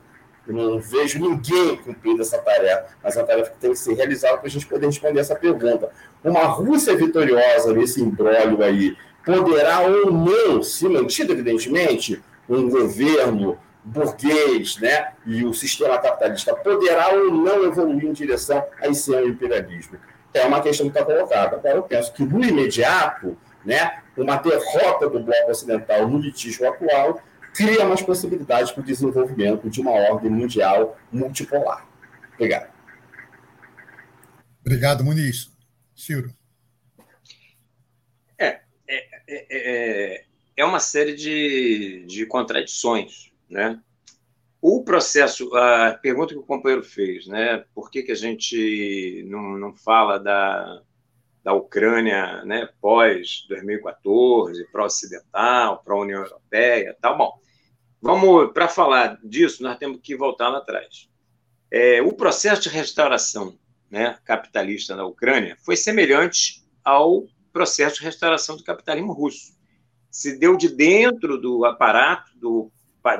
Eu não vejo ninguém cumprindo essa tarefa, mas é uma tarefa que tem que ser realizada para a gente poder responder essa pergunta. Uma Rússia vitoriosa nesse imbróglio aí poderá ou não, se mantido, evidentemente, um governo burguês né, e o sistema capitalista poderá ou não evoluir em direção a esse imperialismo? É uma questão que está colocada. Agora, eu penso que, no imediato, né, uma derrota do bloco ocidental no litígio atual cria mais possibilidades para o desenvolvimento de uma ordem mundial multipolar. Obrigado. Obrigado, Muniz. Ciro. É, é, é, é uma série de, de contradições, né? O processo, a pergunta que o companheiro fez, né? Por que, que a gente não, não fala da, da Ucrânia né, pós 2014, pró-ocidental, pró-União Europeia, tá bom. Vamos, para falar disso, nós temos que voltar lá atrás. É, o processo de restauração né, capitalista na Ucrânia foi semelhante ao processo de restauração do capitalismo russo. Se deu de dentro do aparato do,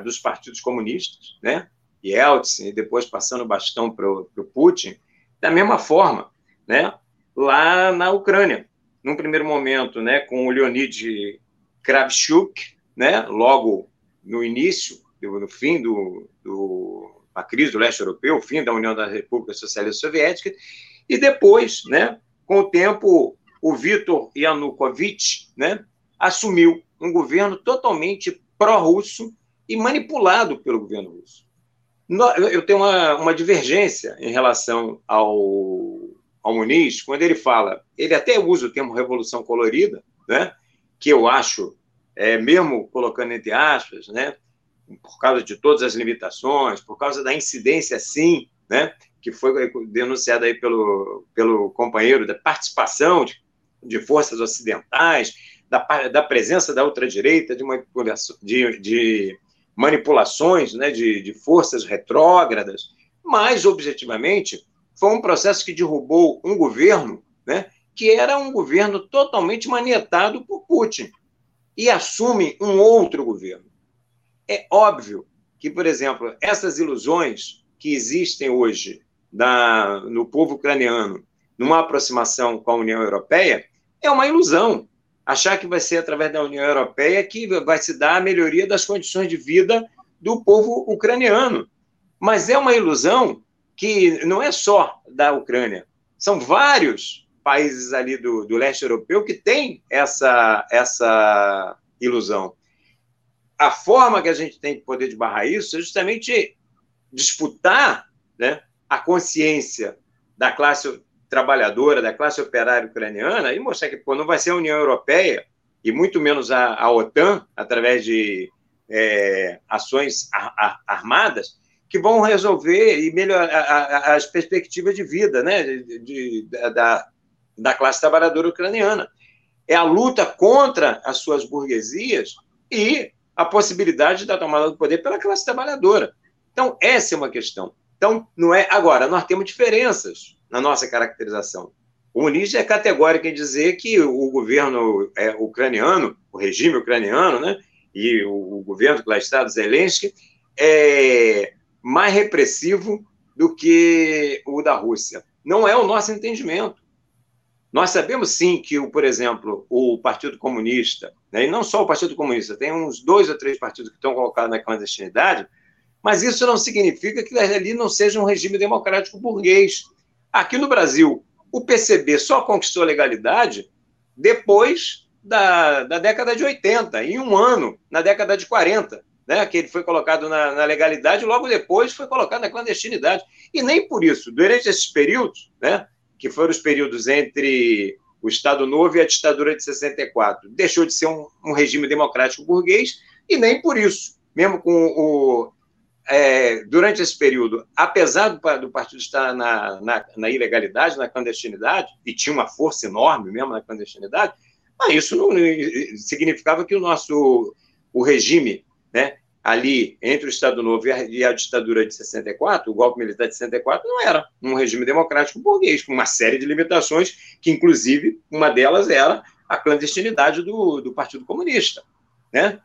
dos partidos comunistas, né, Yeltsin, e depois passando o bastão para o Putin, da mesma forma, né, lá na Ucrânia. Num primeiro momento, né, com o Leonid Kravchuk, né, logo no início, no fim do, do, da crise do leste europeu, fim da União das Repúblicas Socialistas Soviéticas, e depois, né, com o tempo, o Viktor Yanukovych né, assumiu um governo totalmente pró-russo e manipulado pelo governo russo. Eu tenho uma, uma divergência em relação ao ao Muniz, quando ele fala, ele até usa o termo revolução colorida, né? que eu acho, é, mesmo colocando entre aspas, né? por causa de todas as limitações, por causa da incidência, sim, né? que foi denunciada aí pelo, pelo companheiro, da participação de, de forças ocidentais, da, da presença da ultradireita, de, de, de manipulações né? de, de forças retrógradas, mas, objetivamente, foi um processo que derrubou um governo né, que era um governo totalmente manietado por Putin e assume um outro governo. É óbvio que, por exemplo, essas ilusões que existem hoje da, no povo ucraniano, numa aproximação com a União Europeia, é uma ilusão. Achar que vai ser através da União Europeia que vai se dar a melhoria das condições de vida do povo ucraniano. Mas é uma ilusão que não é só da Ucrânia, são vários países ali do, do leste europeu que têm essa, essa ilusão. A forma que a gente tem de poder de barrar isso é justamente disputar né, a consciência da classe trabalhadora, da classe operária ucraniana e mostrar que pô, não vai ser a União Europeia e muito menos a, a OTAN, através de é, ações ar, ar, armadas, que vão resolver e melhorar as perspectivas de vida né, de, de, da, da classe trabalhadora ucraniana. É a luta contra as suas burguesias e a possibilidade da tomada do poder pela classe trabalhadora. Então, essa é uma questão. Então, não é. Agora, nós temos diferenças na nossa caracterização. O Muniz é categórico em dizer que o governo é, ucraniano, o regime ucraniano, né, e o, o governo que lá está, Zelensky, é, mais repressivo do que o da Rússia. Não é o nosso entendimento. Nós sabemos sim que, por exemplo, o Partido Comunista, né, e não só o Partido Comunista, tem uns dois ou três partidos que estão colocados na clandestinidade, mas isso não significa que ali não seja um regime democrático burguês. Aqui no Brasil, o PCB só conquistou legalidade depois da, da década de 80, em um ano, na década de 40 né, que ele foi colocado na, na, legalidade, logo depois foi colocado na clandestinidade. E nem por isso, durante esses períodos, né, que foram os períodos entre o Estado Novo e a ditadura de 64, deixou de ser um, um regime democrático burguês, e nem por isso, mesmo com o. É, durante esse período, apesar do, do partido estar na, na, na, ilegalidade, na clandestinidade, e tinha uma força enorme mesmo na clandestinidade, mas isso não significava que o nosso o regime né, ali entre o Estado Novo e a, e a, ditadura de 64, o golpe militar de 64, não era um regime democrático burguês, com uma série de limitações, que inclusive uma delas era a clandestinidade do, do Partido Comunista. né?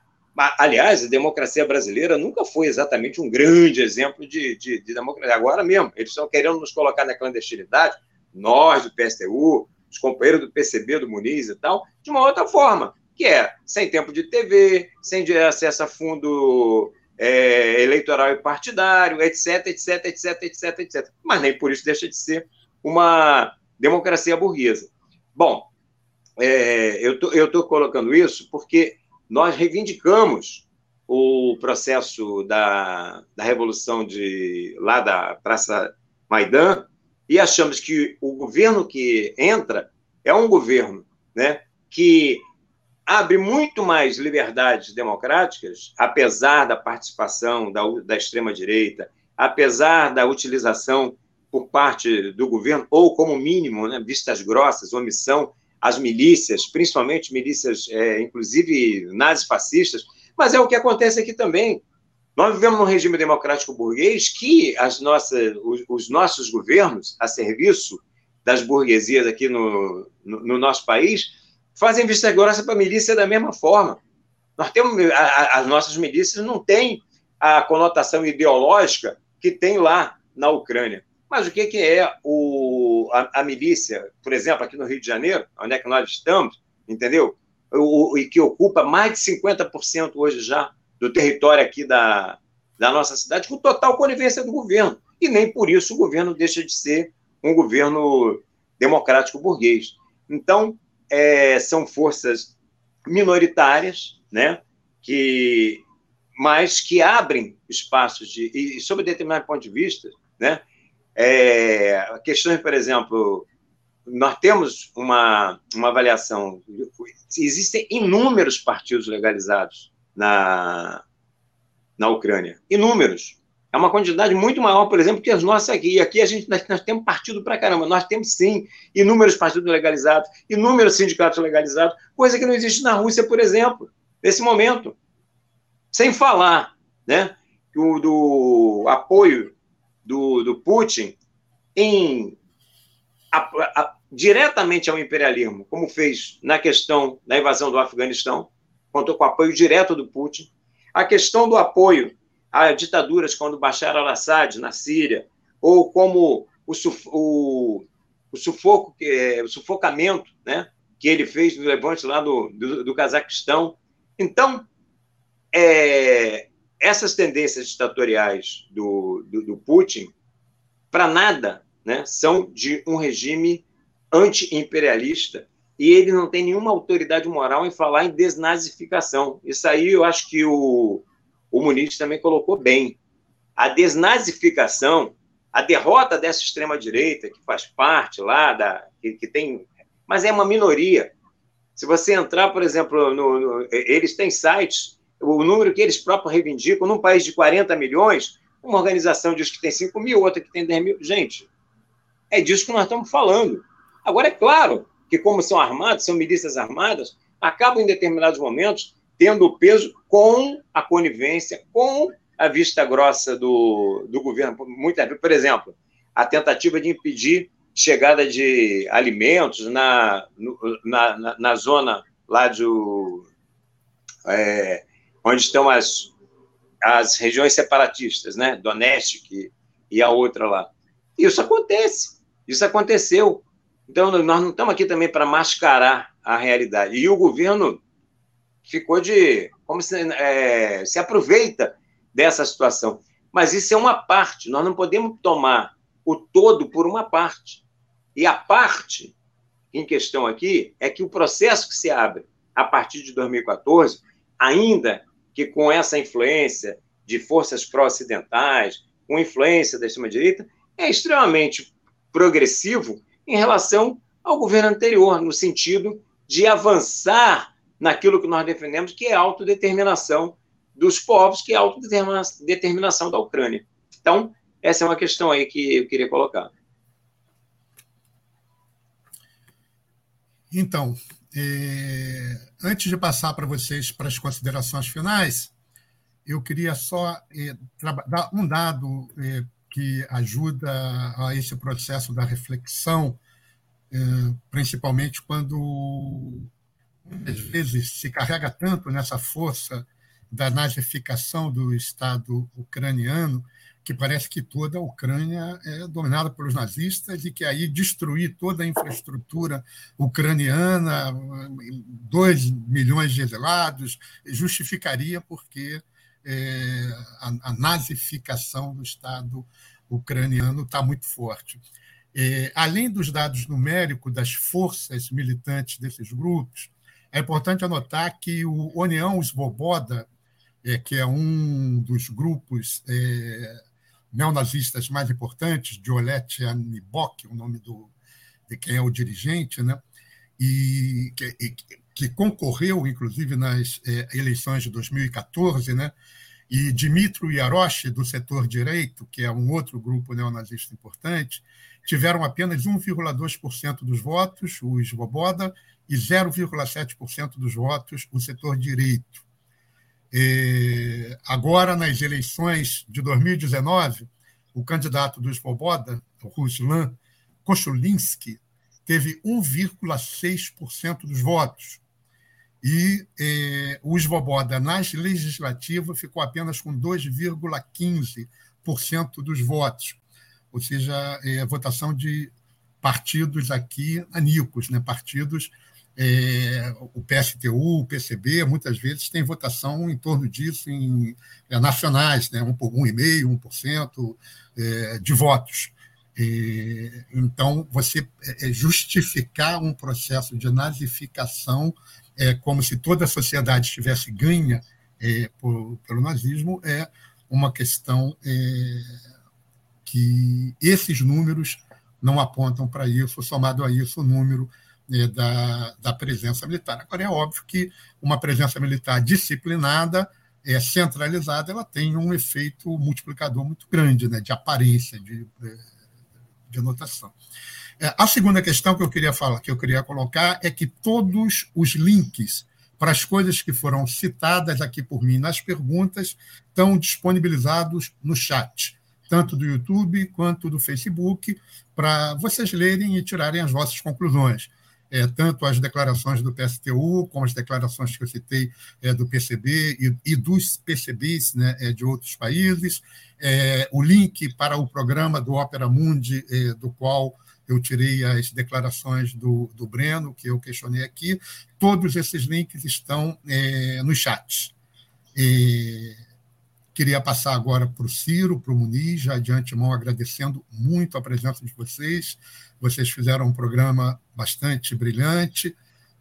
Aliás, a democracia brasileira nunca foi exatamente um grande exemplo de, de, de democracia. Agora mesmo, eles estão querendo nos colocar na clandestinidade, nós do PSTU, os companheiros do PCB, do Muniz e tal, de uma outra forma, que é sem tempo de TV, sem acesso a fundo é, eleitoral e partidário, etc, etc, etc, etc, etc. Mas nem por isso deixa de ser uma democracia burguesa. Bom, é, eu estou colocando isso porque nós reivindicamos o processo da, da revolução de lá da Praça Maidan e achamos que o governo que entra é um governo né, que abre muito mais liberdades democráticas, apesar da participação da, da extrema-direita, apesar da utilização por parte do governo, ou como mínimo, né, vistas grossas, omissão às milícias, principalmente milícias, é, inclusive nazifascistas, mas é o que acontece aqui também. Nós vivemos num regime democrático burguês que as nossas, os, os nossos governos, a serviço das burguesias aqui no, no, no nosso país, fazem vista grossa para a milícia da mesma forma. Nós temos, a, a, as nossas milícias não têm a conotação ideológica que tem lá na Ucrânia. Mas o que, que é o, a, a, milícia, por exemplo, aqui no Rio de Janeiro, onde é que nós estamos, entendeu? O, e que ocupa mais de 50% hoje já do território aqui da, da nossa cidade, com total conivência do governo. E nem por isso o governo deixa de ser um governo democrático burguês. Então, é, são forças minoritárias, né, que, mas que abrem espaços de. E, sob determinado ponto de vista, né, é, questões, por exemplo, nós temos uma, uma avaliação. Existem inúmeros partidos legalizados na, na Ucrânia. Inúmeros. É uma quantidade muito maior, por exemplo, que as nossas aqui. E aqui a gente, nós, nós temos partido para caramba. Nós temos, sim, inúmeros partidos legalizados, inúmeros sindicatos legalizados, coisa que não existe na Rússia, por exemplo, nesse momento. Sem falar né, do, do apoio do, do Putin em a, a, diretamente ao imperialismo, como fez na questão da invasão do Afeganistão, contou com o apoio direto do Putin. A questão do apoio a ditaduras como Bashar al-Assad na Síria, ou como o, o, o sufoco, é, o sufocamento né, que ele fez no levante lá do, do, do Cazaquistão. Então, é, essas tendências ditatoriais do, do, do Putin, para nada, né, são de um regime anti-imperialista e ele não tem nenhuma autoridade moral em falar em desnazificação. Isso aí eu acho que o, o Muniz também colocou bem. A desnazificação, a derrota dessa extrema-direita, que faz parte lá, da, que, que, tem. Mas é uma minoria. Se você entrar, por exemplo, no, no, eles têm sites, o número que eles próprios reivindicam, num país de 40 milhões, uma organização diz que tem 5 mil, outra que tem 10 mil. Gente, é disso que nós estamos falando. Agora, é claro que, como são armados, são milícias armadas, acabam em determinados momentos tendo peso com a conivência, com a vista grossa do, do governo. Vezes, por exemplo, a tentativa de impedir chegada de alimentos na, na, na, na zona lá do, é, onde estão as, as regiões separatistas, né? Donetsk e a outra lá. Isso acontece, isso aconteceu. Então, nós não estamos aqui também para mascarar a realidade. E o governo ficou de. como se, é, se aproveita dessa situação. Mas isso é uma parte, nós não podemos tomar o todo por uma parte. E a parte em questão aqui é que o processo que se abre a partir de 2014, ainda que com essa influência de forças pró-ocidentais, com influência da extrema-direita, é extremamente progressivo em relação ao governo anterior, no sentido de avançar naquilo que nós defendemos, que é a autodeterminação dos povos, que é a autodeterminação da Ucrânia. Então, essa é uma questão aí que eu queria colocar. Então, é, antes de passar para vocês para as considerações finais, eu queria só é, dar um dado é, que ajuda a esse processo da reflexão, é, principalmente quando às vezes se carrega tanto nessa força da nazificação do Estado ucraniano que parece que toda a Ucrânia é dominada pelos nazistas e que aí destruir toda a infraestrutura ucraniana, dois milhões de exilados, justificaria porque é, a, a, nazificação do Estado ucraniano está muito forte. É, além dos dados numéricos das forças militantes desses grupos, é importante anotar que o União Svoboda, é, que é um dos grupos é, neonazistas mais importantes, Diolete Anibok, o nome do, de quem é o dirigente, né? e que, e, que concorreu, inclusive, nas é, eleições de 2014, né? e Dmitry Yarosh, do setor direito, que é um outro grupo neonazista importante, tiveram apenas 1,2% dos votos, o Svoboda, e 0,7% dos votos, o setor direito. Agora, nas eleições de 2019, o candidato do Svoboda, Ruslan Kochulinski, teve 1,6% dos votos. E eh, o Svoboda, nas legislativas, ficou apenas com 2,15% dos votos. Ou seja, é, votação de partidos aqui anicos, né? partidos é, o PSTU, o PCB, muitas vezes tem votação em torno disso em é, nacionais, né? 1,5%, 1% é, de votos. E, então, você é, é, justificar um processo de nazificação é, como se toda a sociedade estivesse ganha é, por, pelo nazismo é uma questão é, que esses números não apontam para isso, somado a isso o número da, da presença militar. Agora, é óbvio que uma presença militar disciplinada, é, centralizada, ela tem um efeito multiplicador muito grande, né, de aparência, de, de, de anotação. É, a segunda questão que eu queria falar, que eu queria colocar, é que todos os links para as coisas que foram citadas aqui por mim nas perguntas estão disponibilizados no chat, tanto do YouTube quanto do Facebook, para vocês lerem e tirarem as vossas conclusões é, tanto as declarações do PSTU, como as declarações que eu citei é, do PCB e, e dos PCBs né, é, de outros países, é, o link para o programa do Opera Mundi, é, do qual eu tirei as declarações do, do Breno, que eu questionei aqui, todos esses links estão é, nos chats. Queria passar agora para o Ciro, para o Muniz, já de antemão agradecendo muito a presença de vocês. Vocês fizeram um programa bastante brilhante.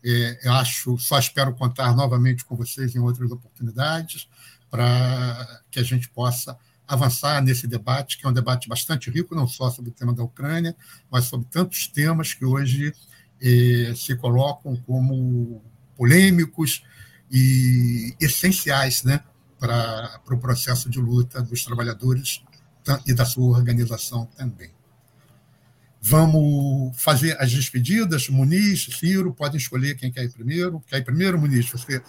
É, acho, só espero contar novamente com vocês em outras oportunidades para que a gente possa avançar nesse debate, que é um debate bastante rico, não só sobre o tema da Ucrânia, mas sobre tantos temas que hoje eh, se colocam como polêmicos e essenciais né, para, para o processo de luta dos trabalhadores e da sua organização também. Vamos fazer as despedidas. Muniz, Ciro, podem escolher quem quer ir primeiro. Quer ir primeiro, Muniz? Você,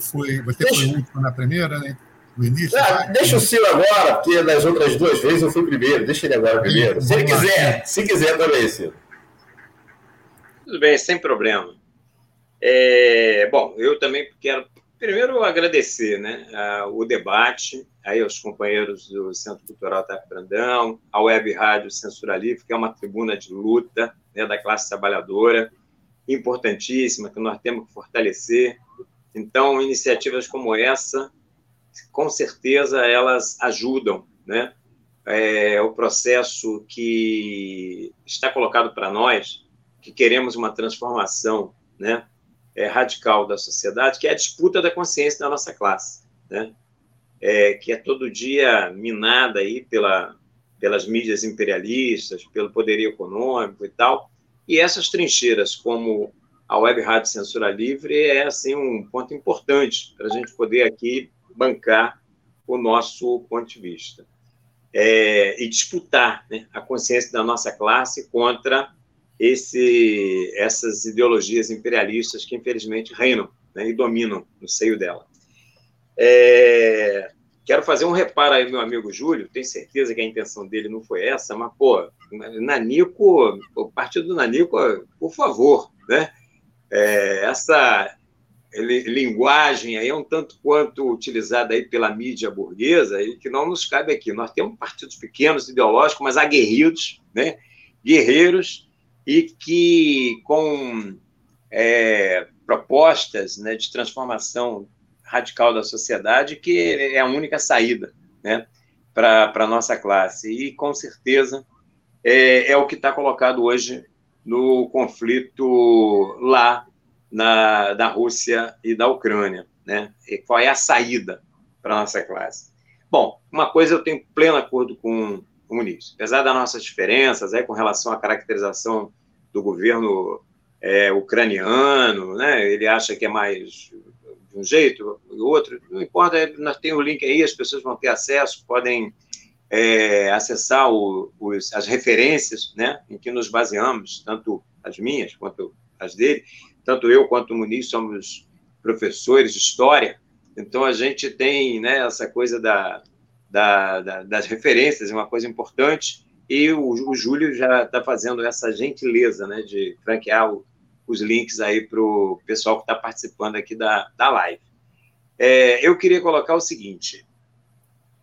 foi, você deixa... foi o último na primeira, né? No início. Ah, deixa o Ciro agora, porque nas outras duas vezes eu fui primeiro. Deixa ele agora primeiro. Se ele quiser, se quiser também, Ciro. Tudo bem, sem problema. É, bom, eu também quero Primeiro, agradecer né, o debate, aí aos companheiros do Centro Cultural TAP Brandão, à Web Rádio Censura Livre, que é uma tribuna de luta né, da classe trabalhadora, importantíssima, que nós temos que fortalecer. Então, iniciativas como essa, com certeza, elas ajudam né, é, o processo que está colocado para nós, que queremos uma transformação né, é, radical da sociedade, que é a disputa da consciência da nossa classe, né? É, que é todo dia minada aí pela, pelas mídias imperialistas, pelo poderio econômico e tal. E essas trincheiras, como a Web Rádio Censura Livre, é assim um ponto importante para a gente poder aqui bancar o nosso ponto de vista. É, e disputar né, a consciência da nossa classe contra esse, essas ideologias imperialistas que, infelizmente, reinam né, e dominam no seio dela. É, quero fazer um reparo aí, meu amigo Júlio, tenho certeza que a intenção dele não foi essa, mas, pô, Nanico, o partido do Nanico, por favor, né? É, essa linguagem aí é um tanto quanto utilizada aí pela mídia burguesa e que não nos cabe aqui. Nós temos partidos pequenos, ideológicos, mas aguerridos, né? guerreiros, e que com é, propostas né, de transformação radical da sociedade, que é a única saída né, para a nossa classe. E, com certeza, é, é o que está colocado hoje no conflito lá na, da Rússia e da Ucrânia. Né? E qual é a saída para a nossa classe? Bom, uma coisa eu tenho pleno acordo com o Muniz. Apesar das nossas diferenças aí, com relação à caracterização do governo é, ucraniano, né? ele acha que é mais de um jeito, do outro, não importa, nós temos o link aí, as pessoas vão ter acesso, podem é, acessar o, os, as referências né, em que nos baseamos, tanto as minhas quanto as dele, tanto eu quanto o Muniz somos professores de história, então a gente tem né, essa coisa da, da, da, das referências, é uma coisa importante, e o, o Júlio já está fazendo essa gentileza né, de franquear o, os links aí para o pessoal que está participando aqui da, da live. É, eu queria colocar o seguinte: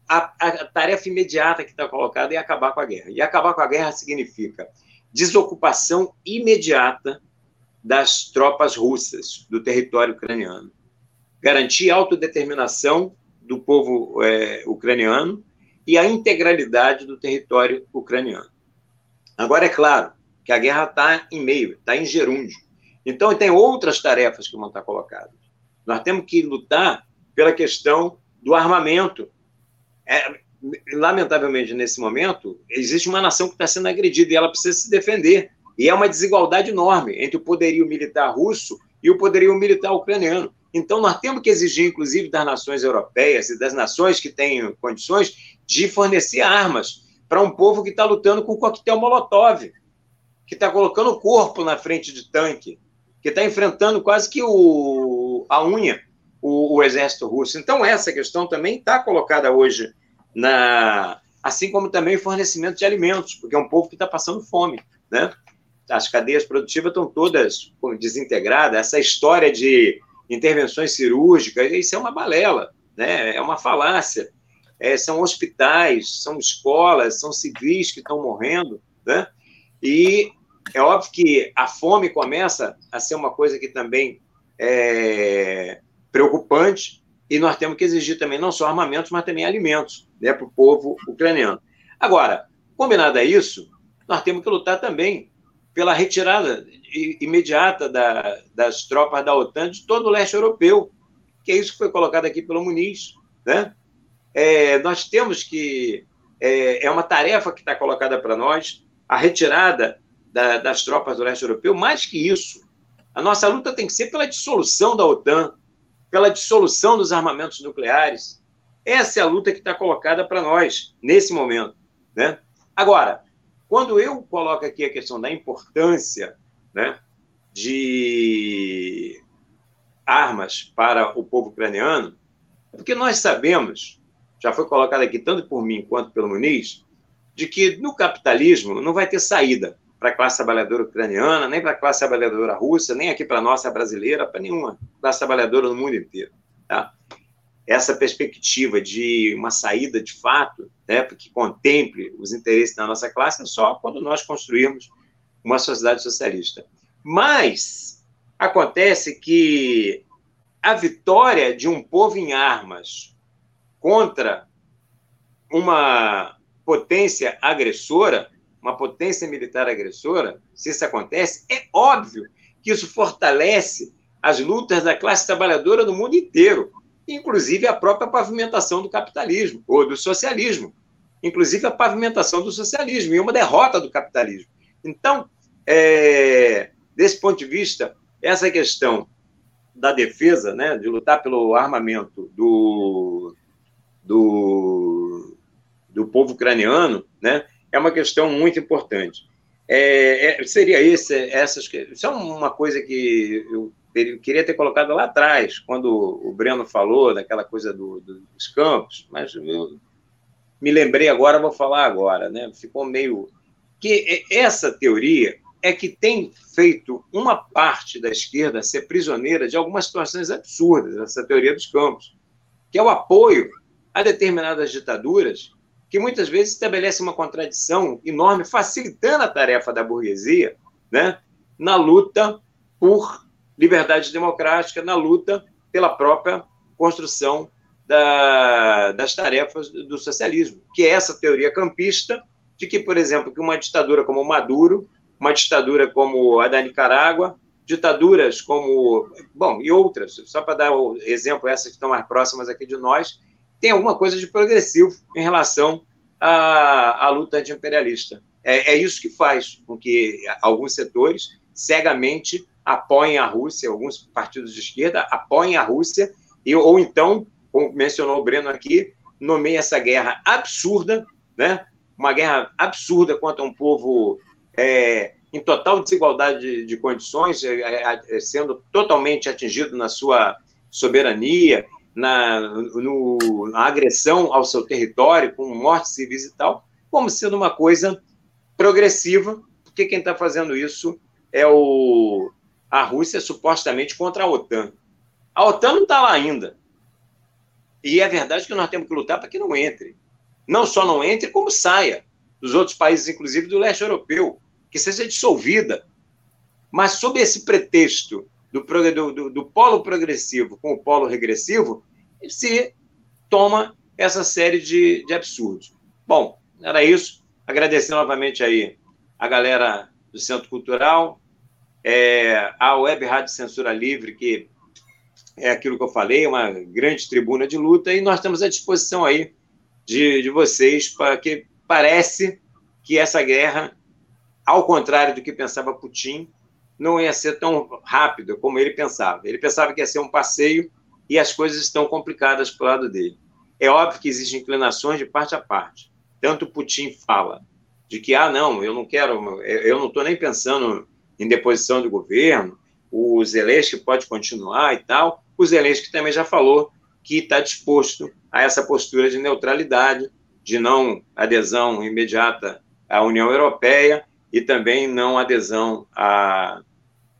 a, a tarefa imediata que está colocada é acabar com a guerra. E acabar com a guerra significa desocupação imediata das tropas russas do território ucraniano, garantir autodeterminação do povo é, ucraniano e a integralidade do território ucraniano. Agora, é claro que a guerra está em meio, está em gerúndio. Então, tem outras tarefas que vão estar colocadas. Nós temos que lutar pela questão do armamento. É, lamentavelmente, nesse momento, existe uma nação que está sendo agredida e ela precisa se defender. E é uma desigualdade enorme entre o poderio militar russo e o poderio militar ucraniano. Então, nós temos que exigir, inclusive, das nações europeias e das nações que têm condições de fornecer armas para um povo que está lutando com coquetel Molotov, que está colocando o corpo na frente de tanque, que está enfrentando quase que o, a unha o, o exército russo. Então, essa questão também está colocada hoje na. Assim como também o fornecimento de alimentos, porque é um povo que está passando fome. Né? as cadeias produtivas estão todas desintegradas. Essa história de intervenções cirúrgicas, isso é uma balela, né? é uma falácia. É, são hospitais, são escolas, são civis que estão morrendo, né? E é óbvio que a fome começa a ser uma coisa que também é preocupante, e nós temos que exigir também não só armamentos, mas também alimentos né, para o povo ucraniano. Agora, combinado a isso, nós temos que lutar também pela retirada imediata da, das tropas da OTAN de todo o leste europeu, que é isso que foi colocado aqui pelo Muniz. Né? É, nós temos que. É, é uma tarefa que está colocada para nós, a retirada da, das tropas do leste europeu, mais que isso. A nossa luta tem que ser pela dissolução da OTAN, pela dissolução dos armamentos nucleares. Essa é a luta que está colocada para nós, nesse momento. Né? Agora, quando eu coloco aqui a questão da importância né, de armas para o povo ucraniano, é porque nós sabemos, já foi colocado aqui tanto por mim quanto pelo Muniz, de que no capitalismo não vai ter saída para a classe trabalhadora ucraniana, nem para a classe trabalhadora russa, nem aqui para a nossa brasileira, para nenhuma classe trabalhadora no mundo inteiro. Tá? essa perspectiva de uma saída de fato, né, que contemple os interesses da nossa classe, é só quando nós construirmos uma sociedade socialista. Mas acontece que a vitória de um povo em armas contra uma potência agressora, uma potência militar agressora, se isso acontece, é óbvio que isso fortalece as lutas da classe trabalhadora no mundo inteiro inclusive a própria pavimentação do capitalismo, ou do socialismo, inclusive a pavimentação do socialismo, e uma derrota do capitalismo. Então, é, desse ponto de vista, essa questão da defesa, né, de lutar pelo armamento do, do, do povo ucraniano, né, é uma questão muito importante. É, é, seria esse, essas, isso é uma coisa que eu queria ter colocado lá atrás, quando o Breno falou daquela coisa do, do, dos campos, mas eu me lembrei agora, vou falar agora, né? Ficou meio que essa teoria é que tem feito uma parte da esquerda ser prisioneira de algumas situações absurdas, essa teoria dos campos, que é o apoio a determinadas ditaduras que muitas vezes estabelece uma contradição enorme, facilitando a tarefa da burguesia né, na luta por liberdade democrática, na luta pela própria construção da, das tarefas do socialismo, que é essa teoria campista de que, por exemplo, que uma ditadura como Maduro, uma ditadura como a da Nicarágua, ditaduras como, bom, e outras, só para dar o exemplo, essas que estão mais próximas aqui de nós, tem alguma coisa de progressivo em relação à, à luta antiimperialista. É, é isso que faz com que alguns setores cegamente apoiem a Rússia, alguns partidos de esquerda apoiem a Rússia, e, ou então, como mencionou o Breno aqui, nomeiem essa guerra absurda, né? Uma guerra absurda contra um povo é, em total desigualdade de, de condições, é, é, é sendo totalmente atingido na sua soberania, na, no, na agressão ao seu território, com mortes civis e tal, como sendo uma coisa progressiva, porque quem está fazendo isso é o, a Rússia supostamente contra a OTAN. A OTAN não está lá ainda. E é verdade que nós temos que lutar para que não entre. Não só não entre, como saia dos outros países, inclusive do leste europeu, que seja dissolvida. Mas sob esse pretexto do, do, do, polo progressivo com o polo regressivo, se toma essa série de, de absurdos. Bom, era isso. Agradecer novamente aí a galera do Centro Cultural, é, a Web Rádio Censura Livre, que é aquilo que eu falei, uma grande tribuna de luta, e nós estamos à disposição aí de, de vocês, para que parece que essa guerra, ao contrário do que pensava Putin, não ia ser tão rápida como ele pensava. Ele pensava que ia ser um passeio e as coisas estão complicadas para o lado dele. É óbvio que existem inclinações de parte a parte. Tanto Putin fala de que, ah, não, eu não quero, eu não estou nem pensando em deposição do governo, o Zelensky pode continuar e tal. O Zelensky também já falou que está disposto a essa postura de neutralidade, de não adesão imediata à União Europeia e também não adesão a,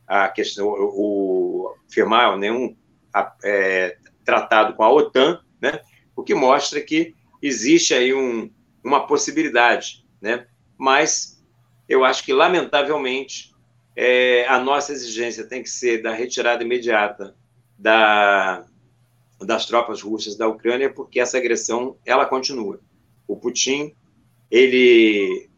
a questão, o firmar nenhum a, é, tratado com a OTAN, né? o que mostra que existe aí um, uma possibilidade, né? mas eu acho que, lamentavelmente, é, a nossa exigência tem que ser da retirada imediata da, das tropas russas da Ucrânia, porque essa agressão ela continua. O Putin ele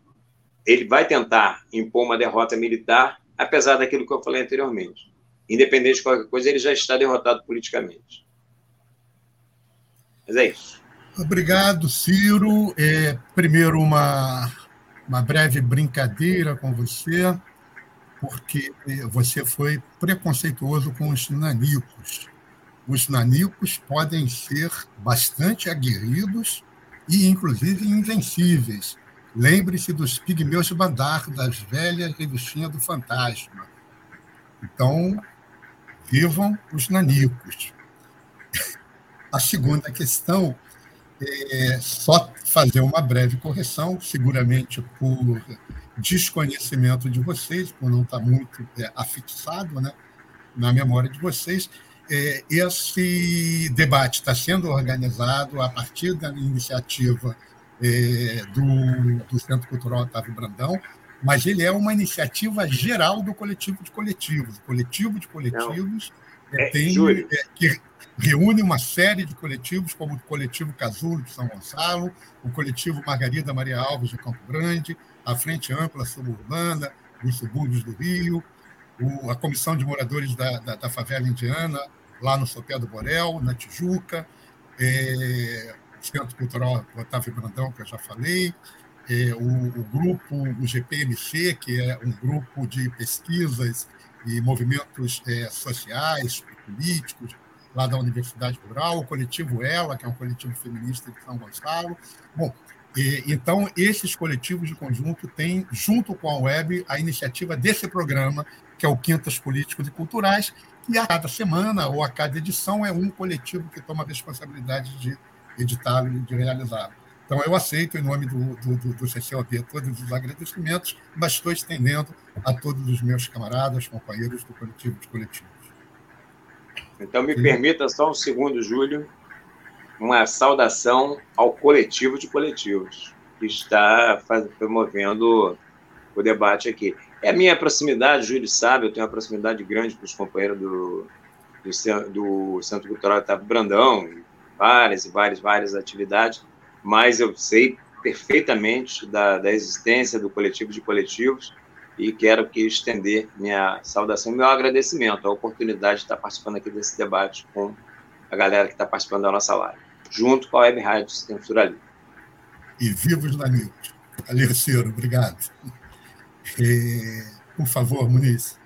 ele vai tentar impor uma derrota militar apesar daquilo que eu falei anteriormente. Independente de qualquer coisa, ele já está derrotado politicamente. Mas é isso. Obrigado, Ciro. É, primeiro, uma, uma breve brincadeira com você, porque você foi preconceituoso com os nanicos. Os nanicos podem ser bastante aguerridos e, inclusive, invencíveis. Lembre-se dos pigmeus de Bandar, das velhas revistinhas do Fantasma. Então, vivam os nanicos. A segunda questão é só fazer uma breve correção, seguramente por desconhecimento de vocês, por não estar muito é, afixado né, na memória de vocês. É, esse debate está sendo organizado a partir da iniciativa é, do, do Centro Cultural Otávio Brandão, mas ele é uma iniciativa geral do coletivo de coletivos. O coletivo de coletivos é, tem, é, que reúne uma série de coletivos, como o Coletivo Casulo de São Gonçalo, o Coletivo Margarida Maria Alves de Campo Grande, a Frente Ampla Suburbana dos Subúrbios do Rio, o, a Comissão de Moradores da, da, da, Favela Indiana, lá no Sopé do Borel, na Tijuca, é, Centro Cultural Otávio Brandão, que eu já falei, é, o, o, grupo, o GPMC, que é um grupo de pesquisas e movimentos é, sociais políticos lá da Universidade Rural, o coletivo Ela, que é um coletivo feminista de São Gonçalo. Bom, e, então, esses coletivos de conjunto têm, junto com a web, a iniciativa desse programa, que é o Quintas Políticos e Culturais, e a cada semana ou a cada edição é um coletivo que toma a responsabilidade de editá-lo e de realizá-lo. Então, eu aceito, em nome do, do, do, do CCOB, todos os agradecimentos, mas estou estendendo a todos os meus camaradas, companheiros do coletivo de coletivos. Então, me Sim. permita só um segundo, Júlio, uma saudação ao coletivo de coletivos, que está promovendo o debate aqui. É a minha proximidade, o Júlio sabe, eu tenho uma proximidade grande com os companheiros do, do, do Centro Cultural Otávio Brandão, várias e várias, várias atividades, mas eu sei perfeitamente da, da existência do coletivo de coletivos e quero que estender minha saudação e meu agradecimento à oportunidade de estar participando aqui desse debate com a galera que está participando da nossa live, junto com a Web Rádio Censura Livre. E vivos na News. Alerceiro, obrigado. Por favor, Muniz.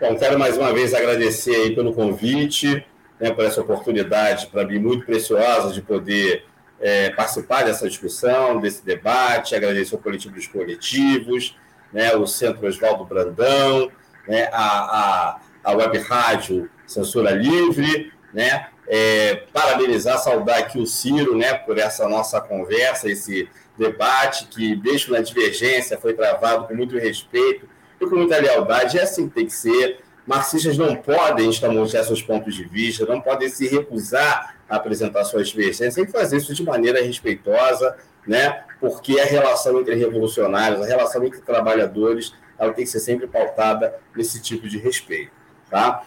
Bom, quero mais uma vez agradecer aí pelo convite, né, por essa oportunidade, para mim, muito preciosa de poder é, participar dessa discussão, desse debate, agradecer ao coletivo dos coletivos, né, o Centro Oswaldo Brandão, né, a, a, a Web Rádio Censura Livre, né, é, parabenizar, saudar aqui o Ciro né, por essa nossa conversa, esse debate que, mesmo na divergência, foi travado com muito respeito e com muita lealdade. É assim que tem que ser. Marxistas não podem estabelecer seus pontos de vista, não podem se recusar a apresentar suas divergências, tem que fazer isso de maneira respeitosa, né? porque a relação entre revolucionários, a relação entre trabalhadores, ela tem que ser sempre pautada nesse tipo de respeito. Tá?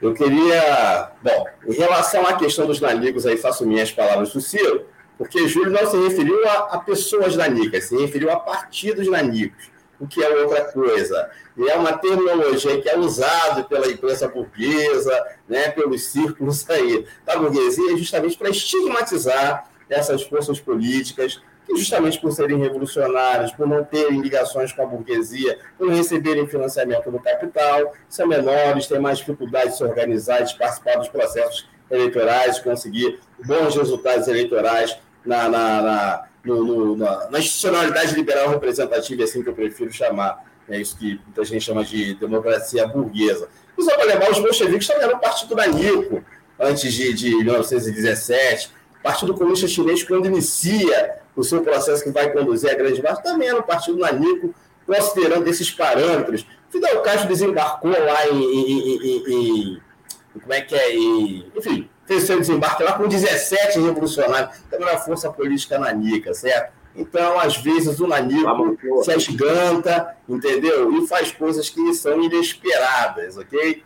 Eu queria. Bom, em relação à questão dos nanicos, aí faço minhas palavras do Ciro, porque Júlio não se referiu a, a pessoas nanicas, se referiu a partidos nanicos, o que é outra coisa. E é uma terminologia que é usada pela imprensa burguesa, né, pelos círculos aí da burguesia, justamente para estigmatizar essas forças políticas que justamente por serem revolucionários, por não terem ligações com a burguesia, por não receberem financiamento do capital, são menores, têm mais dificuldade de se organizar de participar dos processos eleitorais, conseguir bons resultados eleitorais na, na, na, no, no, na, na institucionalidade liberal representativa, é assim que eu prefiro chamar. É isso que muita gente chama de democracia burguesa. E só para lembrar, os bolcheviques também eram partido da Nico, antes de, de 1917. O Partido Comunista Chinês, quando inicia o seu processo que vai conduzir a grande massa, também era um partido nanico, considerando esses parâmetros. Fidel Castro desembarcou lá em, em, em, em como é que é, enfim, fez seu desembarque lá com 17 revolucionários, também era força política nanica, certo? Então, às vezes, o nanico se esganta, entendeu? E faz coisas que são inesperadas, ok?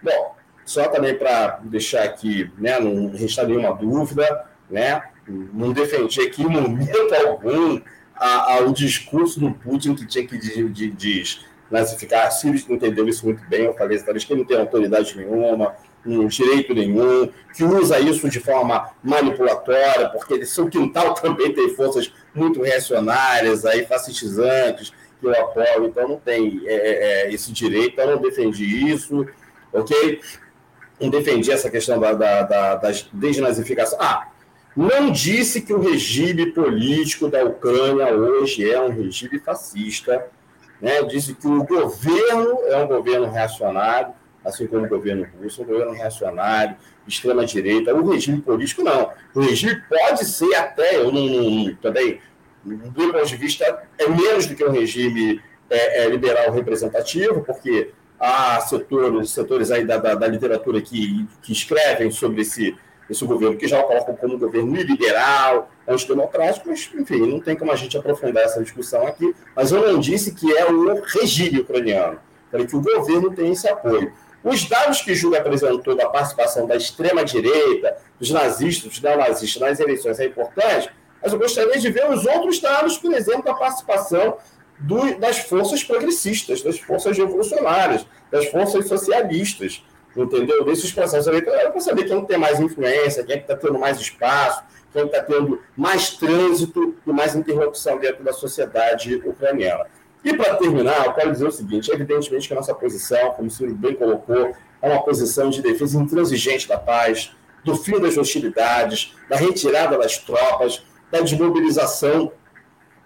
Bom, só também para deixar aqui, né, não restar nenhuma dúvida, né? não defendi aqui em momento algum a, o discurso do Putin que tinha que desnazificar. A Síria entendeu isso muito bem. Eu falei talvez que ele não tem autoridade nenhuma, um direito nenhum, que usa isso de forma manipulatória, porque seu quintal [laughs] também tem forças muito reacionárias, aí, fascistizantes, que eu apoio, então não tem é, é, é esse direito, eu não defendi isso, ok? Não defendi essa questão da, da, da, da desnazificação. Ah, não disse que o regime político da Ucrânia hoje é um regime fascista, né? disse que o governo é um governo reacionário, assim como o governo russo, um governo reacionário, extrema-direita. O regime político, não. O regime pode ser até, eu não, não também, do ponto de vista, é menos do que um regime é, é, liberal representativo, porque há setores, setores aí da, da, da literatura que, que escrevem sobre esse esse governo que já o colocam como um governo liberal, antidemocrático, mas, enfim, não tem como a gente aprofundar essa discussão aqui. Mas eu não disse que é o regime ucraniano, falei que o governo tem esse apoio. Os dados que Júlio apresentou da participação da extrema-direita, dos nazistas, dos neonazistas nas eleições é importante, mas eu gostaria de ver os outros dados, por exemplo, da participação do, das forças progressistas, das forças revolucionárias, das forças socialistas entendeu? Desses processos eleitorais, para saber quem tem mais influência, quem é está tendo mais espaço, quem está tendo mais trânsito e mais interrupção dentro da sociedade ucraniana. E para terminar, eu quero dizer o seguinte: evidentemente que a nossa posição, como o Ciro bem colocou, é uma posição de defesa intransigente da paz, do fim das hostilidades, da retirada das tropas, da desmobilização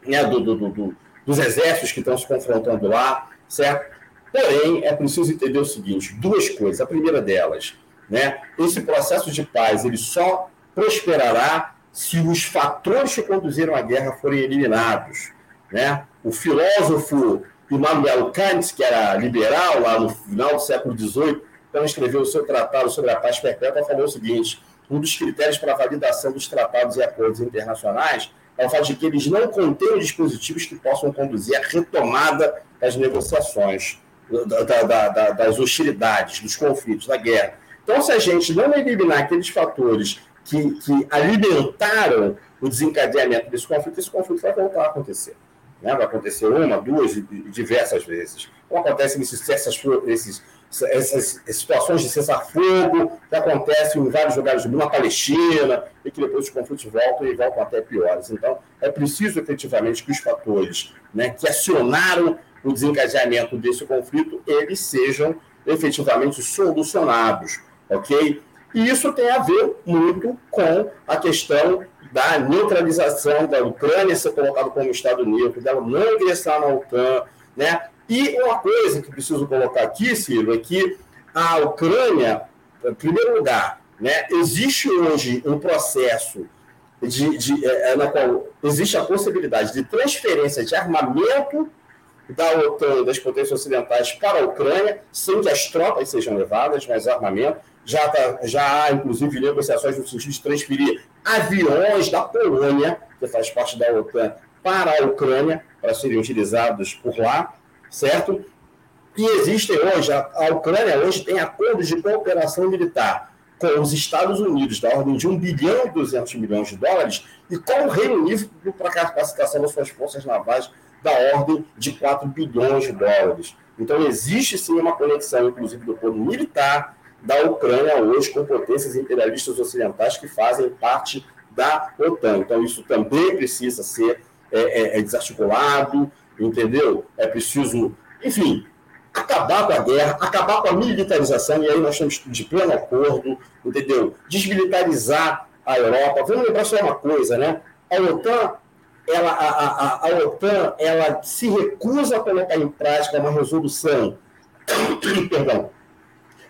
né, do, do, do, dos exércitos que estão se confrontando lá, certo? Porém, é preciso entender o seguinte: duas coisas. A primeira delas, né, esse processo de paz ele só prosperará se os fatores que conduziram à guerra forem eliminados. Né? O filósofo Immanuel Kant, que era liberal lá no final do século XVIII, quando escreveu o seu tratado sobre a paz perpétua, falou o seguinte: um dos critérios para a validação dos tratados e acordos internacionais é o fato de que eles não contêm dispositivos que possam conduzir à retomada das negociações, da, da, da, das hostilidades, dos conflitos, da guerra. Então, se a gente não eliminar aqueles fatores que, que alimentaram o desencadeamento desse conflito, esse conflito vai voltar a acontecer. Né? Vai acontecer uma, duas e diversas vezes. Como acontece nesses, essas, esses, essas situações de cessar-fogo que acontecem em vários lugares do mundo, na Palestina, e que depois os conflitos voltam e voltam até piores. Então, é preciso efetivamente que os fatores né, que acionaram o desencadeamento desse conflito, eles sejam efetivamente solucionados, ok? E isso tem a ver muito com a questão da neutralização da Ucrânia ser colocado como Estado neutro, dela não ingressar na OTAN, né? E uma coisa que preciso colocar aqui, Ciro, é que a Ucrânia, em primeiro lugar, né, existe hoje um processo de, de, é, é na qual existe a possibilidade de transferência de armamento da OTAN das potências ocidentais para a Ucrânia, sem que as tropas sejam levadas, mas armamento. Já, tá, já há, inclusive, negociações no sentido de transferir aviões da Polônia, que faz parte da OTAN, para a Ucrânia, para serem utilizados por lá certo? E existem hoje, a, a Ucrânia hoje tem acordos de cooperação militar com os Estados Unidos, da ordem de 1 bilhão e 200 milhões de dólares, e com o Reino Unido para a capacitação das suas forças navais da ordem de 4 bilhões de dólares. Então, existe sim uma conexão, inclusive, do plano militar da Ucrânia hoje com potências imperialistas ocidentais que fazem parte da OTAN. Então, isso também precisa ser é, é, é desarticulado, entendeu? É preciso, enfim, acabar com a guerra, acabar com a militarização, e aí nós estamos de pleno acordo, entendeu? Desmilitarizar a Europa. Vamos lembrar só uma coisa, né? A OTAN, ela, a, a, a OTAN, ela se recusa a colocar em prática uma resolução, [coughs] perdão,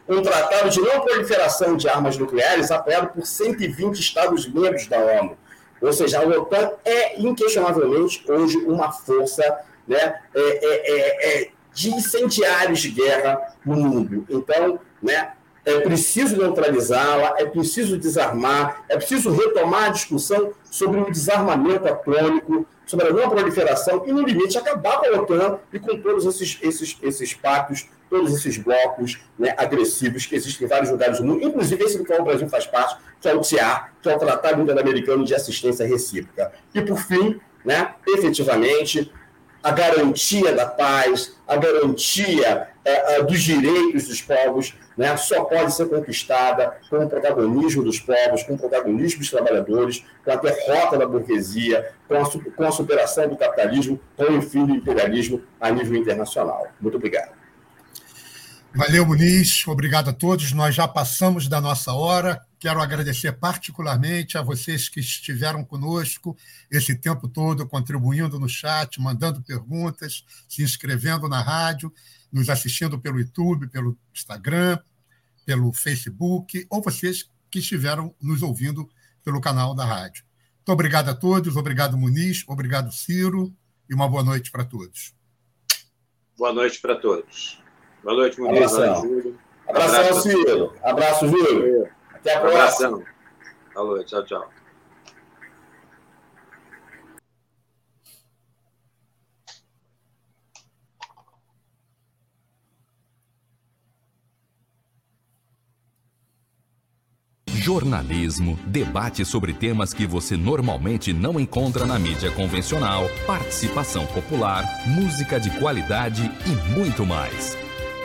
um tratado de não proliferação de armas nucleares apoiado por 120 Estados-membros da ONU. Ou seja, a OTAN é inquestionavelmente hoje uma força né, é, é, é, é, de incendiários de guerra no mundo. Então, né, é preciso neutralizá-la, é preciso desarmar, é preciso retomar a discussão sobre o desarmamento atômico, sobre a não proliferação e, no limite, acabar com a OTAN e com todos esses, esses, esses pactos, todos esses blocos né, agressivos que existem em vários lugares do mundo, inclusive esse do qual o Brasil faz parte, que é o TIAR, que é o Tratado Interamericano de Assistência Recíproca. E, por fim, né, efetivamente, a garantia da paz, a garantia é, é, dos direitos dos povos, né, só pode ser conquistada com o protagonismo dos povos, com o protagonismo dos trabalhadores, com a derrota da burguesia, com a, com a superação do capitalismo, com o fim do imperialismo a nível internacional. Muito obrigado. Valeu, Muniz. Obrigado a todos. Nós já passamos da nossa hora. Quero agradecer particularmente a vocês que estiveram conosco esse tempo todo, contribuindo no chat, mandando perguntas, se inscrevendo na rádio, nos assistindo pelo YouTube, pelo Instagram, pelo Facebook, ou vocês que estiveram nos ouvindo pelo canal da rádio. Muito obrigado a todos, obrigado Muniz, obrigado Ciro, e uma boa noite para todos. Boa noite para todos. Boa noite, Muniz. Abração. Abração, Abraço, Ciro. Abraço, Júlio. Até a próxima. Falou, tchau, tchau. jornalismo, debate sobre temas que você normalmente não encontra na mídia convencional, participação popular, música de qualidade e muito mais.